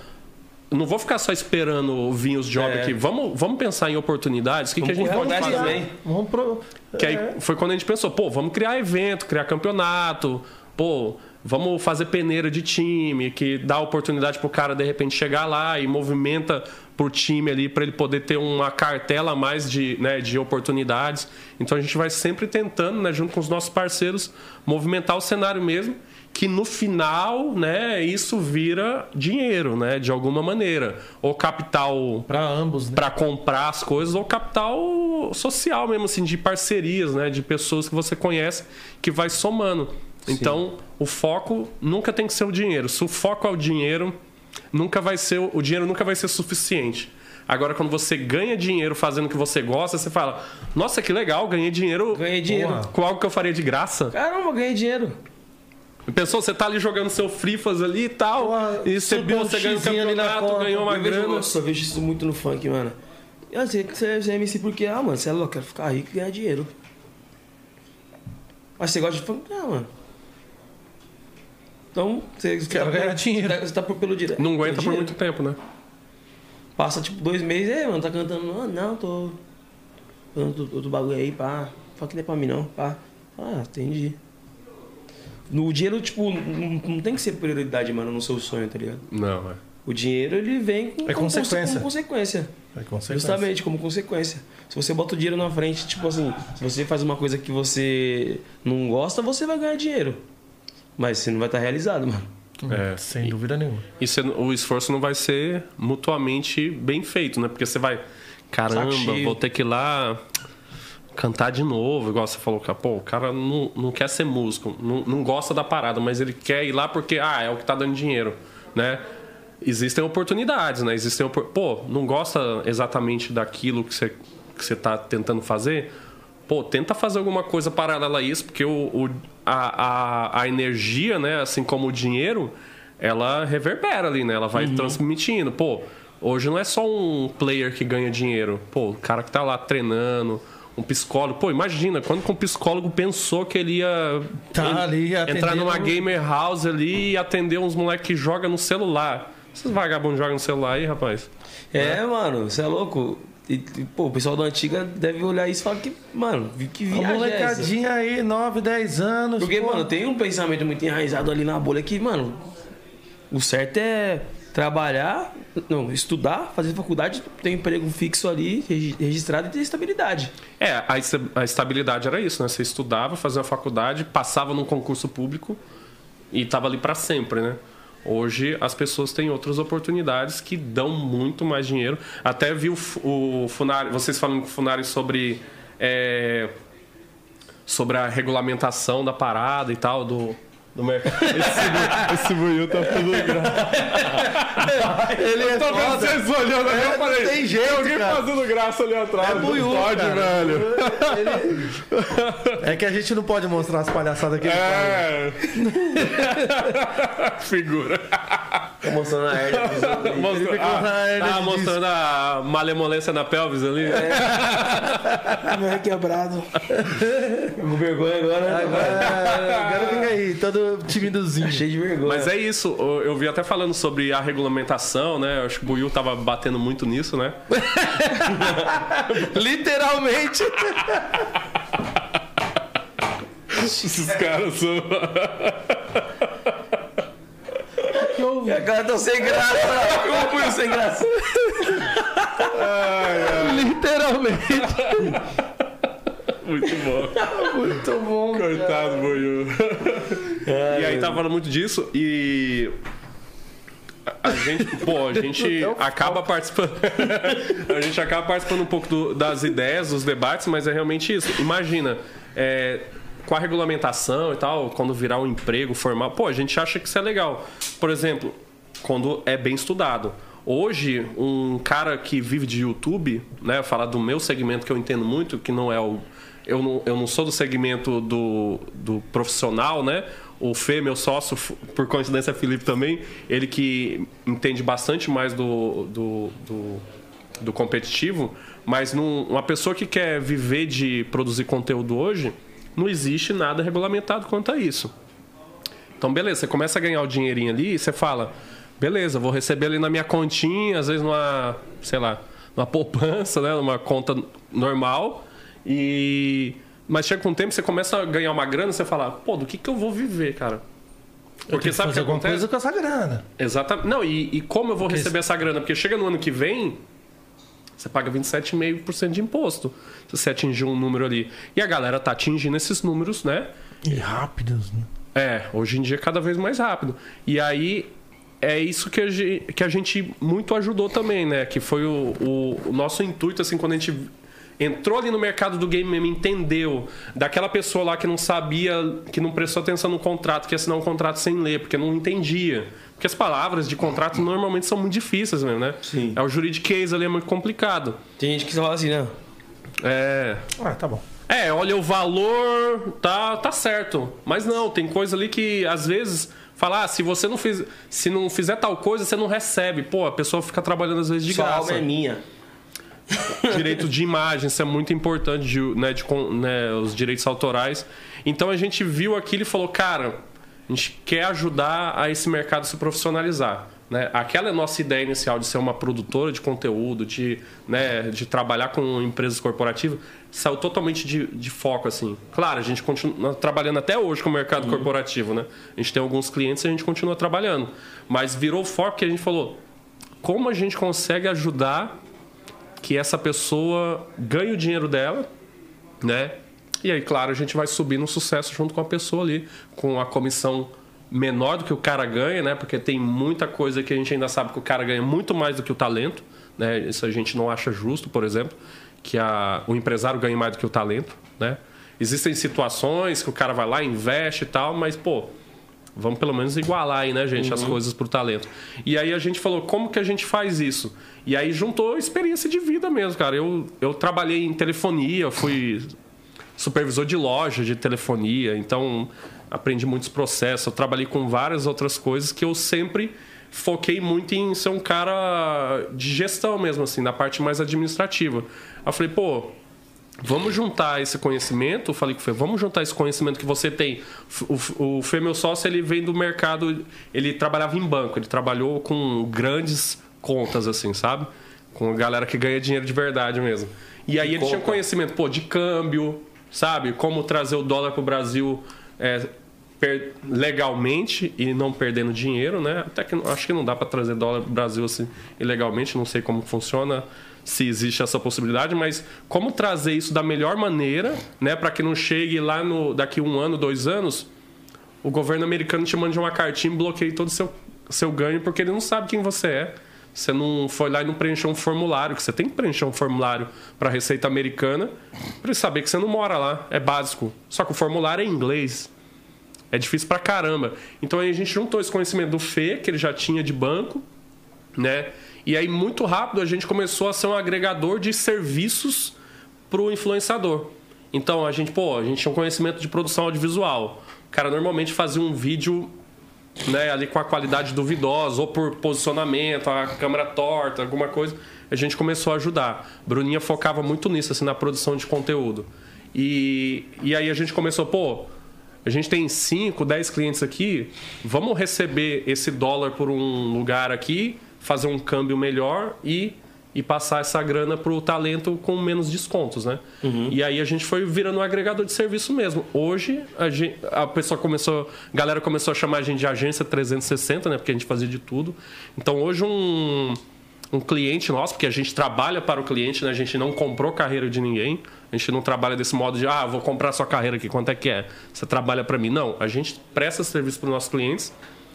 Não vou ficar só esperando vir os jobs É. aqui. Vamos, vamos pensar em oportunidades. O que, que a gente pode fazer? também. Vamos pro... Que aí É. foi quando a gente pensou, pô, vamos criar evento, criar campeonato, pô, vamos fazer peneira de time, que dá oportunidade pro cara de repente chegar lá e movimenta pro time ali para ele poder ter uma cartela a mais de, né, de oportunidades. Então a gente vai sempre tentando, né, junto com os nossos parceiros, movimentar o cenário mesmo, que no final, né, isso vira dinheiro, né, de alguma maneira, ou capital Pra ambos, né? para comprar as coisas ou capital social mesmo assim de parcerias né de pessoas que você conhece que vai somando. Então o foco nunca tem que ser o dinheiro. Se o foco é o dinheiro nunca vai ser o dinheiro nunca vai ser suficiente. Agora quando você ganha dinheiro fazendo o que você gosta você fala nossa que legal ganhei dinheiro Ganhei dinheiro. Com algo que eu faria de graça? Caramba, ganhei dinheiro. Pensou você tá ali jogando seu frifas ali e tal Porra, e você, um você ganha um xizinho ali na campeonato ganhou uma eu vejo, grana Nossa, eu vejo isso muito no funk, mano. Eu sei que você você é MC porque, ah, mano, você é louco, eu quero ficar rico e ganhar dinheiro. Mas você gosta de funk? Não, mano. Então, você, você Quero tá, ganhar dinheiro. Você tá, você tá por- pelo direito. não aguenta por dinheiro. muito tempo né Passa tipo dois meses, ei, mano, tá cantando. Ah, não, tô. Fazendo outro, outro bagulho aí, pá. Funk não é pra mim não, pá. Ah, entendi. No dinheiro, tipo, não, não tem que ser prioridade, mano, no seu sonho, tá ligado? não é O dinheiro, ele vem com, É como conse- consequência. como consequência. É consequência. Justamente, como consequência. Se você bota o dinheiro na frente, tipo assim, se você faz uma coisa que você não gosta, você vai ganhar dinheiro. Mas você não vai estar realizado, mano. É. Sem dúvida nenhuma. E você- o esforço não vai ser mutuamente bem feito, né? Porque você vai, caramba, vou ter que ir lá cantar de novo, igual você falou, que, pô, o cara não, não quer ser músico, não, não gosta da parada, mas ele quer ir lá porque, ah, é o que tá dando dinheiro, né? Existem oportunidades, né? Existem, pô, não gosta exatamente daquilo que você, que você tá tentando fazer, pô, tenta fazer alguma coisa paralela a isso, porque o, o- a, a, a energia, né, assim como o dinheiro, ela reverbera ali, né? Ela vai transmitindo. Pô, hoje não é só um player que ganha dinheiro. Pô, o cara que tá lá treinando, um psicólogo. Pô, imagina, quando que um psicólogo pensou que ele ia Tá ali entrar numa gamer house ali e atender uns moleques que jogam no celular. Esses vagabundos jogam no celular aí, rapaz? É, mano, você é louco. E, e, pô, o pessoal da antiga deve olhar isso e falar que, mano, que Uma viagem é essa? molecadinha aí, 9, 10 anos. Porque, pô. mano, tem um pensamento muito enraizado ali na bolha que, mano, o certo é trabalhar, não, estudar, fazer faculdade, ter um emprego fixo ali, regi- registrado e ter estabilidade. É, a, a estabilidade era isso, né? Você estudava, fazia a faculdade, passava num concurso público e tava ali para sempre, né? Hoje as pessoas têm outras oportunidades que dão muito mais dinheiro. Até vi o, o Funari, vocês falando com o Funari sobre é, sobre a regulamentação da parada e tal do do mercado. Esse, buiu tá tudo graça. Ele é Tô vendo foda. vocês olhando ali, eu É, falei, não tem jeito, tem alguém cara. fazendo graça ali atrás. É buiú, pode, velho. É que a gente não pode mostrar as palhaçadas que ele faz. É. Figura. Mostrando a hernia. dos outros aí. Mostrou, ah, hernia tava mostrando a malemolência na pelvis ali. Meu é quebrado. Com vergonha agora. Agora, agora fica aí, todo timidozinho. Cheio de vergonha. Mas é isso, eu eu vi até falando sobre a regulamentação, né? Eu acho que o Buiu tava batendo muito nisso, né? Literalmente. Esses caras são. Que eu E agora tô sem graça. Eu fui sem graça. Literalmente. Muito bom. Muito bom. Coitado, boiô. E aí tava falando muito disso e. a- A gente, pô, a gente acaba participando. a gente acaba participando um pouco do- das ideias, dos debates, mas é realmente isso. Imagina, é, com a regulamentação e tal, quando virar um emprego formal, pô, a gente acha que isso é legal. Por exemplo, quando é bem estudado. Hoje, um cara que vive de YouTube, né, falar do meu segmento que eu entendo muito, que não é o. Eu não, eu não sou do segmento do, do profissional, né? O Fê, meu sócio, por coincidência, é Felipe também, ele que entende bastante mais do, do, do, do competitivo, mas num- uma pessoa que quer viver de produzir conteúdo hoje, não existe nada regulamentado quanto a isso. Então, beleza, você começa a ganhar o dinheirinho ali e você fala, beleza, vou receber ali na minha continha, às vezes numa, sei lá, numa poupança, né, numa conta normal. E mas chega com o tempo você começa a ganhar uma grana, você fala, pô, do que que eu vou viver, cara? Porque Porque sabe o que acontece? coisa com essa grana. Exatamente. Não, e, e como eu vou receber essa grana? Porque chega no ano que vem, você paga 27,5% de imposto. Se você atingir um número ali. E a galera tá atingindo esses números, né? E rápidos, né? É, hoje em dia é cada vez mais rápido. E aí é isso que a gente, que a gente muito ajudou também, né? Que foi o, o- o nosso intuito, assim, quando a gente entrou ali no mercado do game mesmo, entendeu daquela pessoa lá que não sabia, que não prestou atenção no contrato, que ia assinar um contrato sem ler, porque não entendia. Porque as palavras de contrato normalmente são muito difíceis mesmo, né? Sim. É o juridiquês ali, é muito complicado. Tem gente que fala assim, né? É, Ah, tá bom. é, olha o valor, tá, tá certo. Mas não, tem coisa ali que às vezes fala, ah, se você não fiz, se não fizer tal coisa, você não recebe. Pô, a pessoa fica trabalhando às vezes de Sua alma graça. é minha. Direito de imagem, isso é muito importante, de, né, de né, os direitos autorais. Então a gente viu aquilo e falou, cara, a gente quer ajudar a esse mercado se profissionalizar. Né? Aquela é a nossa ideia inicial de ser uma produtora de conteúdo, de, né, de trabalhar com empresas corporativas, saiu totalmente de, de foco. assim. Claro, a gente continua trabalhando até hoje com o mercado corporativo. Né? A gente tem alguns clientes e a gente continua trabalhando. Mas virou foco que a gente falou, como a gente consegue ajudar que essa pessoa ganhe o dinheiro dela, né? E aí, claro, a gente vai subir no sucesso junto com a pessoa ali, com a comissão menor do que o cara ganha, né? Porque tem muita coisa que a gente ainda sabe que o cara ganha muito mais do que o talento, né? Isso a gente não acha justo, por exemplo, que a, o empresário ganhe mais do que o talento, né? Existem situações que o cara vai lá, investe e tal, mas, pô, Vamos pelo menos igualar aí, né, gente, as coisas pro talento. E aí a gente falou, como que a gente faz isso? E aí juntou experiência de vida mesmo, cara. Eu, eu trabalhei em telefonia, fui supervisor de loja de telefonia, então aprendi muitos processos. Eu trabalhei com várias outras coisas que eu sempre foquei muito em ser um cara de gestão mesmo, assim, na parte mais administrativa. Aí eu falei, pô, Vamos juntar esse conhecimento, eu falei com o Fê, vamos juntar esse conhecimento que você tem. O, o Fê, meu sócio, ele vem do mercado, ele trabalhava em banco, ele trabalhou com grandes contas, assim, sabe? Com a galera que ganha dinheiro de verdade mesmo. E aí ele tinha conhecimento, pô, de câmbio, sabe? Como trazer o dólar pro Brasil é, per- legalmente e não perdendo dinheiro, né? Até que acho que não dá para trazer dólar pro Brasil assim ilegalmente, não sei como funciona, se existe essa possibilidade, mas como trazer isso da melhor maneira, né, para que não chegue lá no daqui um ano, dois anos, o governo americano te mande uma cartinha e bloqueie todo o seu, seu ganho porque ele não sabe quem você é. Você não foi lá e não preencheu um formulário, que você tem que preencher um formulário para a Receita Americana para saber que você não mora lá. É básico. Só que o formulário é em inglês. É difícil pra caramba. Então aí a gente juntou esse conhecimento do Fê, que ele já tinha de banco, né? E aí muito rápido a gente começou a ser um agregador de serviços pro influenciador. Então a gente, pô, a gente tinha um conhecimento de produção audiovisual. O cara normalmente fazia um vídeo né, ali com a qualidade duvidosa, ou por posicionamento, a câmera torta, alguma coisa, a gente começou a ajudar. Bruninha focava muito nisso, assim, na produção de conteúdo. E, e aí a gente começou, pô, a gente tem 5, 10 clientes aqui, vamos receber esse dólar por um lugar aqui, fazer um câmbio melhor e e passar essa grana pro talento com menos descontos, né? E aí a gente foi virando um agregador de serviço mesmo. Hoje a, gente, a pessoa começou, a galera começou a chamar a gente de agência 360, né? Porque a gente fazia de tudo. Então hoje um um cliente nosso, porque a gente trabalha para o cliente, né? A gente não comprou carreira de ninguém. A gente não trabalha desse modo de, ah, vou comprar sua carreira aqui, quanto é que é? Você trabalha para mim. Não, a gente presta serviço para os nossos clientes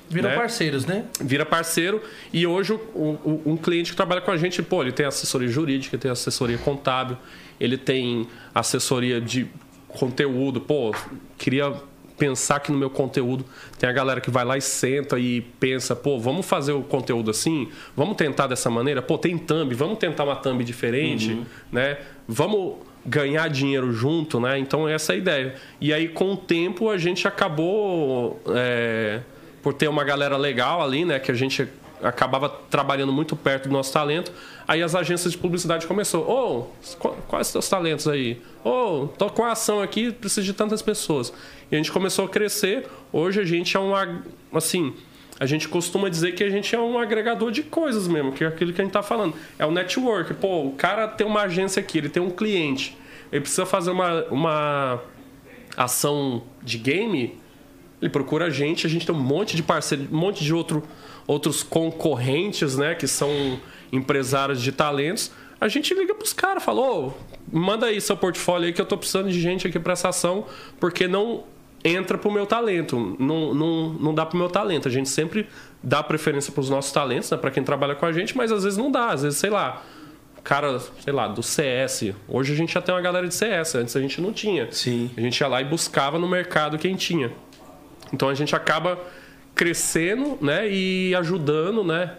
Viram né? parceiros, né? vira parceiro e hoje o- o- um cliente que trabalha com a gente, pô, ele tem assessoria jurídica, tem assessoria contábil, ele tem assessoria de conteúdo, pô, queria pensar que no meu conteúdo tem a galera que vai lá e senta e pensa, pô, vamos fazer o conteúdo assim, vamos tentar dessa maneira, pô, tem thumb, vamos tentar uma thumb diferente, né? Vamos ganhar dinheiro junto, né? Então essa é a ideia. E aí com o tempo a gente acabou é, por ter uma galera legal ali, né? Que a gente acabava trabalhando muito perto do nosso talento. Aí as agências de publicidade começou, ô, qu- quais seus talentos aí? Ô, tô com a ação aqui, preciso de tantas pessoas. E a gente começou a crescer. Hoje a gente é um, assim, a gente costuma dizer que a gente é um agregador de coisas mesmo, que é aquilo que a gente tá falando. É o network. Pô, o cara tem uma agência aqui, ele tem um cliente. Ele precisa fazer uma, uma ação de game, ele procura a gente, a gente tem um monte de parceiros, um monte de outro, outros concorrentes, né, que são empresários de talentos. A gente liga pros caras, falou, "Ô, manda aí seu portfólio aí que eu tô precisando de gente aqui para essa ação, porque não entra pro meu talento, não, não, não dá pro meu talento. A gente sempre dá preferência pros nossos talentos, né, para quem trabalha com a gente, mas às vezes não dá, às vezes, sei lá, cara, sei lá, do CS. Hoje a gente já tem uma galera de CS, antes a gente não tinha. Sim. A gente ia lá e buscava no mercado quem tinha. Então a gente acaba crescendo, né, e ajudando, né,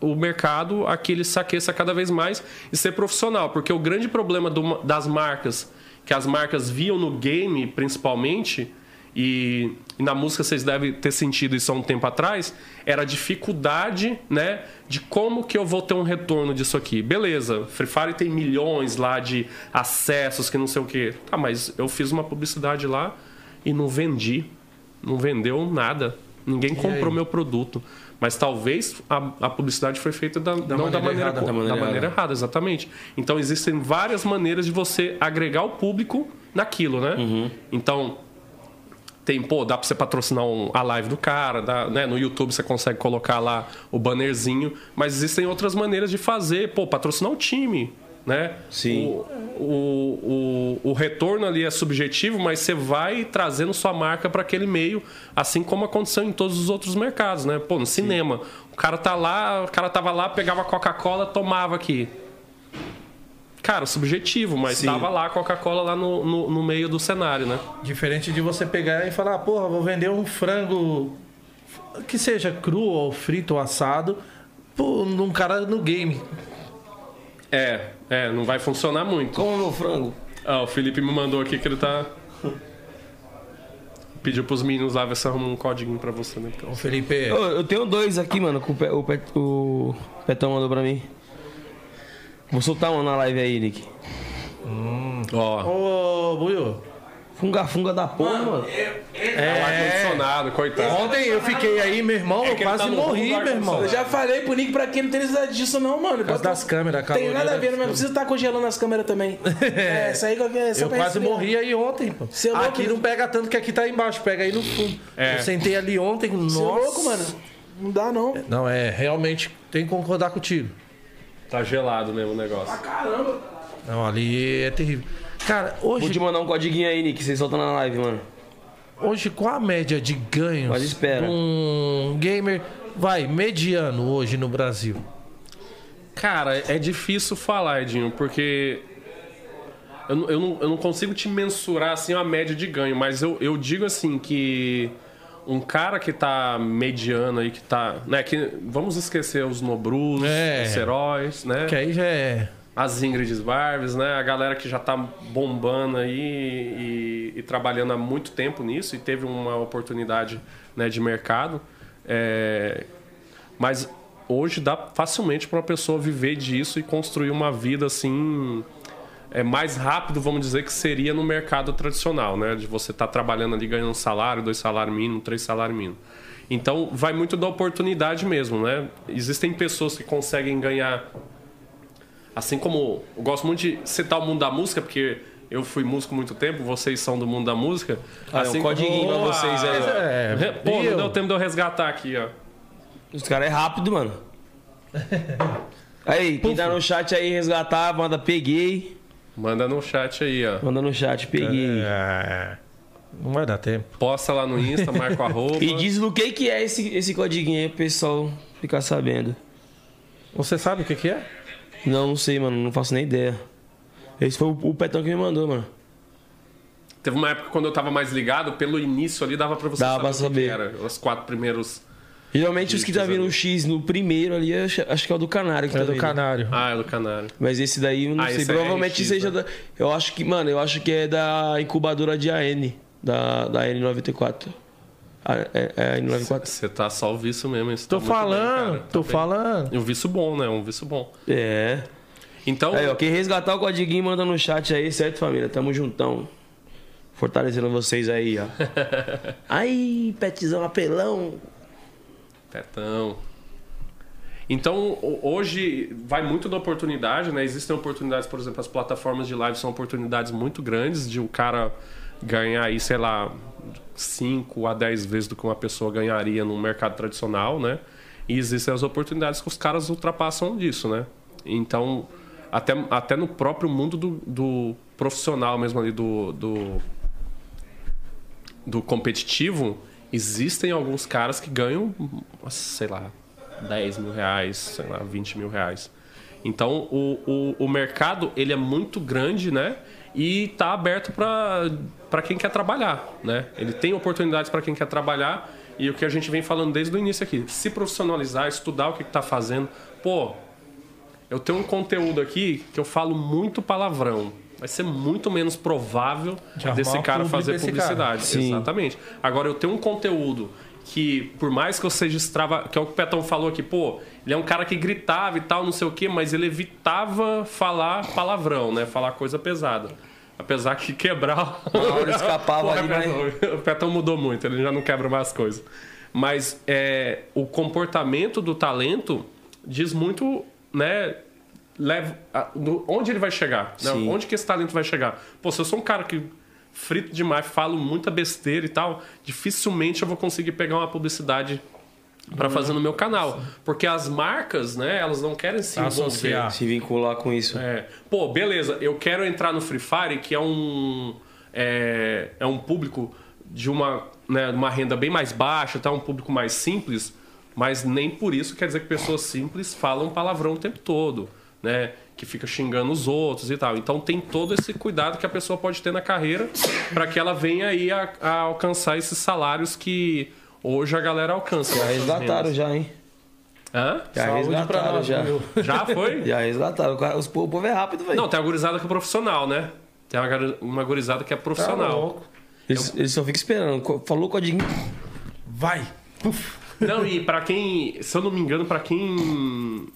o mercado a que ele se aqueça cada vez mais e ser profissional, porque o grande problema do- das marcas, que as marcas viam no game principalmente, e, e na música vocês devem ter sentido isso há um tempo atrás, era a dificuldade, né, de como que eu vou ter um retorno disso aqui. Beleza, Free Fire tem milhões lá de acessos, que não sei o quê. Tá, mas eu fiz uma publicidade lá e não vendi. Não vendeu nada. Ninguém comprou meu produto. Mas talvez a, a publicidade foi feita da, não da maneira maneira, errada. Da da maneira maneira errada, exatamente. Então existem várias maneiras de você agregar o público naquilo, né? Uhum. Então, tem, pô, dá pra você patrocinar um- a live do cara, dá, né? No YouTube você consegue colocar lá o bannerzinho, mas existem outras maneiras de fazer, pô, patrocinar o time, né? Sim. O, o, o, o retorno ali é subjetivo, mas você vai trazendo sua marca para aquele meio, assim como aconteceu em todos os outros mercados, né? Pô, no cinema, o cara tá lá, o cara tava lá, pegava Coca-Cola, tomava aqui. Cara, subjetivo, mas Sim. tava lá a Coca-Cola lá no, no, no meio do cenário, né? Diferente de você pegar e falar, porra, vou vender um frango que seja cru ou frito ou assado num cara no game. É, é, não vai funcionar muito. Como meu frango? Ah, o Felipe me mandou aqui que ele tá. Pediu pros meninos lá ver se arruma um código pra você, né? Ô, Felipe, Ô, eu tenho dois aqui, mano, que o, Pe- o, Pe- o Petão mandou pra mim. Vou soltar uma na live aí, Nick. Ó, ô, Buiu. Funga, funga da porra, mano. é ar-condicionado, coitado. Ontem eu fiquei aí, meu irmão, eu que ele quase tá morri, meu irmão. Eu já falei pro Nick pra que não tem necessidade disso, não, mano. Por causa das câmeras, a Tem nada a ver, mas precisa estar congelando as câmeras também. é, isso aí é só Eu pra quase resfriar. morri aí ontem, pô. Cê é louco, aqui né? não pega tanto que aqui tá embaixo, pega aí no fundo. É. Eu sentei ali ontem, Você é nossa. louco, mano. Não dá, não. Não, é, realmente tem que concordar contigo. Tá gelado mesmo o negócio. Caramba. Não, ali é terrível. Cara, Vou hoje, te mandar um codiguinho aí, Nick, vocês soltam na live, mano. hoje qual a média de ganhos Mas espera. um gamer, vai, mediano hoje no Brasil? Cara, é difícil falar, Edinho, porque eu, não- eu, não, eu não consigo te mensurar assim uma média de ganho, mas eu, eu digo assim que um cara que tá mediano aí, que tá. Né, que, vamos esquecer os Nobrus, É. os heróis, né? Que aí já é. As Ingrid Barves, né? A galera que já tá bombando aí e, e trabalhando há muito tempo nisso e teve uma oportunidade né, de mercado. É, Mas hoje dá facilmente para uma pessoa viver disso e construir uma vida assim é mais rápido, vamos dizer, que seria no mercado tradicional, né? De você estar trabalhando ali ganhando um salário, dois salários mínimos, três salários mínimos. Então vai muito da oportunidade mesmo, né? Existem pessoas que conseguem ganhar assim como eu gosto muito de citar o mundo da música, porque eu fui músico há muito tempo, vocês são do mundo da música. Ah, é um assim codiguinho pra vocês aí, ó. É, Re- Pô, não deu tempo de eu resgatar aqui, ó. Os caras é rápido, mano. Aí, quem tá no chat aí resgatar, manda peguei. Manda no chat aí, ó. Manda no chat, peguei. É, não vai dar tempo. Posta lá no Insta, marca o arroba. E diz no que que é esse, esse codiguinho aí pro pessoal ficar sabendo. Você sabe o que, que é? Não, não sei, mano. Não faço nem ideia. Esse foi o, o Petão que me mandou, mano. Teve uma época quando eu tava mais ligado, pelo início ali dava pra você Dava saber, pra o que que era. Os quatro primeiros. Geralmente os que tá vindo ali. o X no primeiro ali, acho, acho que é o do Canário que É tá do vindo. canário. Ah, é do canário. Mas esse daí, eu não Ah, sei. é Provavelmente RX, seja né? da. Eu acho que, mano, eu acho que é da incubadora de AN. Da, da N94. A, é, é a N94. Você tá só o vício mesmo. Isso Tô tá bem, falando. Tá tô bem. falando. E um vício bom, né? Um vício bom. É. Então, Aí, ó, quem resgatar o codiguinho, manda no chat aí, certo, família? Tamo juntão. Fortalecendo vocês aí, ó. Ai, petzão apelão. Petão. Então, ho- hoje vai muito da oportunidade, né? Existem oportunidades, por exemplo, as plataformas de live são oportunidades muito grandes de o cara ganhar aí, sei lá, 5 a 10 vezes do que uma pessoa ganharia no mercado tradicional, né? E existem as oportunidades que os caras ultrapassam disso, né? Então, até, até no próprio mundo do, do profissional mesmo ali, do, do, do competitivo, existem alguns caras que ganham, sei lá, 10 mil reais, sei lá, 20 mil reais. Então o, o, o mercado ele é muito grande, né? E tá aberto para quem quer trabalhar, né? Ele tem oportunidades para quem quer trabalhar e o que a gente vem falando desde o início aqui, se profissionalizar, estudar o que está fazendo. Pô, eu tenho um conteúdo aqui que eu falo muito palavrão. Vai ser muito menos provável De desse cara fazer publicidade. Exatamente. Agora, eu tenho um conteúdo que, por mais que eu seja extrava... Que é o que o Petão falou aqui, pô, ele é um cara que gritava e tal, não sei o quê, mas ele evitava falar palavrão, né? Falar coisa pesada. Apesar que quebrar... Hora escapava Porra, ali, mas- o Petão mudou muito, ele já não quebra mais coisas. Mas é, o comportamento do talento diz muito, né? Leva, a- do- onde ele vai chegar? né? Onde que esse talento vai chegar? Pô, se eu sou um cara que frito demais, falo muita besteira e tal, dificilmente eu vou conseguir pegar uma publicidade para fazer no meu canal. Porque as marcas, né, elas não querem se. Associar. Se vincular com isso. É. Pô, beleza, eu quero entrar no Free Fire, que é um. É, é um público de uma, né, uma renda bem mais baixa, tá? um público mais simples, mas nem por isso quer dizer que pessoas simples falam palavrão o tempo todo, né? Que fica xingando os outros e tal. Então tem todo esse cuidado que a pessoa pode ter na carreira para que ela venha aí a, a alcançar esses salários que hoje a galera alcança. Já com resgataram já, hein? Hã? Já Saúde pra resgataram nós, já. viu? Já foi? Já resgataram. Os- o povo é rápido, velho. Não, tem a gurizada que é profissional, né? Tem uma, uma gurizada que é Tá profissional. louco. Eles, eles só ficam esperando. Falou o codiguinho. Vai. Puf. Não, e pra quem, se eu não me engano, pra quem.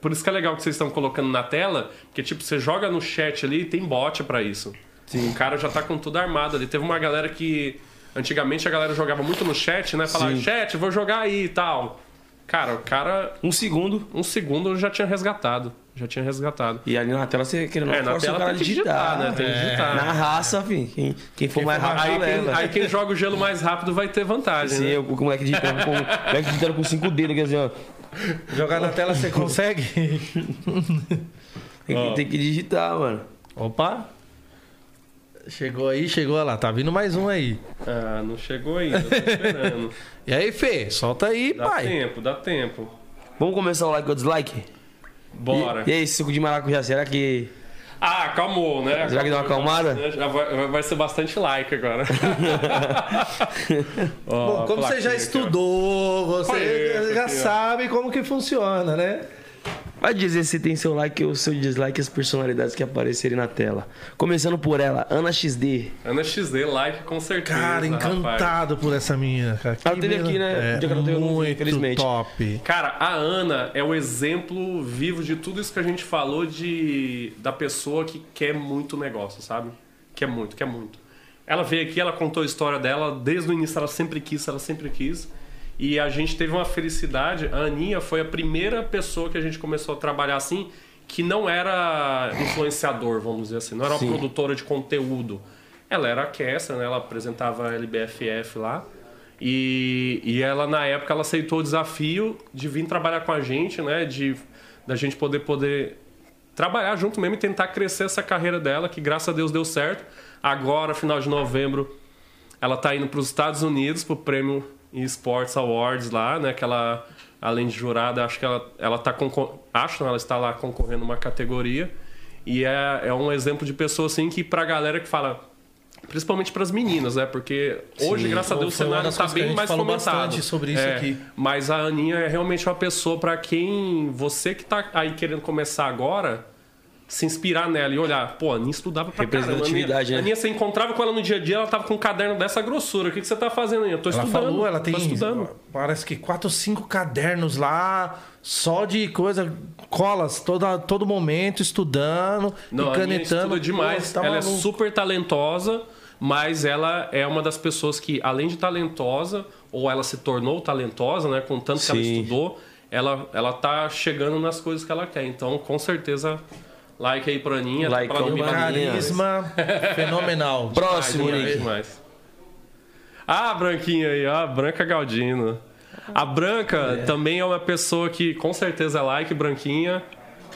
Por isso que é legal que vocês estão colocando na tela, porque tipo, você joga no chat ali e tem bot pra isso. Sim. O cara já tá com tudo armado ali. Teve uma galera que. Antigamente a galera jogava muito no chat, né? Falava, Sim. chat, vou jogar aí e tal. Cara, o cara, Um segundo. um segundo já tinha resgatado. Já tinha resgatado. E ali na tela você querendo É, na força o tela cara tem que digitar, né? Tem que digitar. Na raça, filho. Quem, quem for mais rápido Aí leva. quem, aí quem joga o gelo mais rápido vai ter vantagem, Sim, né? eu, o moleque digitando com, o moleque digitando com cinco dedos, quer dizer, ó. Jogar na tela você consegue? Tem, que- tem que digitar, mano. Opa. Chegou aí, chegou lá. Tá vindo mais um aí. Ah, não chegou ainda, tô esperando. E aí, Fê? Solta aí, Dá pai. tempo, dá tempo. Vamos começar o like ou dislike? Bora. E, e aí, esse suco de maracujá, será que. Ah, acalmou, né? Será que deu uma acalmada? Já vai, vai ser bastante like agora. Ó, Bom, como você já estudou, você já aqui, ó. sabe como que funciona, né? Vai dizer se tem seu like ou seu dislike as personalidades que aparecerem na tela. Começando por ela, Ana XD. Ana XD, like com certeza. Cara, rapaz. encantado por essa menina. Cara. Ela teve aqui, né? É, muito infelizmente. top. Cara, a Ana é o exemplo vivo de tudo isso que a gente falou de da pessoa que quer muito negócio, sabe? Quer muito, quer muito. Ela veio aqui, ela contou a história dela, desde o início ela sempre quis, ela sempre quis. E a gente teve uma felicidade. A Aninha foi a primeira pessoa que a gente começou a trabalhar assim, que não era influenciador, vamos dizer assim, não era uma produtora de conteúdo. Ela era caster, né? Ela apresentava a LBFF lá. E, e ela, na época, ela aceitou o desafio de vir trabalhar com a gente, né? De da gente poder poder trabalhar junto mesmo e tentar crescer essa carreira dela, que graças a Deus deu certo. Agora, final de novembro, ela tá indo para os Estados Unidos pro prêmio eSports Awards lá, né? Que ela, além de jurada, acho que ela, ela tá concor... acho, não, ela está lá concorrendo uma categoria. E é, é um exemplo de pessoa assim que pra galera que fala Principalmente para as meninas, né? Porque hoje, Sim. graças a Deus, o cenário está bem mais bastante sobre isso É, aqui. Mas a Aninha é realmente uma pessoa para quem você que tá aí querendo começar agora, se inspirar nela e olhar, pô, a Aninha estudava pra caramba. A Aninha, Representatividade, né? a Aninha, você encontrava com ela no dia a dia, ela tava com um caderno dessa grossura. O que, que você tá fazendo aí? Eu tô Ela estudando. falou, ela tem Tô estudando. parece que quatro ou cinco cadernos lá, só de coisa, colas, toda, todo momento, estudando Não, e Aninha canetando. estuda demais. Pô, tá ela é maluco. super talentosa, mas ela é uma das pessoas que, além de talentosa, ou ela se tornou talentosa, né? Com tanto que ela Sim. estudou, ela, ela tá chegando nas coisas que ela quer. Então, com certeza, like aí pra Aninha. Like pra Aninha. Carisma fenomenal. Próximo, demais, Nick. demais. Ah, a Branquinha aí, ó, a Branca Galdino. A Branca também é uma pessoa que com certeza é like Branquinha.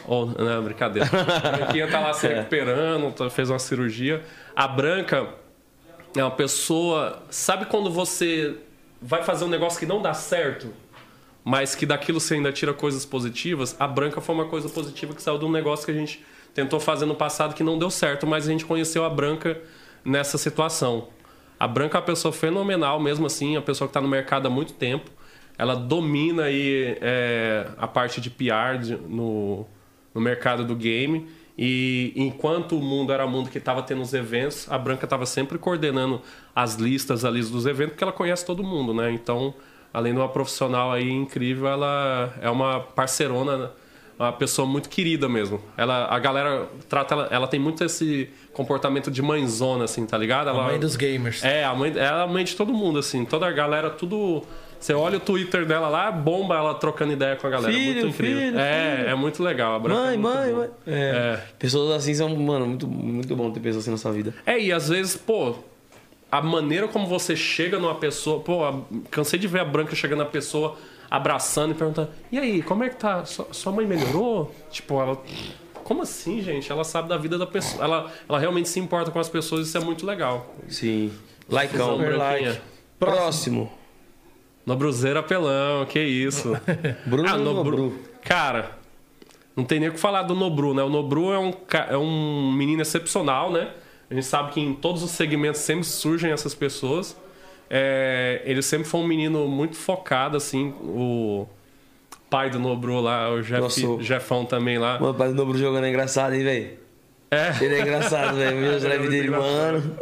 Ou, não, brincadeira. A Branquinha tá lá se recuperando, tá- fez uma cirurgia. A Branca é uma pessoa. Sabe quando você vai fazer um negócio que não dá certo, mas que daquilo você ainda tira coisas positivas? A Branca foi uma coisa positiva que saiu de um negócio que a gente tentou fazer no passado que não deu certo, mas a gente conheceu a Branca nessa situação. A Branca é uma pessoa fenomenal, mesmo assim, a pessoa que está no mercado há muito tempo. Ela domina aí é, a parte de PR de- no, no mercado do game. E enquanto o mundo era o mundo que estava tendo os eventos, a Branca estava sempre coordenando as listas ali dos eventos, porque ela conhece todo mundo, né? Então, além de uma profissional aí incrível, ela é uma parceirona, uma pessoa muito querida mesmo. Ela, a galera trata ela, ela tem muito esse comportamento de mãezona, assim, tá ligado? A Ela, mãe dos gamers. é, a mãe, ela é a mãe de todo mundo, assim. Toda a galera, tudo. Você olha o Twitter dela lá, bomba ela trocando ideia com a galera. Filho, muito incrível. filho, é, filho. é muito legal. A Branca é Mãe, muito mãe, boa. mãe. É. Pessoas assim são, mano, muito, muito bom ter pessoas assim na sua vida. É, e às vezes, pô, a maneira como você chega numa pessoa. Pô, a- cansei de ver a Branca chegando na pessoa, abraçando e perguntando: E aí, como é que tá? Sua, sua mãe melhorou? Tipo, ela. Como assim, gente? Ela sabe da vida da pessoa. Ela, ela realmente se importa com as pessoas, isso é muito legal. Sim. Likeão. Like. Próximo. Nobruzeiro apelão, que isso. Bruno Ah, Nobru. Cara, não tem nem o que falar do Nobru, né? O Nobru é um, é um menino excepcional, né? A gente sabe que em todos os segmentos sempre surgem essas pessoas. É, ele sempre foi um menino muito focado, assim. O pai do Nobru lá, o Jeff, Nossa, o- Jeffão também lá. Mano, o pai do Nobru jogando é engraçado, hein, velho? É. Ele é engraçado, velho. Meu muito dele, mano.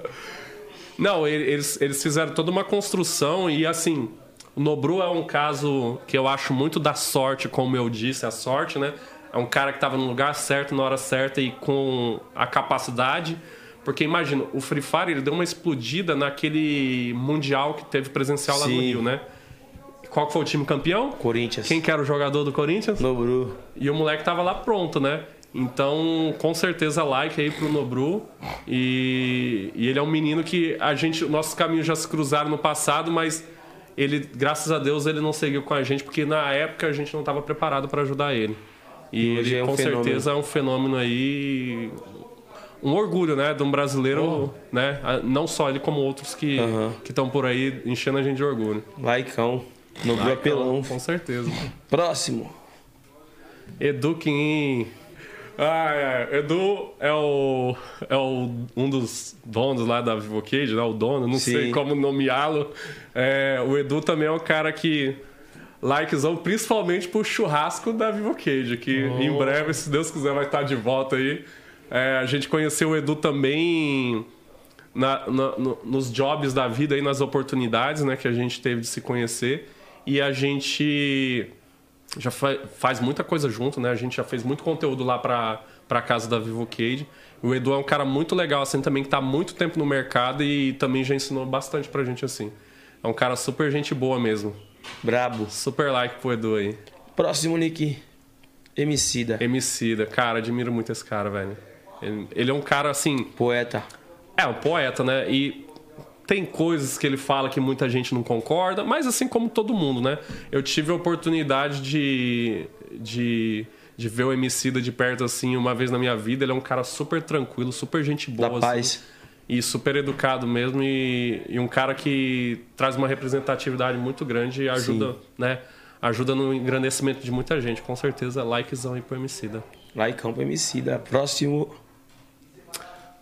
Não, ele- eles, eles fizeram toda uma construção e assim, o Nobru é um caso que eu acho muito da sorte, como eu disse, a sorte, né? É um cara que estava no lugar certo, na hora certa e com a capacidade. Porque imagina, o Free Fire ele deu uma explodida naquele mundial que teve presencial lá no Sim. Rio, né? Qual que foi o time campeão? Corinthians. Quem que era o jogador do Corinthians? Nobru. E o moleque tava lá pronto, né? Então, com certeza, like aí pro Nobru. E, e ele é um menino que a gente, nossos caminhos já se cruzaram no passado, mas ele, graças a Deus, ele não seguiu com a gente, porque na época a gente não estava preparado para ajudar ele. E hoje ele, é um com fenômeno. certeza, é um fenômeno aí. Um orgulho, né? De um brasileiro, né? Não só ele, como outros que Aham. estão por aí enchendo a gente de orgulho. Likeão. Nobru apelão. Com certeza. Próximo. Edu Kim. Ah, é. Edu é o, é o um dos donos lá da Vivocade, né? O dono, não Sim. sei como nomeá-lo. É, o Edu também é um cara que likezão principalmente pro churrasco da Vivocade, que em breve, se Deus quiser, vai estar de volta aí. É, a gente conheceu o Edu também na- na- no- nos jobs da vida e nas oportunidades né, que a gente teve de se conhecer. E a gente já fa- faz muita coisa junto, né? A gente já fez muito conteúdo lá pra, pra casa da Vivocade. O Edu é um cara muito legal, assim, também que tá há muito tempo no mercado e também já ensinou bastante pra gente, assim. É um cara super gente boa mesmo. Brabo. Super like pro Edu aí. Próximo, Nick. Emicida. Emicida. Cara, admiro muito esse cara, velho. Ele, é um cara, assim... Poeta. É, um poeta, né? E tem coisas que ele fala que muita gente não concorda, mas assim como todo mundo, né? Eu tive a oportunidade de... de de ver o Emicida de perto assim uma vez na minha vida. Ele é um cara super tranquilo, super gente boa. Da assim, paz. e super educado mesmo. E, e um cara que traz uma representatividade muito grande e ajuda, né? Ajuda no engrandecimento de muita gente. Com certeza, likezão aí pro Emicida. Em Campo Emicida. Próximo.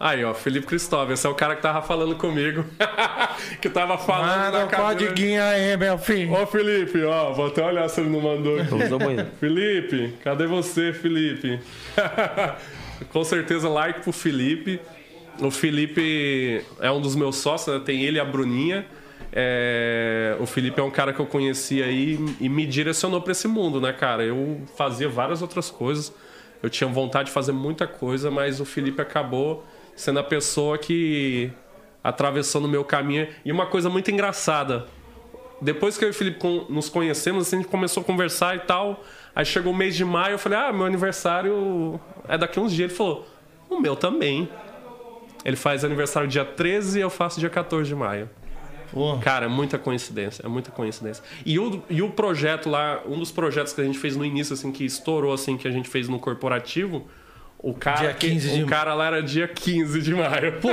Aí, ó, Felipe Cristóvão, esse é o cara que tava falando comigo. que tava falando Manda na cadeira. aí, meu filho. Ô, Felipe, ó, vou até olhar se ele não mandou aqui. Felipe, cadê você, Felipe? Com certeza, like pro Felipe. O Felipe é um dos meus sócios, né? tem ele e a Bruninha. É, O Felipe é um cara que eu conheci aí e me direcionou pra esse mundo, né, cara? Eu fazia várias outras coisas, eu tinha vontade de fazer muita coisa, mas o Felipe acabou sendo a pessoa que atravessou no meu caminho. E uma coisa muito engraçada, depois que eu e o Felipe nos conhecemos, assim, a gente começou a conversar e tal. Aí chegou o mês de maio, eu falei, ah, meu aniversário é daqui uns dias. Ele falou, o meu também. Ele faz aniversário dia 13 e eu faço dia 14 de maio. Cara, é muita coincidência, é muita coincidência. E o, e o projeto lá, um dos projetos que a gente fez no início, assim, que estourou, assim, que a gente fez no corporativo, o cara, Dia que- 15 de- o cara lá era dia 15 de maio.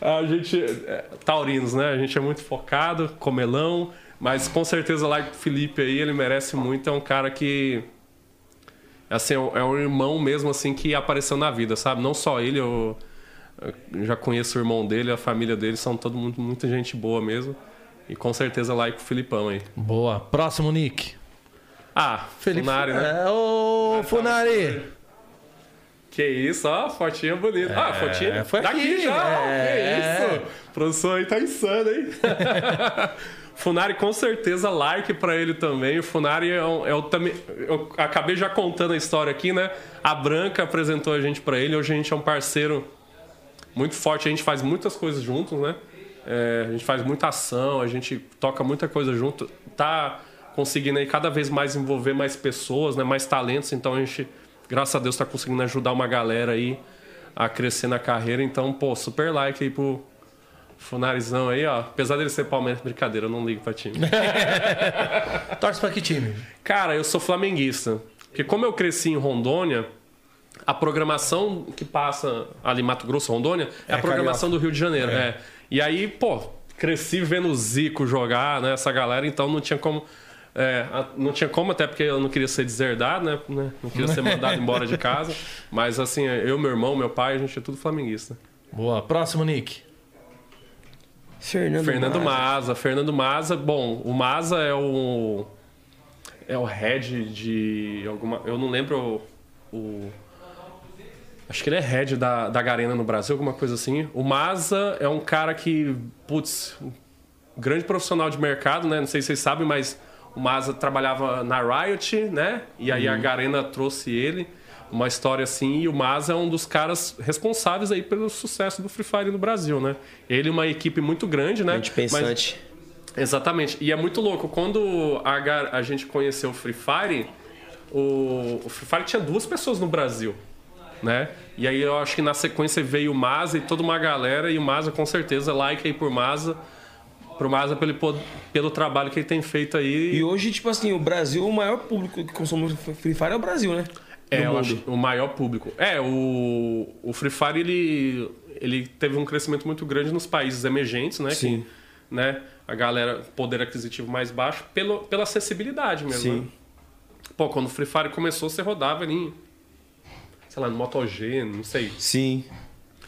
A gente, é, taurinos, né? A gente é muito focado, comelão, mas com certeza lá o Felipe aí, ele merece muito, é um cara que assim, é um- é um irmão mesmo assim que apareceu na vida, sabe? Não só ele, eu, eu já conheço o irmão dele, a família dele, são todo mundo muita gente boa mesmo. E com certeza lá com o Filipão aí. boa. Próximo, Nick. Ah, Funari, né? É, ô, Funari. Que isso, ó, fotinha bonita. ah, fotinha foi daqui aqui, já. é. Que isso. O professor aí tá insano, hein? Funari, com certeza, like pra ele também. O Funari é, um, é o também. Eu acabei já contando a história aqui, né? A Branca apresentou a gente pra ele. Hoje a gente é um parceiro muito forte. A gente faz muitas coisas juntos, né? É, a gente faz muita ação, a gente toca muita coisa junto. Tá conseguindo aí cada vez mais envolver mais pessoas, né? Mais talentos. Então a gente, graças a Deus, tá conseguindo ajudar uma galera aí a crescer na carreira. Então, pô, super like aí pro Funarizão aí, ó. Apesar dele ser Palmeiras, brincadeira, eu não ligo pra time. Torce pra que time? Cara, eu sou flamenguista. Porque como eu cresci em Rondônia, a programação que passa ali Mato Grosso, Rondônia, é, a programação do Rio de Janeiro. É. E aí, pô, cresci vendo o Zico jogar, né? Essa galera, então não tinha como. É, não tinha como, até porque eu não queria ser deserdado, né? né? Não queria ser mandado embora de casa. Mas assim, eu, meu irmão, meu pai, a gente é tudo flamenguista. Boa. Próximo, Nick. Fernando, Fernando Maza. Maza. Fernando Maza, bom, o Maza é o. É o head de alguma. Eu não lembro o. o- acho que ele é head da, da Garena no Brasil, alguma coisa assim. O Maza é um cara que, putz, um grande profissional de mercado, né? Não sei se vocês sabem, mas o Maza trabalhava na Riot, né? E aí a Garena trouxe ele. Uma história assim, e o Maza é um dos caras responsáveis aí pelo sucesso do Free Fire no Brasil, né? Ele e uma equipe muito grande, né? Gente Mas- pensante. Exatamente. E é muito louco. Quando a, gar- a gente conheceu o Free Fire, o, o Free Fire tinha duas pessoas no Brasil, né? E aí eu acho que na sequência veio o Maza e toda uma galera. E o Maza, com certeza, like aí por Maza. Pro Maza pelo, pelo trabalho que ele tem feito aí. E hoje, tipo assim, o Brasil, o maior público que consome Free Fire é o Brasil, né? É, Do acho o maior público. É, o, o Free Fire ele, ele teve um crescimento muito grande nos países emergentes, né? Sim. Que, né? A galera, poder aquisitivo mais baixo, pelo, pela acessibilidade mesmo. Sim. Né? Pô, quando o Free Fire começou, você rodava ali, em, sei lá, no Moto G, não sei. Sim.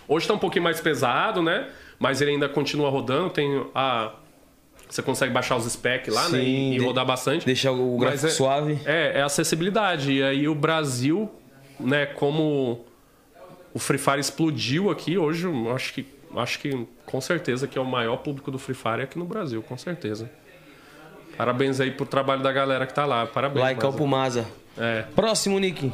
Hoje tá um pouquinho mais pesado, né? Mas ele ainda continua rodando, tem a. Você consegue baixar os specs lá, né? Sim, E, e rodar bastante. Deixar o gráfico é- suave. É, é acessibilidade. E aí o Brasil, né, como o Free Fire explodiu aqui, hoje eu acho que, acho que com certeza que é o maior público do Free Fire aqui no Brasil, com certeza. Parabéns aí pro trabalho da galera que tá lá. Parabéns. Like Maza. É. Próximo, Nick.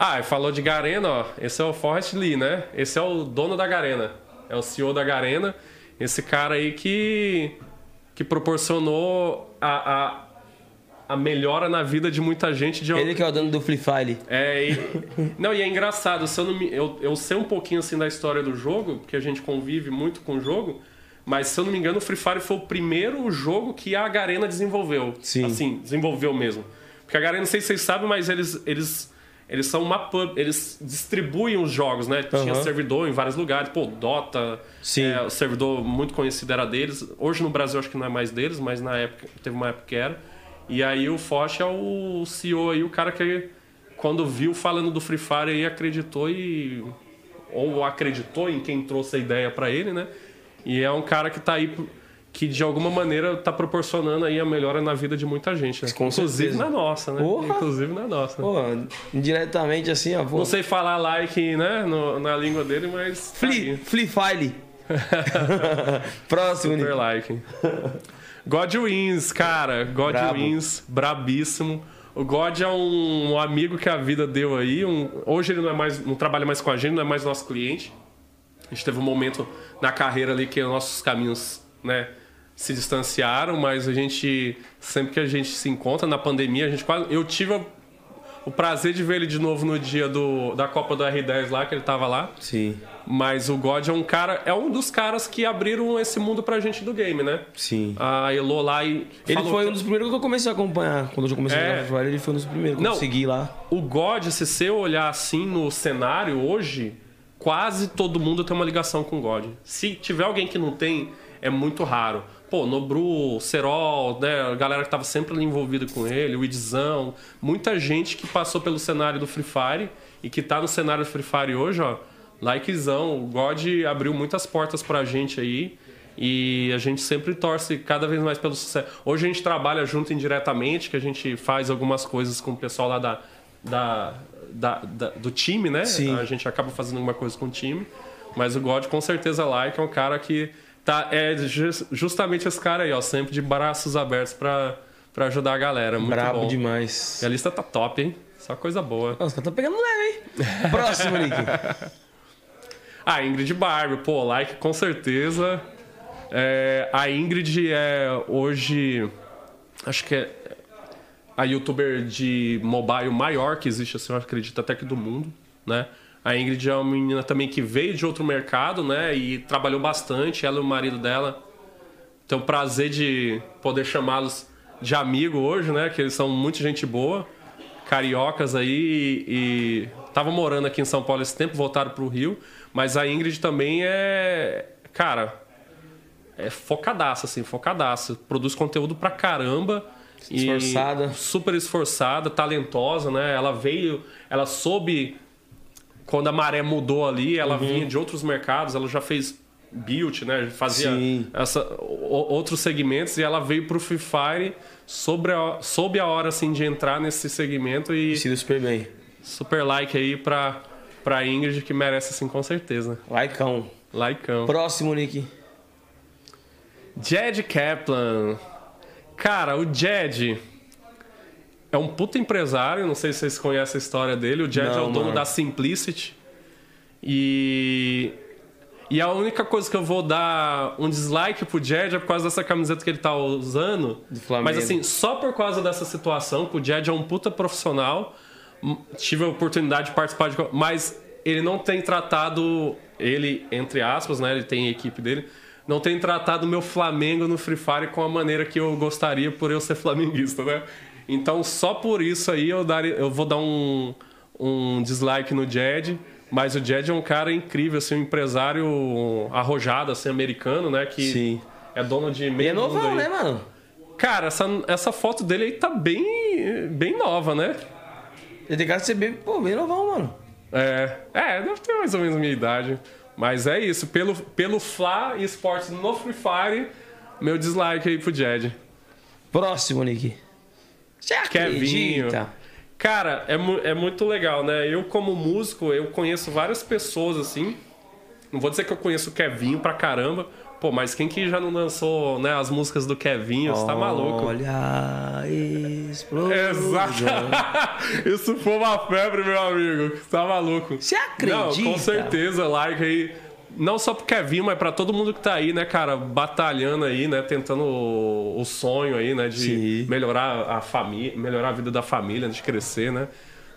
Ah, falou de Garena, ó. Esse é o Forrest Lee, né? Esse é o dono da Garena. É o CEO da Garena. Esse cara aí que, que proporcionou a, a, a melhora na vida de muita gente de Ele que é o dono do Free Fire. é, e, não, e é engraçado, se eu, não me- eu, eu sei um pouquinho assim da história do jogo, porque a gente convive muito com o jogo, mas se eu não me engano, o Free Fire foi o primeiro jogo que a Garena desenvolveu. Sim. Assim, desenvolveu mesmo. Porque a Garena, não sei se vocês sabem, mas eles, eles, eles são uma pub, eles distribuem os jogos, né? Tinha Aham. servidor em vários lugares, pô, Dota, Sim. é, o servidor muito conhecido era deles. Hoje no Brasil acho que não é mais deles, mas na época, teve uma época que era. E aí o Foch é o CEO aí, o cara que quando viu falando do Free Fire aí acreditou e ou acreditou em quem trouxe a ideia pra ele, né? E é um cara que tá aí que de alguma maneira tá proporcionando aí a melhora na vida de muita gente, né? Inclusive na nossa, né? Porra! Inclusive na nossa. né? Pô, indiretamente assim, ó. Pô. Não sei falar like, né, no- na língua dele, mas tá aí. Free Fire. Próximo, Super Nick. like. God Wins, cara. God Brabo. Wins, brabíssimo. O God é um, um amigo que a vida deu aí. um- hoje ele não, é mais, não trabalha mais com a gente, não é mais nosso cliente. A gente teve um momento na carreira ali que nossos caminhos, né, se distanciaram, mas a gente, sempre que a gente se encontra na pandemia, a gente quase. Eu tive a- o prazer de ver ele de novo no dia do, da Copa do R10 lá, que ele tava lá. Sim, Mas o God é um cara, é um dos caras que abriram esse mundo pra gente do game, né? sim. A Elo lá e. Ele foi que- um dos primeiros que eu comecei a acompanhar. Quando eu comecei É. a jogar Fire, ele foi um dos primeiros que Não. eu segui lá. O God, se você olhar assim no cenário hoje, quase todo mundo tem uma ligação com o God. Se tiver alguém que não tem, é muito raro. Pô, Nobru, Serol, né, a galera que tava sempre ali envolvida com ele, o Idzão, muita gente que passou pelo cenário do Free Fire e que tá no cenário do Free Fire hoje, ó. Likezão, o God abriu muitas portas pra gente aí. E a gente sempre torce cada vez mais pelo sucesso. Hoje a gente trabalha junto indiretamente, que a gente faz algumas coisas com o pessoal lá da, da, da- da- do time, né? Sim. A gente acaba fazendo alguma coisa com o time. Mas o God com certeza lá é um cara que tá é ju- justamente esse cara aí, ó, sempre de braços abertos pra, pra ajudar a galera. Muito Brabo bom. demais. E a lista tá top, hein? Só coisa boa. Nossa, tá pegando leve, hein? Próximo, Nick. Ah, Ingrid Barbie, pô, like com certeza. É, a Ingrid é hoje, acho que é a youtuber de mobile maior que existe, assim, eu acredito até que do mundo, né? A Ingrid é uma menina também que veio de outro mercado, né? E trabalhou bastante, ela e o marido dela. Tenho o prazer de poder chamá-los de amigo hoje, né? Que eles são muito gente boa, cariocas aí e estavam morando aqui em São Paulo esse tempo, voltaram pro Rio. Mas a Ingrid também é, cara, é focadaça, assim, focadaça. Produz conteúdo pra caramba. Esforçada. super esforçada, talentosa, né? Ela veio, ela soube quando a maré mudou ali, ela Uhum. vinha de outros mercados, ela já fez build, né? Fazia essa, o- outros segmentos e ela veio pro Free Fire sobre a, soube a hora assim de entrar nesse segmento e Se super bem. super like aí pra, pra Ingrid que merece assim com certeza. Likeão. Likeão. Próximo, Nick. Jed Kaplan. Cara, o Jed é um puta empresário, não sei se vocês conhecem a história dele. O Jed é Não, o dono mano. da Simplicity. E. E a única coisa que eu vou dar um dislike pro Jed é por causa dessa camiseta que ele tá usando. Do Flamengo. Mas assim, só por causa dessa situação, que o Jed é um puta profissional. Tive a oportunidade de participar de. Mas ele não tem tratado. Ele, entre aspas, né? Ele tem a equipe dele. Não tem tratado o meu Flamengo no Free Fire com a maneira que eu gostaria por eu ser flamenguista, né? Então, só por isso aí eu, eu vou dar um, um dislike no Jed. Mas o Jed é um cara incrível, assim, um empresário arrojado, assim, americano, né? Que Sim. é dono de meio é mundo novão, né, mano? Cara, essa, essa foto dele aí tá bem, bem nova, né? Ele tem cara de ser bem, pô, bem novão, mano. É, é, deve ter mais ou menos a minha idade. Mas é isso, pelo, pelo Fla e esportes no Free Fire, meu dislike aí pro Jed. Próximo, Nick. Você Kevinho. acredita? Cara, é, mu- é muito legal, né? Eu, como músico, eu conheço várias pessoas assim. Não vou dizer que eu conheço o Kevinho pra caramba. Pô, mas quem que já não dançou né, as músicas do Kevinho? Você tá maluco? Olha explosão. Exato. Isso foi uma febre, meu amigo. Você tá maluco? Você acredita? Não, com certeza, like aí. Não só pro Kevin, mas pra todo mundo que tá aí, né, cara, batalhando aí, né, tentando o, o sonho aí, né, de Sim. melhorar a família, melhorar a vida da família, de crescer, né?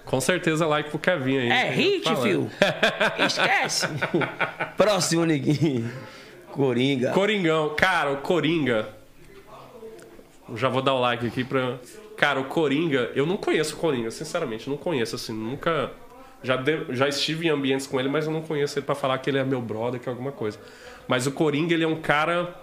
Com certeza like pro Kevin aí. É hit, Falando. fio. Esquece. Próximo, Nick. Coringa. Coringão. Cara, o Coringa. Já vou dar o like aqui pra. Cara, o Coringa. Eu não conheço o Coringa, sinceramente. Não conheço, assim. Nunca. Já, de- já estive em ambientes com ele, mas eu não conheço ele pra falar que ele é meu brother, que é alguma coisa. Mas o Coringa, ele é um cara.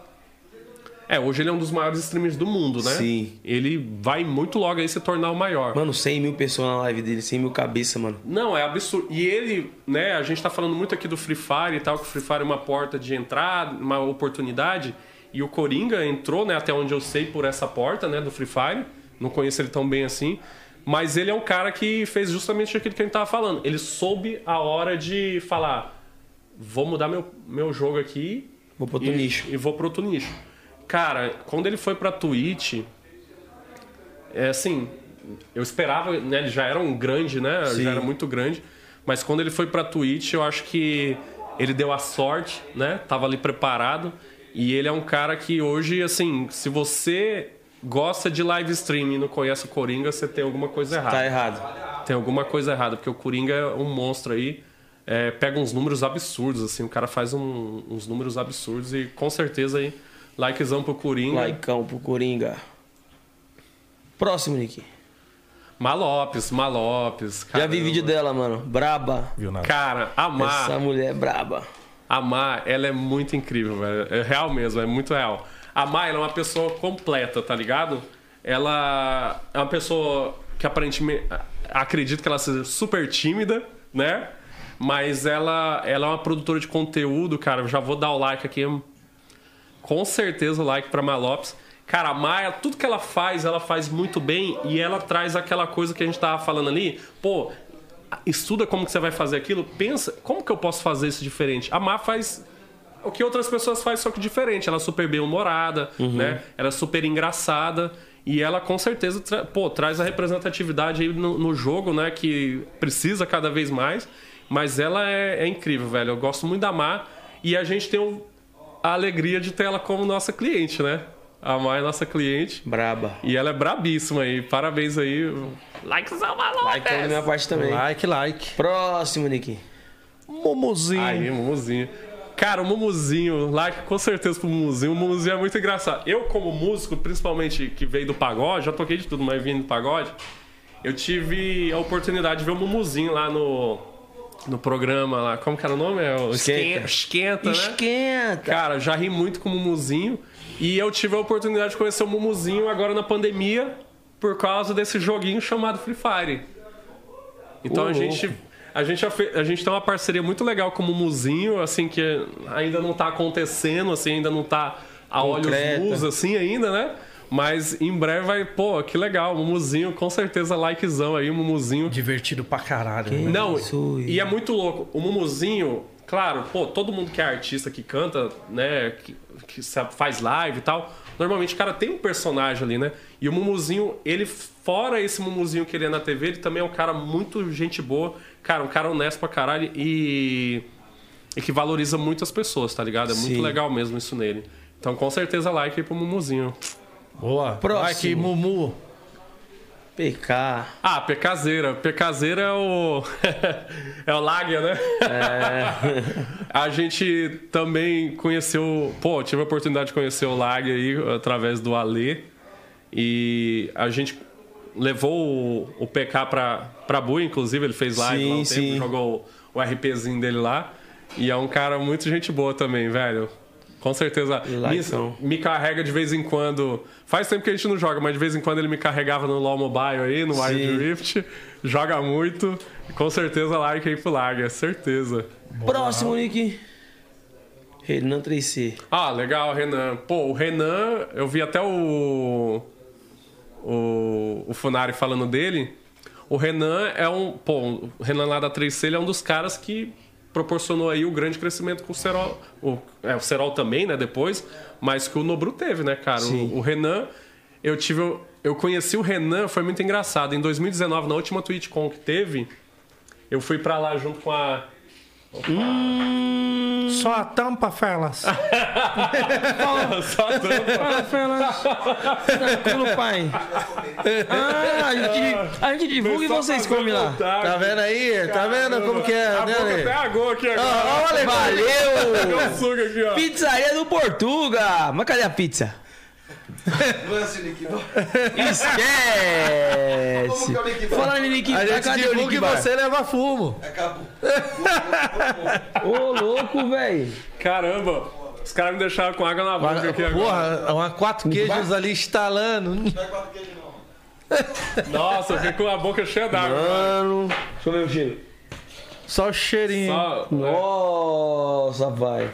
É, hoje ele é um dos maiores streamers do mundo, né? Sim. Ele vai muito logo aí se tornar o maior. Mano, 100 mil pessoas na live dele, 100 mil cabeça, mano. Não, é absurdo. E ele, né, a gente tá falando muito aqui do Free Fire e tal, que o Free Fire é uma porta de entrada, uma oportunidade. E o Coringa entrou, né, até onde eu sei, por essa porta, né, do Free Fire. Não conheço ele tão bem assim. Mas ele é um cara que fez justamente aquilo que a gente tava falando. Ele soube a hora de falar: vou mudar meu, meu jogo aqui. Vou pro outro e, nicho. E vou pro outro nicho. Cara, quando ele foi pra Twitch, é assim, eu esperava, né? Ele já era um grande, né? Sim. Já era muito grande. Mas quando ele foi pra Twitch, eu acho que ele deu a sorte, né? Tava ali preparado. E ele é um cara que hoje, assim, se você gosta de live streaming e não conhece o Coringa, você tem alguma coisa errada. Tá errado. Tem alguma coisa errada, porque o Coringa é um monstro aí. é, pega uns números absurdos, assim. O cara faz um- uns números absurdos e com certeza aí, likezão pro Coringa. Laicão pro Coringa. Próximo, Nick. Malopes, Malopes. Já vi vídeo dela, mano. Braba. Viu nada? Cara, a Mar, Essa mulher é braba. a Mar, ela é muito incrível, velho. É real mesmo, é muito real. A Mar, ela é uma pessoa completa, tá ligado? Ela é uma pessoa que aparentemente acredito que ela seja super tímida, né? Mas ela, ela é uma produtora de conteúdo, cara. Eu já vou dar o like aqui. Com certeza o like pra Malopes. Cara, a Maia, tudo que ela faz, ela faz muito bem e ela traz aquela coisa que a gente tava falando ali. Pô, estuda como que você vai fazer aquilo, pensa, como que eu posso fazer isso diferente? A Má faz o que outras pessoas fazem, só que diferente. Ela é super bem humorada, né? Ela é super engraçada. E ela com certeza tra- pô, traz a representatividade aí no, no jogo, né? Que precisa cada vez mais. Mas ela é, é incrível, velho. Eu gosto muito da Má. E a gente tem o- a alegria de ter ela como nossa cliente, né? A Má é nossa cliente. Braba. E ela é brabíssima aí. Parabéns aí. Likezão, maluco! Laicão da minha parte também. Like, like. Próximo, Nick. Momozinho. Aí, Mumuzinho. Cara, o Mumuzinho, like com certeza pro Mumuzinho. O Mumuzinho é muito engraçado. Eu, como músico, principalmente que veio do pagode, já toquei de tudo, mas vindo do pagode, eu tive a oportunidade de ver o Mumuzinho lá no, no programa lá. Como que era o nome? É o Esquenta. Esquenta, né? Esquenta. Cara, já ri muito com o Mumuzinho. E eu tive a oportunidade de conhecer o Mumuzinho agora na pandemia por causa desse joguinho chamado Free Fire. Então a gente. A gente, a gente tem uma parceria muito legal com o Mumuzinho, assim, que ainda não tá acontecendo, assim, ainda não tá a olhos Concreta. nus, assim, ainda, né? Mas em breve vai, pô, que legal, o Mumuzinho, com certeza likezão aí, o Mumuzinho Divertido pra caralho. né? não, Isso, e é muito louco. O Mumuzinho, claro, pô, todo mundo que é artista, que canta, né, que, que faz live e tal, normalmente o cara tem um personagem ali, né? E o Mumuzinho, ele, fora esse Mumuzinho que ele é na TV, ele também é um cara muito gente boa, cara, um cara honesto pra caralho e. e que valoriza muito as pessoas, tá ligado? É muito Sim. legal mesmo isso nele. Então, com certeza, like aí pro Mumuzinho. Boa. Próximo. Like, Mumu. PK. Ah, Pecazeira. Pecazeira é o. é o Láguia, né? a gente também conheceu. Pô, tive a oportunidade de conhecer o Láguia aí através do Alê. E a gente levou o, o PK pra, pra Bui, inclusive, ele fez live Sim, lá um sim. tempo, jogou o, o RPzinho dele lá. E é um cara muito gente boa também, velho. Com certeza. Me, me carrega de vez em quando. Faz tempo que a gente não joga, mas de vez em quando ele me carregava no LoL Mobile aí, no Wild Sim. Rift. Joga muito. Com certeza like aí pro Larga, certeza. Próximo, Nick. Renan 3C. Ah, legal, Renan. Pô, o Renan, eu vi até o. O, o Funari falando dele. O Renan é um. Pô, o Renan lá da 3C ele é um dos caras que proporcionou aí o grande crescimento com o Serol. O, é, o Serol também, né, depois. Mas que o Nobru teve, né, cara? O, o Renan, eu tive. Eu conheci o Renan, foi muito engraçado. Em 2019, na última TwitchCon que teve, eu fui pra lá junto com a Hum. Só a tampa, Felas. Só tampa. Fala, Felas. Tranquilo, pai. Ah, a gente, a gente divulga e vocês comem lá. Tá vendo aí? Tá vendo como que é, A né, boca até agou aqui agora. Ó, olha, Valeu! Deu suco aqui, ó. Pizzaria do Portuga! Mas cadê a pizza? Lance, Nick. Esquece! Como que é o? Falando em A gente divulga e Bar? você leva fumo. Acabou. Ô, louco, velho! Caramba, os caras me deixaram com água na boca aqui agora. Porra, uma quatro queijos ali estalando. Não é quatro queijos, não. Nossa, eu fiquei com a boca cheia d'água. Mano, deixa eu ver o cheiro. Só o cheirinho. Só- Nossa, vai.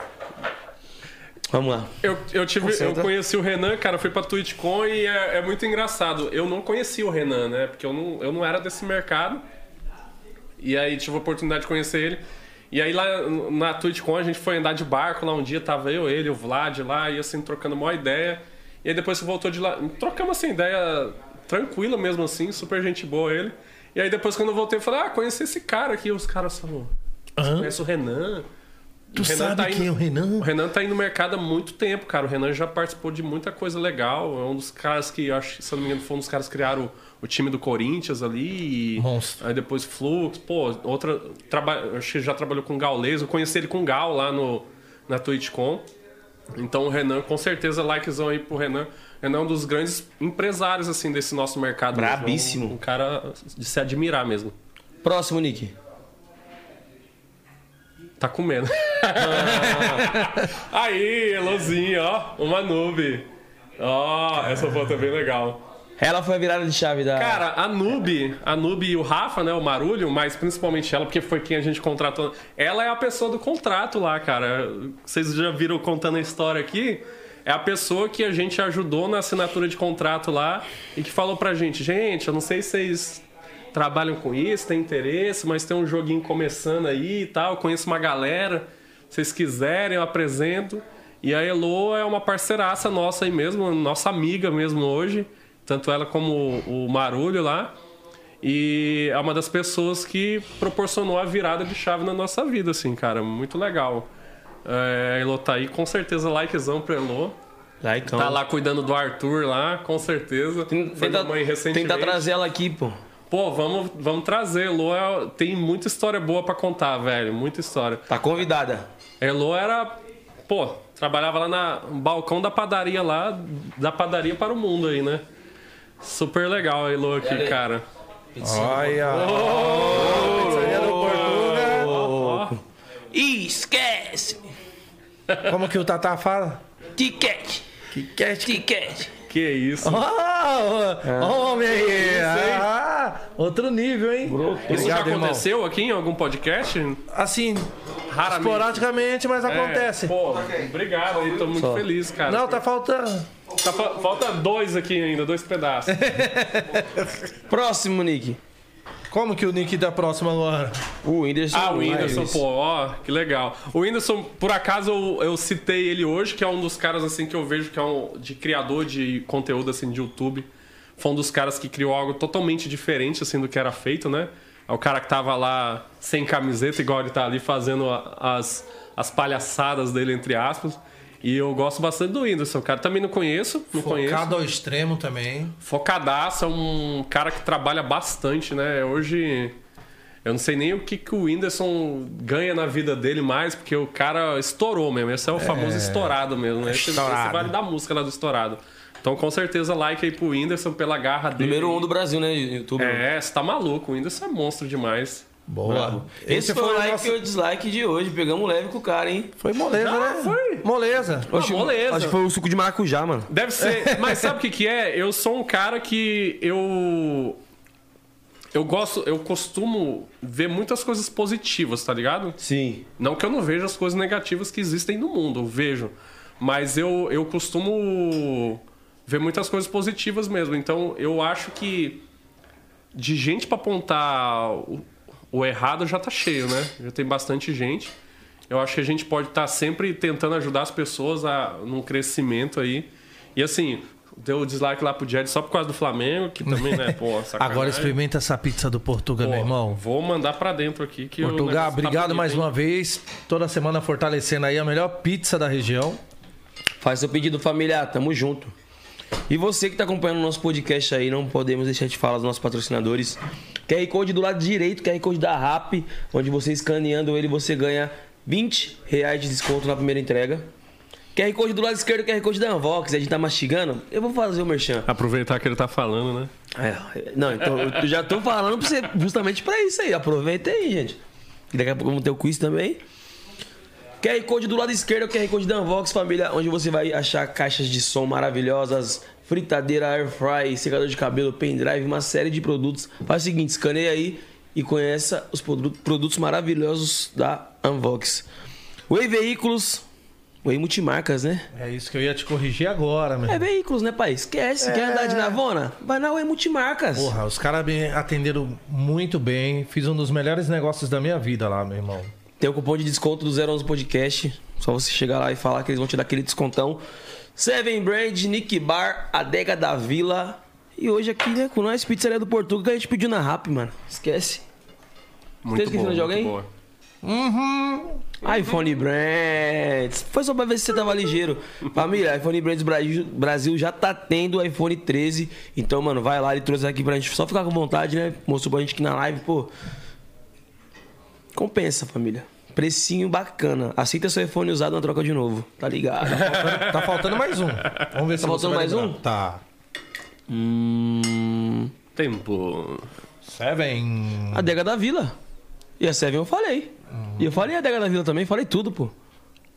Vamos lá. Eu, eu, tive, eu conheci o Renan, cara, fui pra TwitchCon e é, é muito engraçado. Eu não conhecia o Renan, né? Porque eu não, eu não era desse mercado. E aí tive a oportunidade de conhecer ele. E aí lá na TwitchCon a gente foi andar de barco lá um dia, tava eu, ele, o Vlad lá, e assim, trocando uma ideia. E aí depois você voltou de lá. Trocamos assim, ideia tranquila mesmo assim, super gente boa ele. E aí depois quando eu voltei, eu falei, ah, conheci esse cara aqui. Os caras falaram, você Hã? conhece o Renan? Tu O Renan sabe tá quem é o Renan? O Renan tá aí no mercado há muito tempo, cara. O Renan já participou de muita coisa legal. É um dos caras que, acho, se eu não me engano, foi um dos caras que criaram o, o time do Corinthians ali. E Monstro. Aí depois Flux. Pô, outra. Traba, acho que já trabalhou com o Gaules. Eu conheci ele com o Gal lá no, na TwitchCon. Então o Renan, com certeza, likezão aí pro Renan. Renan é um dos grandes empresários, assim, desse nosso mercado. Brabíssimo. Um, um cara de se admirar mesmo. Próximo, Nick. Tá comendo. aí, Elozinho, ó. Uma nube. Ó, essa foto é bem legal. Ela foi a virada de chave da. Cara, a Nube, a Nube e o Rafa, né, o Marulho, mas principalmente ela, porque foi quem a gente contratou. Ela é a pessoa do contrato lá, cara. Vocês já viram contando a história aqui? É a pessoa que a gente ajudou na assinatura de contrato lá e que falou pra gente, gente, eu não sei se vocês trabalham com isso, tem interesse, mas tem um joguinho começando aí e tal, eu conheço uma galera, se vocês quiserem eu apresento. E a Elo é uma parceiraça nossa aí mesmo, nossa amiga mesmo hoje, tanto ela como o Marulho lá. E é uma das pessoas que proporcionou a virada de chave na nossa vida, assim, cara, muito legal. É, a Elo tá aí, com certeza, likezão pra Elo. Tá lá cuidando do Arthur lá, com certeza. Foi Tenta, mamãe recentemente. tenta trazer ela aqui, pô. Pô, vamos, vamos trazer. Elo é- tem muita história boa pra contar, velho. Muita história. Tá convidada. Elo era. Pô, trabalhava lá na- no balcão da padaria lá, da padaria para o mundo aí, né? Super legal a Elo aqui, aí. cara. Olha. Pizzaria do Portuga. Ó, Esquece! Como que o Tata fala? Ticket! Ticket. Ticket! Que isso. Oh, homem aí. Ah, outro nível, hein? Isso já Obrigado, irmão. aconteceu aqui em algum podcast? Assim, Raramente. esporadicamente, mas acontece. É, pô, obrigado aí, tô muito feliz, cara. Não, tá faltando. Tá fa- falta dois aqui ainda, dois pedaços. Próximo, Nick. Como que o nick da próxima agora? O Whindersson. Ah, o Whindersson, pô, ó, que legal. O Whindersson, por acaso, eu, eu citei ele hoje, que é um dos caras, assim, que eu vejo que é um de criador de conteúdo, assim, de YouTube. Foi um dos caras que criou algo totalmente diferente, assim, do que era feito, né? É o cara que tava lá sem camiseta, igual ele tá ali fazendo as, as palhaçadas dele, entre aspas. E eu gosto bastante do Whindersson, cara. Também não conheço, não conheço. Focado ao extremo também. Focadaço, é um cara que trabalha bastante, né? Hoje eu não sei nem o que, que o Whindersson ganha na vida dele mais, porque o cara estourou mesmo. Esse é o famoso estourado mesmo, né? Esse, esse Estourado. vale da música lá do estourado. Então, com certeza, like aí pro Whindersson pela garra dele. Número 1 um do Brasil, né? YouTube. É, você tá maluco. O Whindersson é monstro demais. Boa. Esse, foi, o o like nosso- e o dislike de hoje. Pegamos leve com o cara, hein? Foi moleza, né? foi. Moleza. Ah, moleza. Acho que foi o suco de maracujá, mano. Deve ser. Mas sabe o que, que é? Eu sou um cara que eu. Eu gosto, eu costumo ver muitas coisas positivas, tá ligado? Sim. Não que eu não veja as coisas negativas que existem no mundo, eu vejo. Mas eu, eu costumo ver muitas coisas positivas mesmo. Então eu acho que de gente pra apontar o, o errado já tá cheio, né? Já tem bastante gente. Eu acho que a gente pode estar sempre tentando ajudar as pessoas a num crescimento aí. E assim, deu dislike lá pro Jed só por causa do Flamengo, que também, né, pô, sacanagem. Agora experimenta essa pizza do Portuga, Pô, meu irmão. Vou mandar pra dentro aqui que o Portugal, tá obrigado bonito, mais hein? uma vez. Toda semana fortalecendo aí a melhor pizza da região. Faz seu pedido, família. Tamo junto. E você que tá acompanhando o nosso podcast aí, não podemos deixar de falar dos nossos patrocinadores. QR Code do lado direito, QR Code da RAP, onde você escaneando ele, você ganha 20 reais de desconto na primeira entrega. QR Code do lado esquerdo, QR Code da Anvox. A gente tá mastigando. Eu vou fazer o merchan. Aproveitar que ele tá falando, né? É, não, então eu já tô falando pra você, justamente pra isso aí. Aproveita aí, gente. E daqui a pouco vamos ter o quiz também. QR Code do lado esquerdo é o QR Code da Unvox, família, onde você vai achar caixas de som maravilhosas, fritadeira, air fry, secador de cabelo, pendrive, uma série de produtos. Faz o seguinte, escaneia aí e conheça os produ- produtos maravilhosos da Unvox. Way Veículos, Way Multimarcas, né? É isso que eu ia te corrigir agora, meu É veículos, né, pai? Esquece, quer andar de Navona? Vai na Way Multimarcas. Porra, os caras me atenderam muito bem. Fiz um dos melhores negócios da minha vida lá, meu irmão. Tem o cupom de desconto do 011 Podcast. Só você chegar lá e falar que eles vão te dar aquele descontão. Seven Brand, Nick Bar, Adega da Vila. E hoje aqui, né, com nós, pizzaria do Portugal, que a gente pediu na Rap, mano. Esquece. Muito esquecendo boa, de alguém? boa. iPhone Brands. Foi só pra ver se você tava ligeiro. Família, iPhone Brands Brasil, Brasil já tá tendo o iPhone 13. Então, mano, vai lá, ele trouxe aqui pra gente só ficar com vontade, né? Mostrou pra gente aqui na live, pô. Compensa, família. Precinho bacana. Aceita seu iPhone usado na troca de novo. Tá ligado? Tá faltando mais um. Vamos ver se Tá faltando mais lembrar. um? Tá. hum. Tempo. Seven. Adega da Vila. E a Seven eu falei. E eu falei a Adega da Vila também, falei tudo, pô.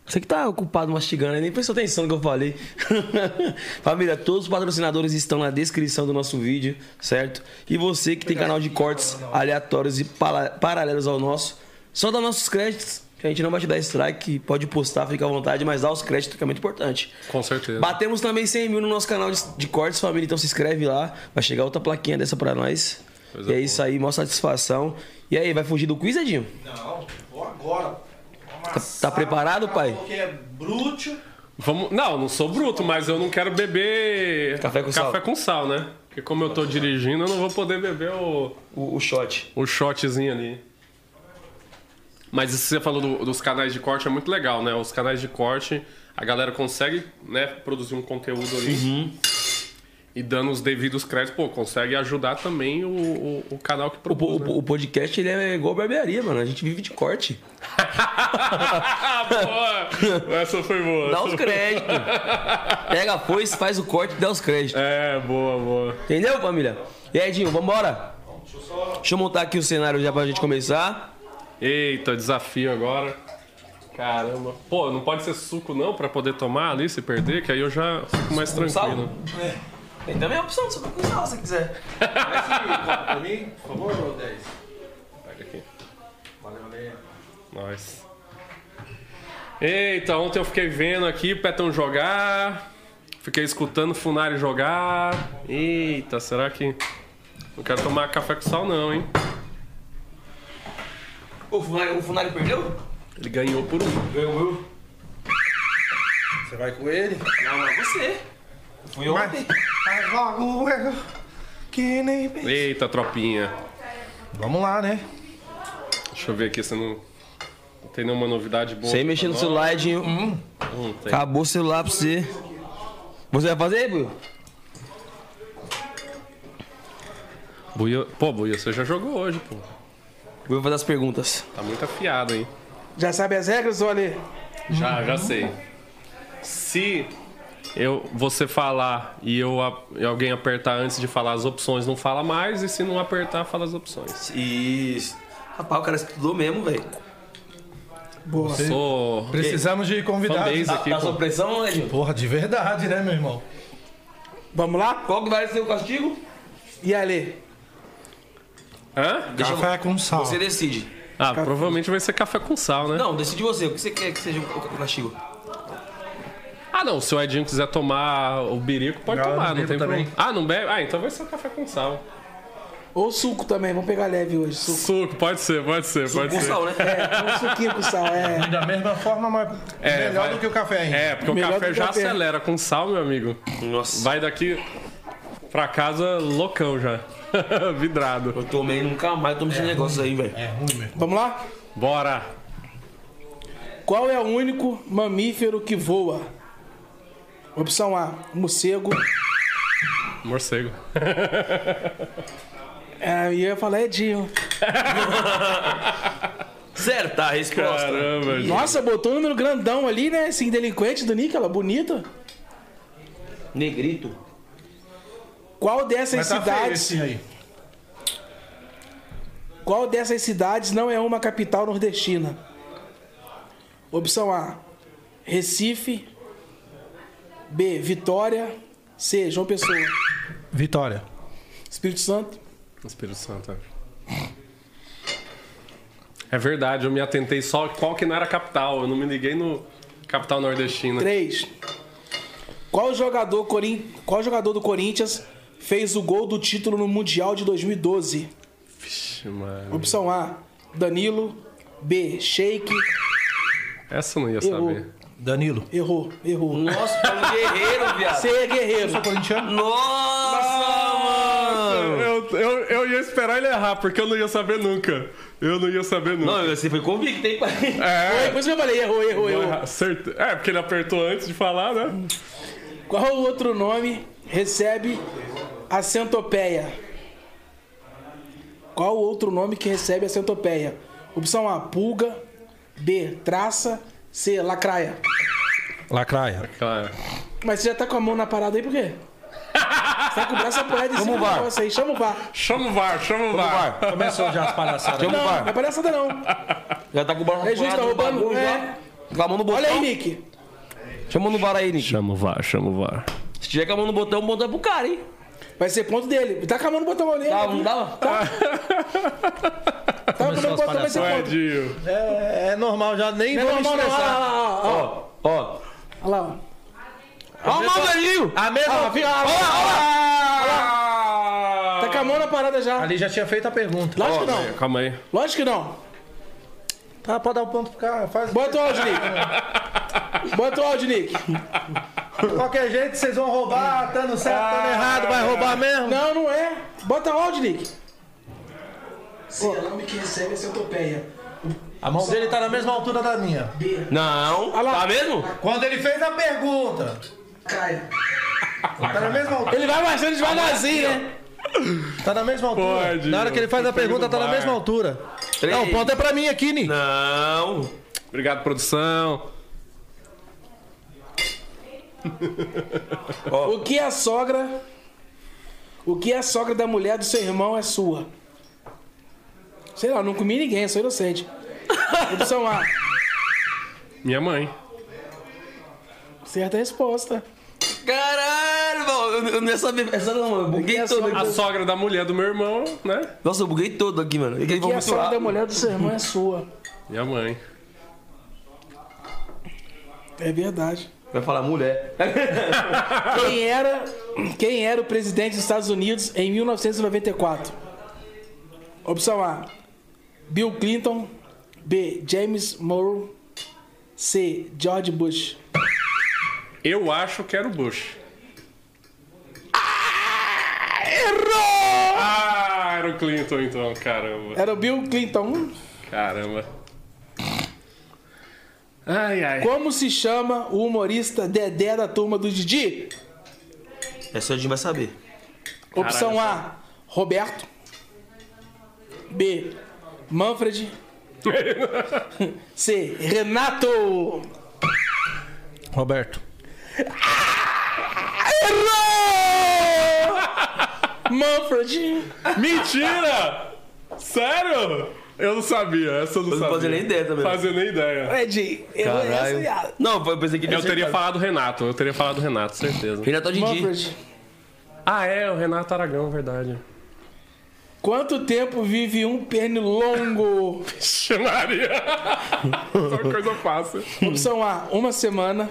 Você que tá ocupado mastigando, aí, nem prestou atenção no que eu falei. Família, todos os patrocinadores estão na descrição do nosso vídeo, certo? E você que tem canal de cortes aleatórios e paralelos ao nosso, só dá nossos créditos, que a gente não vai te dar strike, pode postar, fica à vontade, mas dá os créditos que é muito importante. Com certeza. Batemos também 100 mil no nosso canal de, de cortes, família. Então se inscreve lá. Vai chegar outra plaquinha dessa pra nós. Coisa e é boa. isso aí, maior satisfação. E aí, vai fugir do quiz, Edinho? Não, vou agora. Tá, tá preparado, pai? Porque é brute. Vamos... Não, não sou bruto, mas eu não quero beber Café com café sal. com sal, né? Porque como eu tô dirigindo, eu não vou poder beber o, O, o shot. o shotzinho ali. Mas isso que você falou do- dos canais de corte é muito legal, né? Os canais de corte, a galera consegue né, produzir um conteúdo ali. Uhum. E dando os devidos créditos, pô, consegue ajudar também o, o, o canal que O, po- produz. né? o- o podcast ele é igual barbearia, mano. A gente vive de corte. boa! Essa foi boa. Dá os créditos. Pega a foice, faz o corte e dá os créditos. É, boa, boa. Entendeu, família? E aí, Edinho, vambora? Deixa eu montar aqui o cenário já pra gente começar. Eita, desafio agora. Caramba. Pô, não pode ser suco não pra poder tomar ali se perder, que aí eu já fico mais sal? tranquilo. Tem também a opção de suco com sal, se quiser. Pra mim, por favor, 10. Pega aqui. Valeu, valeu. Nós. Eita, ontem eu fiquei vendo aqui o Petão jogar. Fiquei escutando o Funari jogar. Eita, será que. Não quero tomar café com sal, não, hein? O Funari, o Funari perdeu? Ele ganhou por um. Ganhou eu. Você vai com ele? Não, não, você. Fui ontem. Mas logo eu que nem pensei. Eita, tropinha. Vamos lá, né? Deixa eu ver aqui se não. Não tem nenhuma novidade boa. Sem mexer no nós. celular, Edinho. Hum, tem. Acabou o celular pra você. Você vai fazer, Buio? Buia... Pô, Buia, você já jogou hoje, pô. Vai fazer as perguntas. Tá muito afiado, hein? Já sabe as regras, olha? Já, já sei. Se eu, você falar e eu, e alguém apertar antes de falar as opções, não fala mais. E se não apertar, fala as opções. Isso. Rapaz, o cara estudou mesmo, velho. Boa. Sou Precisamos de convidados. Tá, aqui, tá pô. sob pressão, Edinho? Porra, de verdade, né, meu irmão? Vamos lá? Qual que vai ser o castigo? E ali? Hã? Deixa eu- Café com sal. Você decide. Ah, provavelmente vai ser café com sal, né? Não, decide você. O que você quer que seja o castigo? Ah, não. Se o Edinho quiser tomar o birico, pode Não, eu tomar, não tem também. problema. Ah, não bebe? Ah, então vai ser o café com sal. Ou suco também, vamos pegar leve hoje. Suco. Suco, pode ser, pode ser, pode Com ser. sal, né? É, um suquinho com sal, é. Da mesma forma, mas É, melhor vai- do que o café ainda. É, porque Melhor o café já café. acelera com sal, meu amigo. Nossa. Vai daqui pra casa loucão já. Vidrado. Eu tomei nunca mais tomo esse negócio aí, velho. É ruim mesmo. Vamos lá? Bora. Qual é o único mamífero que voa? Opção A, morcego. Morcego. É, eu ia falar Edinho. Certa a resposta. Caramba, gente. Nossa, botou um número grandão ali, né? Esse delinquente do Nicola, bonita. Negrito. Qual dessas Mas tá feio cidades. esse aí. Qual dessas cidades não é uma capital nordestina? Opção A: Recife. B: Vitória. C: João Pessoa. Vitória. Espírito Santo. Espírito Santo. é. É verdade, eu me atentei só qual que não era a capital. Eu não me liguei no capital nordestina. 3. Qual jogador, Corin... Qual jogador do Corinthians fez o gol do título no Mundial de 2012? Vixe, mano. Opção A: Danilo. B: Sheik. Essa eu não ia Errou. saber. Danilo. Errou, errou. Nossa, Paulo Guerreiro, viado. C é Guerreiro. Corintiano? Nossa, mano. Eu, eu, eu ia esperar ele errar, porque eu não ia saber nunca. Eu não ia saber nunca. Não, você foi convicto, hein, pai? Foi, É, por isso que eu falei, errou, errou, errou. errar. Certe- é, porque ele apertou antes de falar, né? Qual outro nome recebe a centopeia? Qual outro nome que recebe a centopeia? Opção A, pulga. B, traça. C, lacraia. Lacraia. Claro. Mas você já tá com a mão na parada aí por quê? Você tá com o braço apoiado em cima do VAR. negócio aí. Chama o VAR. Chama o VAR, chama o VAR. Começou já as palhaçadas. Chama o Não, VAR. não é palhaçada não. Já tá com o barro É justo, tá roubando. É. Com a mão no botão. Olha aí, Nick. Chama no bar aí, Nick. Chama o VAR, chama o VAR. Se tiver com a mão no botão, o é pro cara, hein? Vai ser ponto dele. Tá com a mão no botão ali. Tá, não dá? Tá com a mão no botão, vai ser ponto. É, é normal, já nem Não, me não, não. Olha estressar. lá, ó, ó. Olha lá, ó. Ó, o velhinho! A mesma... Olha lá, olha lá. Tá com a mão na parada já. Ali já tinha feito a pergunta. Lógico que não. Calma aí. Lógico que não. Tá, pode dar o ponto pro cara. Faz... Bota o áudio, Nick. Bota o áudio, Nick. De qualquer jeito, vocês vão roubar, estando certo, estando errado, vai roubar mesmo. Não, não é. Bota o áudio, Nick. Nome que recebe a mão dele tá na mesma altura da minha. Não. Olha lá. Tá mesmo? Quando ele fez a pergunta, Caia. tá na mesma altura. Ele vai baixando devagarzinho, né? Tá na mesma altura. Pode, na hora que ele faz a pergunta, tá na mesma altura. Três. Não, o ponto é pra mim aqui, Ni. Não. Obrigado, produção. O que a sogra. O que a sogra da mulher do seu irmão é sua? Sei lá, não comi ninguém, sou inocente. Opção A. Minha mãe. Certa resposta. Caralho, mano. Eu, não ia saber. Essa não, mano. Eu buguei todo A aqui. sogra da mulher do meu irmão, né? Nossa, eu buguei todo aqui, mano. É que O que a sogra da mulher do seu irmão é sua? Minha mãe. É verdade. Vai falar mulher. Quem era, quem era o presidente dos Estados Unidos em 1994? Opção A: Bill Clinton. B. James Monroe. C. George Bush. Eu acho que era o Bush. Errou! Ah, era o Clinton então, caramba. Era o Bill Clinton. Caramba. Ai, ai. Como se chama o humorista Dedé da turma do Didi? Essa a gente vai saber. Opção A: Roberto. B. Manfred. C. Renato. Roberto. Errou! Manfred. Mentira! Sério? Eu não sabia, essa eu não Eu não sabia. fazia nem ideia também. Fazia nem ideia. Ed, essa Caralho. e Não, eu pensei que ele Eu teria acertado. falado Renato, eu teria falado Renato, certeza. Renato Didi. Ah, é, o Renato Aragão, verdade. Quanto tempo vive um pernilongo? Vixe, Maria. Só coisa fácil. Opção A, uma semana.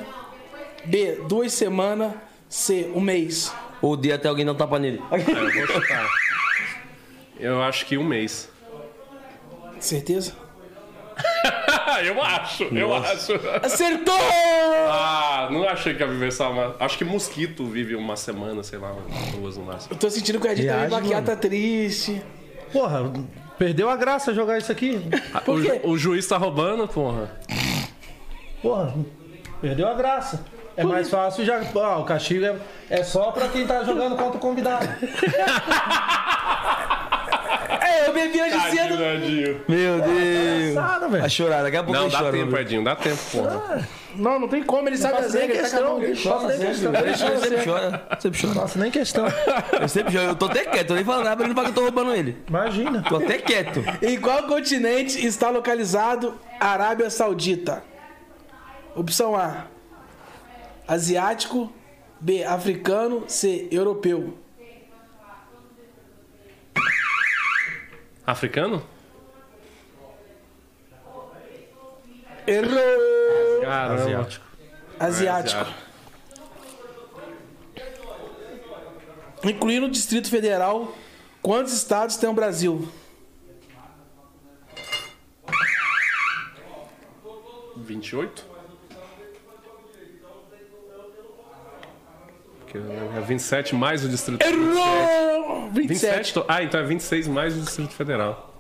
B, duas semanas. C, um mês. Odeio até alguém dar um tapa nele. É, eu vou chutar. Eu acho que um mês. Certeza? eu acho, eu acho. Acertou! Ah, não achei que ia viver só uma. Acho que mosquito vive uma semana, sei lá, duas no máximo. Eu tô sentindo que o Edinho baquear mano. tá triste. Porra, perdeu a graça jogar isso aqui. Por quê? O, o juiz tá roubando, porra. Porra, perdeu a graça. É mais fácil já. Ah, o castigo é, é só pra quem tá jogando contra o convidado. É, eu bebi hoje cedo. Edinho. Meu Deus. Nada, velho. Vai chorar, daqui a pouco Não, dá chora. tempo. Edinho, dá tempo, porra. Não, não tem como, ele sabe as faço nem regras, ele tá. Ele chora, sempre chora. Sempre chora. Nossa, nem questão. Eu sempre choro. Eu tô até quieto, eu nem falo nada pra ele não falar que eu tô roubando ele. Imagina. Tô até quieto. Em qual continente está localizado Arábia Saudita? Opção A: Asiático. B: Africano. C: Europeu. Africano? Errou! Caramba. Asiático. Asiático. Incluindo o Distrito Federal, quantos estados tem o Brasil? 28? Porque é 27 mais o Distrito Errou! 27. 27? to- Ah, então é 26 mais o Distrito Federal.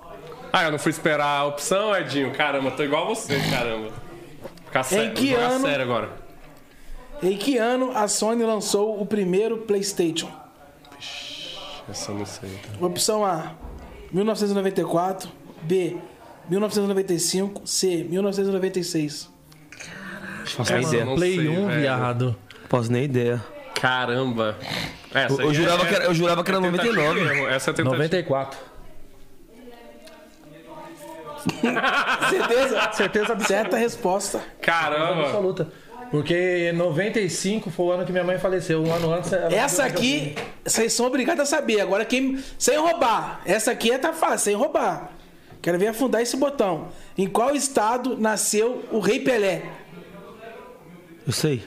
Ah, eu não fui esperar a opção, Edinho. Caramba, tô igual a você, caramba. Ficar sério, que vou jogar ano? sério agora. Em que ano a Sony lançou o primeiro PlayStation? Essa eu não sei. Opção A: 1994. B: 1995. C: 1996. Faço nem ideia. eu não Play sei, 1, velho. viado. Faço nem ideia. Caramba. Essa Eu, eu jurava é- que era, eu jurava que era tentativa e 99. erro. Essa é a tentativa. 94. Certeza? Certeza absoluta. Certa resposta. Caramba. absoluta. Porque 95 foi o ano que minha mãe faleceu. Um ano antes. Essa aqui, vocês são obrigados a saber. Agora, quem. Sem roubar. Essa aqui é tá fácil, sem roubar. Quero ver afundar esse botão. Em qual estado nasceu o Rei Pelé? Eu sei.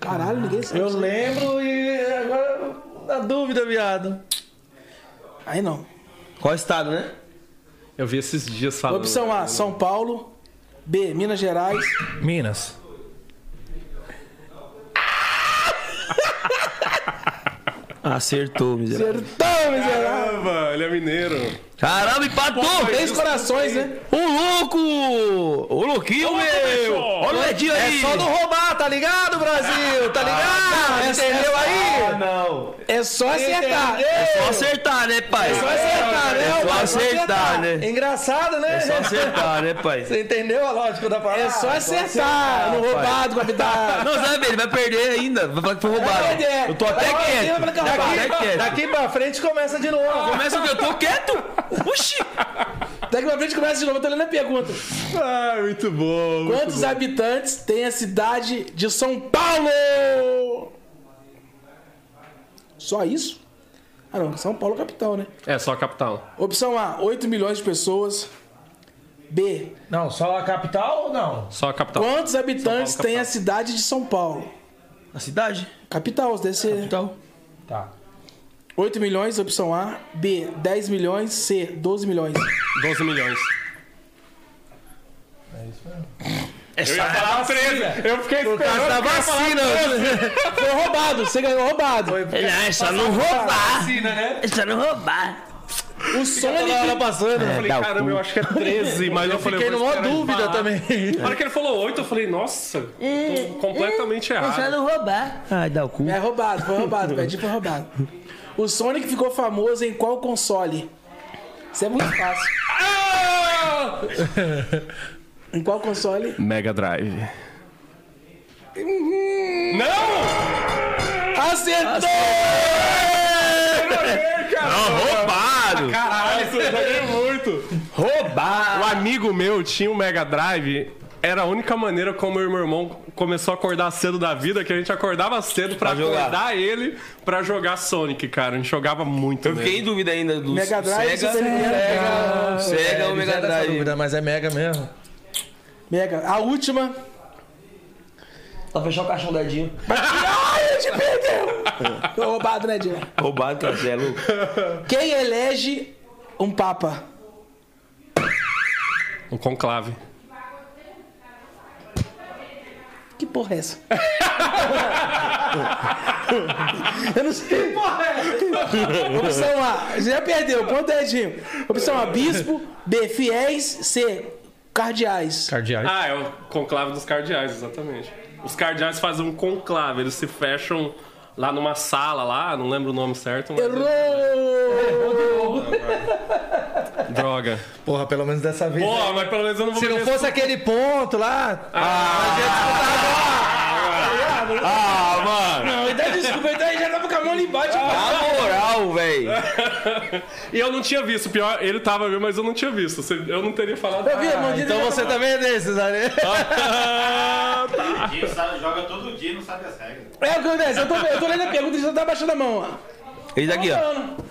Caralho, ninguém sabe. Eu lembro e agora na dúvida, viado. Aí não. Qual estado, né? Eu vi esses dias falando. Opção A, São Paulo. B, Minas Gerais. Minas. Acertou, miserável. Acertou, miserável. Caramba, ele é mineiro. Caramba, empatou! Três corações, né? Ô louco! Ô louquinho, meu! Olha o Edinho aí! É só não roubar, tá ligado, Brasil? Tá ligado? não, Entendeu essa- aí? não! É só acertar. É só acertar, né, pai? É só acertar, né, É só acertar, né? Engraçado, né? É só acertar, né, pai? Você entendeu a lógica da parada? É só acertar. No roubado, convidado. Não, sabe, ele vai perder ainda. Vai falar que foi roubado. Vai perder. Eu tô até quieto. é quieto. Daqui pra frente começa de novo. Começa o que eu tô quieto. Oxi! Daqui pra frente começa de novo. Eu tô lendo a pergunta. Ah, muito bom. Quantos habitantes tem a cidade de São Paulo? Só isso? Ah, não. São Paulo é capital, né? É, só a capital. Opção A, 8 milhões de pessoas. B, Não, só a capital ou não? Só a capital. quantos habitantes Paulo, tem a cidade de São Paulo? A cidade? Capital, deve ser. Capital. Tá. 8 milhões, opção A. B, 10 milhões. C, 12 milhões. 12 milhões. É Eu ia falar 13. Eu fiquei Por causa da vacina. Foi roubado, você ganhou roubado. É só não roubar. Vacina, né? É só não roubar. O Sonic. passando. Eu falei, caramba, cu. eu acho que é 13, mas eu, falei, Fiquei eu numa dúvida também. Na hora que ele falou 8, eu falei, nossa, tô completamente É só errado. não roubar. Ai, dá o cu. É roubado, foi roubado, o Pedinho foi roubado. O Sonic ficou famoso em qual console? Isso é muito fácil. Em qual console? Mega Drive. Não! Acertou! Não, roubado. Caralho, você joguei muito. Roubado. Um amigo meu tinha um Mega Drive. Era a única maneira como eu e meu irmão começou a acordar cedo da vida, que a gente acordava cedo pra, Pra jogar. acordar ele pra jogar Sonic, cara. A gente jogava muito. Eu fiquei em mesmo. dúvida ainda do Mega Drive, Sega. Sega, Sega ou Mega fizeram essa Drive. dúvida, mas é mega mesmo. Mega. A última. Pra fechar o caixão do Edinho. Ai, a gente perdeu! Foi roubado, né, Dinho? Roubado, você é louco. Quem elege Um papa. Um conclave. Que porra é essa? Eu não sei. Que porra é essa? Opção A. Já perdeu. Ponto Edinho. Opção A. Bispo. B. Fiéis. C. Cardeais. Cardeais. Ah, é o conclave dos cardeais, exatamente. Os cardeais fazem um conclave, eles se fecham lá numa sala lá, não lembro o nome certo. Mas... Errou! Droga. Porra, pelo menos dessa vez. Porra, mas pelo menos eu não vou Se não fosse aquele ponto lá. Ah, mano. Não, então desculpa. Então ele já tava com a mão ali embaixo. Na moral, velho. E eu não tinha visto, pior, ele tava viu, mas eu não tinha visto. Você- Eu não teria falado. Eu vi a mão dele. Então você também é desses, né? Ah, tá. Sabe- joga todo dia e não sabe as regras. É o que acontece. Eu tô, eu tô lendo a pergunta e já tá baixando a mão, ó. Ele tá aqui, ó.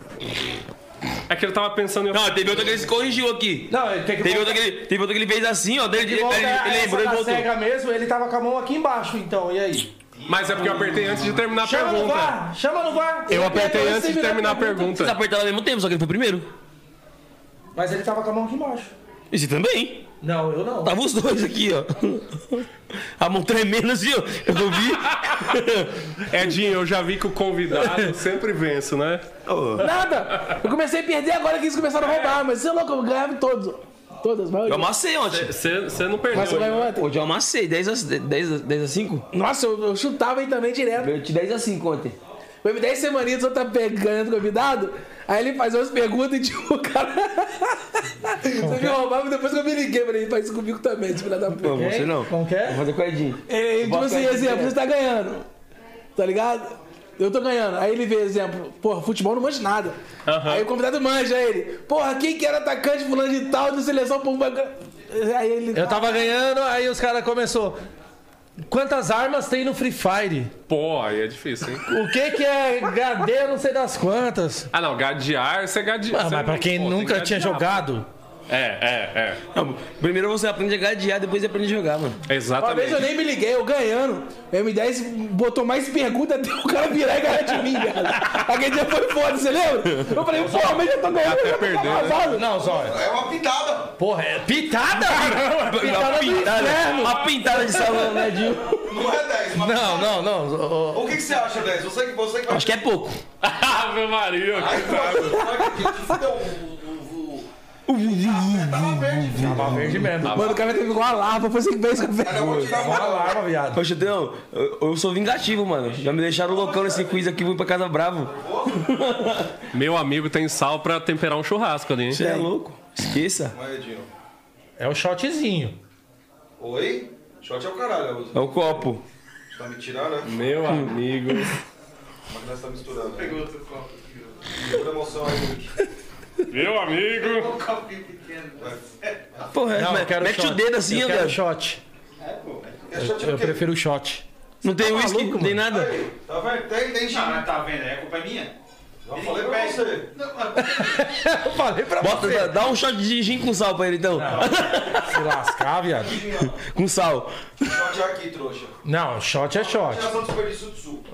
É que ele tava pensando em. Não, teve outra que ele se corrigiu aqui. Não, ele tem que Teve outra que ele, teve outra que ele fez assim, ó. Daí ele, ele, volta ele, essa lembrou e da voltou. cega mesmo, ele tava com a mão aqui embaixo, então, e aí? Mas é porque eu apertei antes de terminar a Chama no pergunta. VAR, chama no VAR. Eu apertei antes de terminar a Vocês pergunta. apertaram ao mesmo tempo, só que ele foi primeiro. Mas ele tava com a mão aqui embaixo. E você também. Não, eu não. Tava os dois aqui, ó. A mão tremendo assim, ó. Eu não vi. Edinho, eu já vi que o convidado sempre vence, né? Nada. Eu comecei a perder agora que eles começaram a roubar. Mas você é louco, eu ganhava em todos. Todas, vai. Eu amassei ontem. Você não Mas você perdeu. vai bater. Hoje eu amassei 10 a, 10, a- 10 a 5. Nossa, eu, eu chutava aí também direto. Eu te 10 a 5 ontem. Foi 10 semanitas, eu tá pegando convidado. Aí ele faz umas perguntas e tipo, o cara. Você me roubava depois que eu me liguei. Falei, faz isso comigo também, esse filho da puta. Não, você não. Como que é? Vou fazer com o Edinho. Ele, tipo assim, exemplo, direto. você tá ganhando. Tá ligado? Eu tô ganhando. Aí ele vê, exemplo, porra, futebol não manja nada. Aí o convidado manja ele. Porra, quem que era atacante fulano de tal de seleção por Aí ele. Eu tava ganhando, aí os caras começou. Quantas armas tem no Free Fire? Pô, aí é difícil, hein? O que que é HD, não sei das quantas. Ah, não, gadear, você gadear. Ah, mas pra quem Pô, nunca tinha gadear, jogado, É, é, é. Não, primeiro você aprende a gadear, depois você aprende a jogar, mano. Uma vez eu Exatamente. nem me liguei, eu ganhando. O M10 botou mais perguntas até o cara virar e ganhar de mim, velho. Aquele dia foi foda, você lembra? Eu falei, pô, mas eu tô ganhando. Até perdeu, né? Não, Zóia. É uma pitada. Porra, é pitada? Uma Pitada do pintada, inferno. uma pintada de salão, né, Edinho? Não é 10. Uma Não, não, não. ô, O que, que você acha, 10? Você, que- você que vai. Acho que é pouco. Ave Maria, Ai, que tu Tava verde, filho. Tava verde mesmo. Mano, o cara teve igual a lava, foi assim que fez a vou tirar Uma uma. alarma, viado. Ô, Chutão, eu, eu sou vingativo, mano. Já me deixaram loucão nesse quiz aqui, vou pra casa bravo. Meu amigo tem sal pra temperar um churrasco ali, hein? Você é louco. Esqueça. É o shotzinho. Oi? Shot é o caralho. É o copo. Você tá me tirando, né? Meu amigo. Como é que nós tá misturando? Pegou outro copo. Segura a emoção aí. Meu amigo. Porra, Não, eu quero mete shot. o dedo assim, eu quero shot. É, pô. É shot é Eu quê? prefiro o shot. Não tem uísque, maluco, não tem nada. Aí, Tá vendo? Tem, tem gin. Não, mas tá vendo? É a culpa é minha. Já falei pra você. Não, mas- Eu falei pra Bota, dá, dá um shot de gin com sal pra ele, então. se lascar, viado. com sal. Shot é aqui, trouxa. Não, shot é shot. Tiração de desperdício de suco.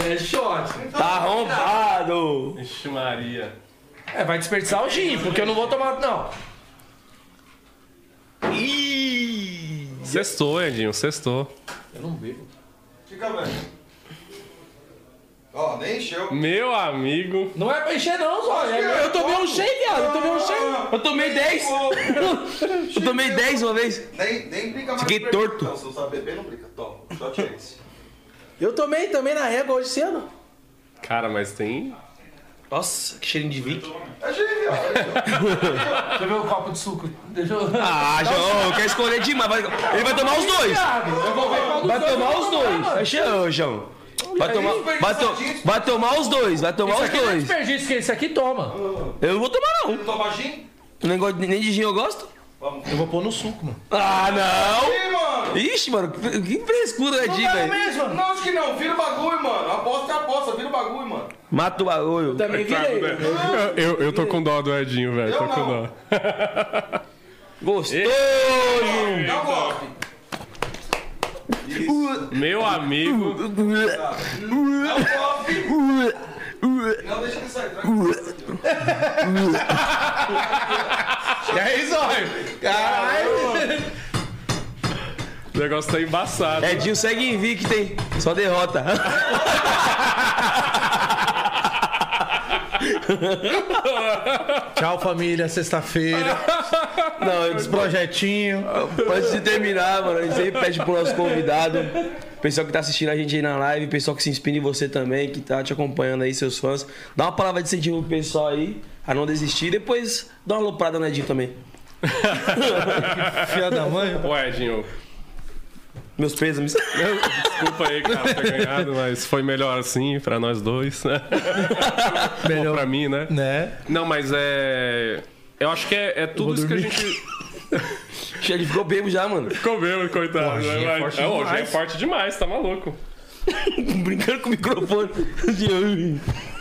É shot. Tá arrombado. Ixi, Maria. É, vai desperdiçar o gin, porque eu não vou tomar, não. Ih. Sextou, Edinho, sextou. Fica vendo. Ó, nem encheu. Meu amigo. Não é pra encher, não, só. é. Eu tomei um shake, viado. Eu tomei um shake. Eu tomei 10. Eu tomei 10 uma vez. Nem, nem brinca mais. Fiquei torto. Não, se não sabe beber, não brinca. Toma, shot é esse. Eu tomei também na régua hoje cedo. Cara, mas tem. Nossa, que cheirinho de Vic. É. Deixa eu ver o copo de suco. Deixa eu... Ah, João, eu quero escolher demais. Vai- Ele vai tomar os dois. Eu vou ver qual dos Vai dois tomar eu os vou dois. mano. Ô, João. Vai tomar, vai, to- vai tomar os dois, vai tomar Isso os aqui não é dois. desperdício, que esse aqui toma. Eu não vou tomar, não. Toma gin? Gosto- nem de gin eu gosto. Eu vou pôr no suco, mano. Ah, não. Ih, mano. Ixi, mano, que frescura é de, Não, velho. Não, acho que não. Vira o bagulho, mano. Aposta é aposta. Vira o bagulho, mano. Mata o bagulho. Também virei. Eu, eu, eu tô com dó do Edinho, velho. Tô Eu com não. dó. Gostoso. Dá um golpe. Meu amigo. Dá um golpe. Não, deixa ele sair. E aí, Zóio? Caralho! O negócio tá embaçado. Edinho segue que tem só derrota. Tchau, família. Sexta-feira. Não, eu Os projetinhos. Antes de terminar, mano, a gente sempre pede pro nosso convidado, pessoal que tá assistindo a gente aí na live, pessoal que se inspira em você também, que tá te acompanhando aí, seus fãs. Dá uma palavra de incentivo pro pessoal aí, a não desistir. Depois dá uma loprada no Edinho também. Filha da mãe. Ô, Edinho, Meus pêsames. desculpa aí, cara, ter ganhado, mas foi melhor assim pra nós dois, né? Melhor Melhor. pra mim, né? Né? Não, mas é. Eu acho que é, é tudo isso que a gente. Ele ficou bebo já, mano. Comeu, coitado. Pô, hoje é né? forte é, hoje é demais. forte demais, tá maluco. Brincando com o microfone.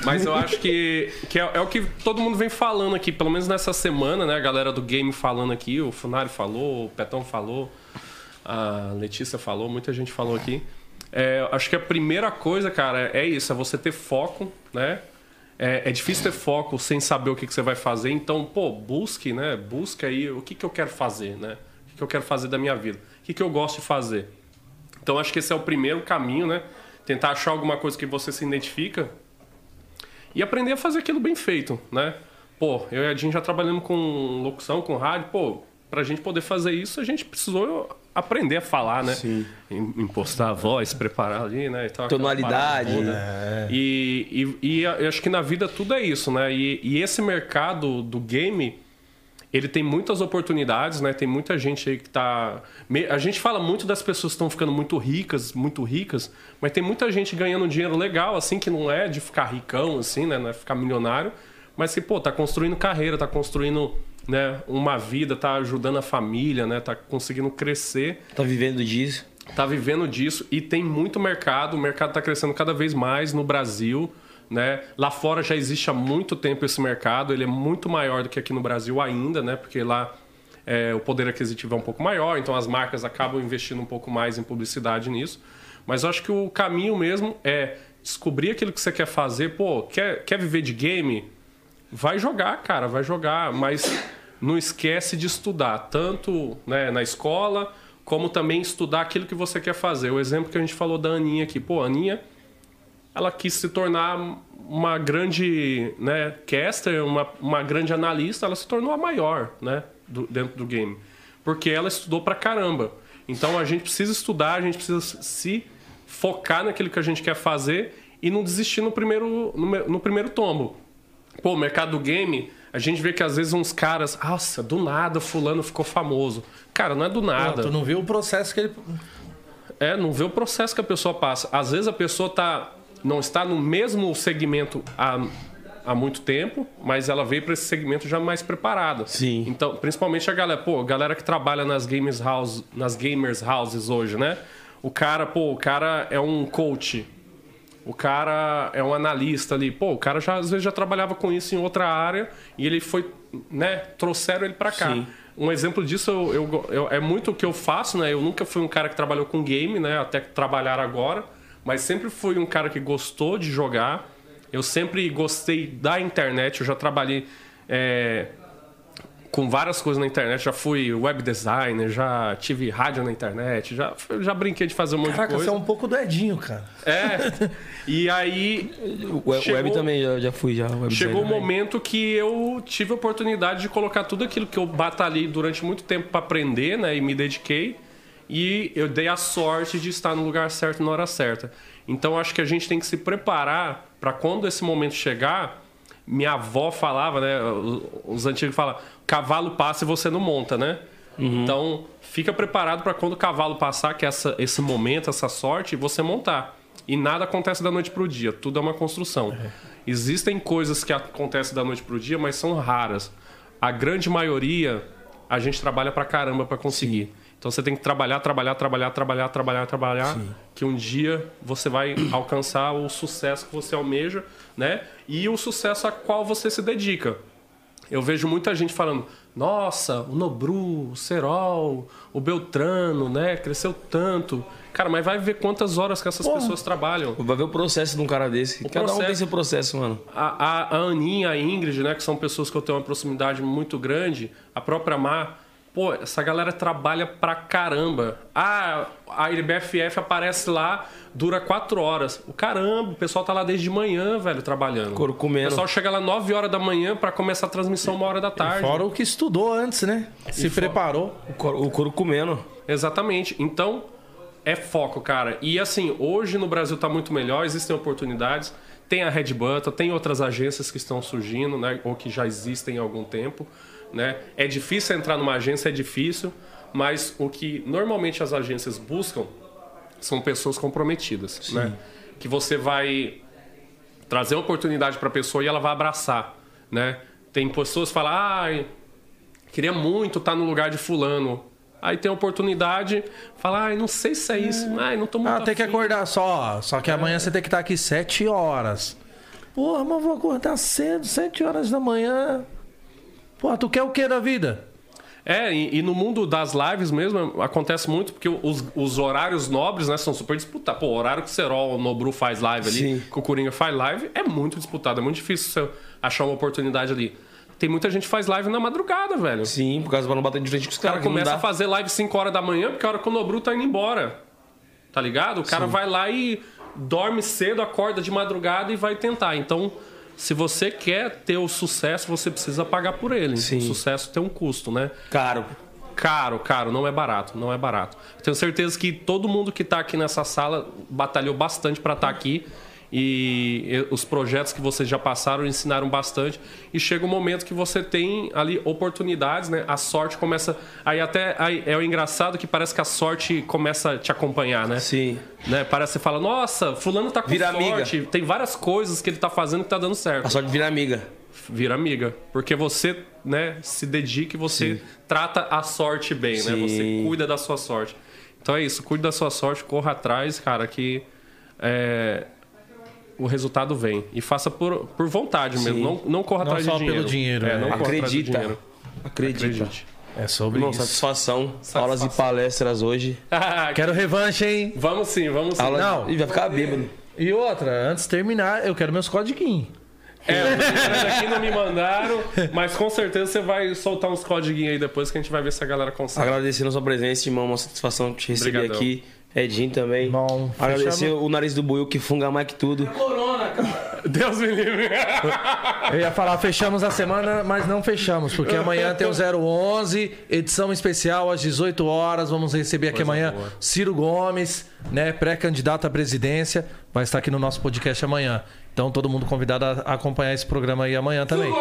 Mas eu acho que, que é, é o que todo mundo vem falando aqui, pelo menos nessa semana, né? A galera do game falando aqui, o Funari falou, o Petão falou, a Letícia falou, muita gente falou aqui. É, acho que a primeira coisa, cara, é isso, é você ter foco, né? É, é difícil ter foco sem saber o que, que você vai fazer, então, pô, busque, né? Busque aí o que, que eu quero fazer, né? O que, que eu quero fazer da minha vida? O que, que eu gosto de fazer? Então, acho que esse é o primeiro caminho, né? Tentar achar alguma coisa que você se identifica e aprender a fazer aquilo bem feito, né? Pô, eu e a Jean já trabalhamos com locução, com rádio, pô, pra gente poder fazer isso, a gente precisou aprender a falar, né? Sim. Im- Impostar a voz, preparar ali, né? E tal, Tonalidade. toda. E, e, e eu acho que na vida tudo é isso, né? E, e esse mercado do game, ele tem muitas oportunidades, né? Tem muita gente aí que tá. A gente fala muito das pessoas que estão ficando muito ricas, muito ricas, mas tem muita gente ganhando dinheiro legal, assim, que não é de ficar ricão, assim, né? Não é ficar milionário, mas que, pô, tá construindo carreira, tá construindo. Né, uma vida, tá ajudando a família, né, tá conseguindo crescer Tá vivendo disso. tá vivendo disso e tem muito mercado. O mercado está crescendo cada vez mais no Brasil. Né? Lá fora já existe há muito tempo esse mercado. Ele é muito maior do que aqui no Brasil ainda, né? Porque lá é, o poder aquisitivo é um pouco maior, então as marcas acabam investindo um pouco mais em publicidade nisso. Mas eu acho que o caminho mesmo é descobrir aquilo que você quer fazer. Pô, quer, quer viver de game? Vai jogar, cara, vai jogar, mas não esquece de estudar, tanto né, na escola, como também estudar aquilo que você quer fazer. O exemplo que a gente falou da Aninha aqui, pô, a Aninha, ela quis se tornar uma grande né, caster, uma, uma grande analista, ela se tornou a maior né, do- dentro do game. Porque ela estudou pra caramba. Então a gente precisa estudar, a gente precisa se focar naquilo que a gente quer fazer e não desistir no primeiro, no, no primeiro tombo. Pô, o mercado do game, a gente vê que às vezes uns caras, nossa, do nada fulano ficou famoso. Cara, não é do nada. tu não viu o processo que ele. É, não vê o processo que a pessoa passa. Às vezes a pessoa tá, não está no mesmo segmento há, há muito tempo, mas ela veio para esse segmento já mais preparada. Sim. Então, principalmente a galera, pô, a galera que trabalha nas games house, nas gamers houses hoje, né? O cara, pô, o cara é um coach. O cara é um analista ali. Pô, o cara já às vezes já trabalhava com isso em outra área e ele foi, né, trouxeram ele para cá. Sim. Um exemplo disso eu, eu- eu- é muito o que eu faço, né? Eu nunca fui um cara que trabalhou com game, né? Até trabalhar agora, mas sempre fui um cara que gostou de jogar. Eu sempre gostei da internet. Eu já trabalhei é, com várias coisas na internet. Já fui web designer, já tive rádio na internet, já, já brinquei de fazer um monte Caraca, de você coisa. é um pouco do Edinho, cara. É. E aí O web, Chegou- web também, já, já fui já. Web chegou o designer. momento que eu tive a oportunidade de colocar tudo aquilo que eu batalhei durante muito tempo para aprender, né, e me dediquei, e eu dei a sorte de estar no lugar certo na hora certa. Então acho que a gente tem que se preparar para quando esse momento chegar. Minha avó falava, né, os antigos falam, cavalo passa e você não monta, né? Então fica preparado para quando o cavalo passar, que é essa, esse momento, essa sorte, você montar. E nada acontece da noite pro dia, tudo é uma construção. Existem coisas que acontecem da noite pro dia, mas são raras. A grande maioria a gente trabalha pra caramba pra conseguir. Então você tem que trabalhar, trabalhar, trabalhar, trabalhar, trabalhar, trabalhar, que um dia você vai alcançar o sucesso que você almeja, né? E o sucesso a qual você se dedica. Eu vejo muita gente falando, nossa, o Nobru, o Serol, o Beltrano, né? Cresceu tanto. Cara, mas vai ver quantas horas que essas pessoas trabalham. Vai ver o processo de um cara desse. Cada um processo- tem seu processo, mano. A, a, a Aninha, a Ingrid, né? Que são pessoas que eu tenho uma proximidade muito grande. A própria Mar. Pô, essa galera trabalha pra caramba. Ah, a IBFF aparece lá, dura quatro horas. O caramba, o pessoal tá lá desde de manhã, velho, trabalhando. Couro comendo. O pessoal chega lá 9 horas da manhã pra começar a transmissão uma hora da tarde. Fora o que estudou antes, né? Se preparou. O couro, o couro comendo. Exatamente. Então, é foco, cara. E assim, hoje no Brasil tá muito melhor, existem oportunidades. Tem a Red Button, tem outras agências que estão surgindo, né? Ou que já existem há algum tempo. Né? É difícil entrar numa agência, é difícil, mas o que normalmente as agências buscam são pessoas comprometidas, né? Que você vai trazer uma oportunidade para a pessoa e ela vai abraçar, né? Tem pessoas que falam, ah, queria muito estar no lugar de fulano. Aí tem a oportunidade, fala, ai, não sei se é isso, ai, não tô muito Ah, tem que afim." acordar só. Só que amanhã você tem que estar aqui 7 horas. Porra, mas vou acordar cedo, 7 horas da manhã. Porra, tu quer o que da vida? É, e, e no mundo das lives mesmo acontece muito, porque os, os horários nobres, né, são super disputados. Pô, o horário que o Serol, o Nobru faz live ali, Sim. que o Coringa faz live, é muito disputado, é muito difícil você achar uma oportunidade ali. Tem muita gente que faz live na madrugada, velho. Sim, por causa pra não bater de frente com os O cara caras. não começa a fazer live 5 horas da manhã, porque a hora que o Nobru tá indo embora. Tá ligado? O cara vai lá e dorme cedo, acorda de madrugada e vai tentar. Então, se você quer ter o sucesso, você precisa pagar por ele. Sim. O sucesso tem um custo, né? Caro. Caro, caro, não é barato, não é barato. Tenho certeza que todo mundo que tá aqui nessa sala batalhou bastante para estar aqui. E os projetos que vocês já passaram ensinaram bastante. E chega um momento que você tem ali oportunidades, né? A sorte começa. Aí até aí é o engraçado que parece que a sorte começa a te acompanhar, né? Sim. né? Parece que você fala, nossa, fulano tá com Vira sorte. Tem várias coisas que ele tá fazendo que tá dando certo A sorte vira amiga. vira amiga. Porque você, né, se dedica e você Sim. trata a sorte bem, né? Sim. Você cuida da sua sorte. Então é isso, cuide da sua sorte, corra atrás, cara, que é, o resultado vem. E faça por, por vontade mesmo. Sim. Não, não corra Não atrás só de dinheiro. pelo dinheiro, É, né? não corra atrás de Acredita. dinheiro. Acredita. Acredite. É sobre isso. satisfação. Aulas e palestras hoje. Quero revanche, hein? Vamos sim, vamos sim. Aula... Não. Ih, vai ficar bêbado. E outra, antes de terminar, eu quero meus codiguinhos. É, os aqui não me mandaram, mas com certeza você vai soltar uns códiguinhos aí depois que a gente vai ver se a galera consegue. Agradecendo a sua presença, irmão. Uma satisfação te receber Obrigadão. aqui. Edinho também. Bom, Agradecer fechamos. o nariz do Buiu que funga mais que tudo. Corona, cara. Deus me livre. Eu ia falar, fechamos a semana, mas não fechamos, porque amanhã tem o 011, edição especial às 18 horas. Vamos receber aqui Coisa amanhã boa. Ciro Gomes, né, pré-candidato à presidência, vai estar aqui no nosso podcast amanhã. Então todo mundo convidado a a acompanhar esse programa aí amanhã também.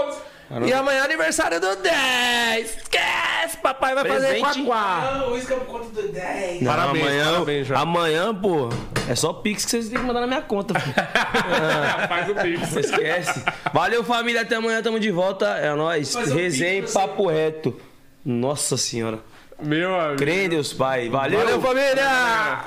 E amanhã é aniversário do 10. Esquece, papai vai fazer Presente. quaquá. Não, isso que é por conta do 10. Não, Parabéns, amanhã, parabéns amanhã, pô, é só Pix que vocês têm que mandar na minha conta. filho. Faz o pix. Esquece. Valeu, família. Até amanhã, tamo de volta. É nóis. Fazer um Resenha e Pix pra você. papo reto. Nossa senhora. Meu amigo. Crê em Deus, Pai. Valeu, família!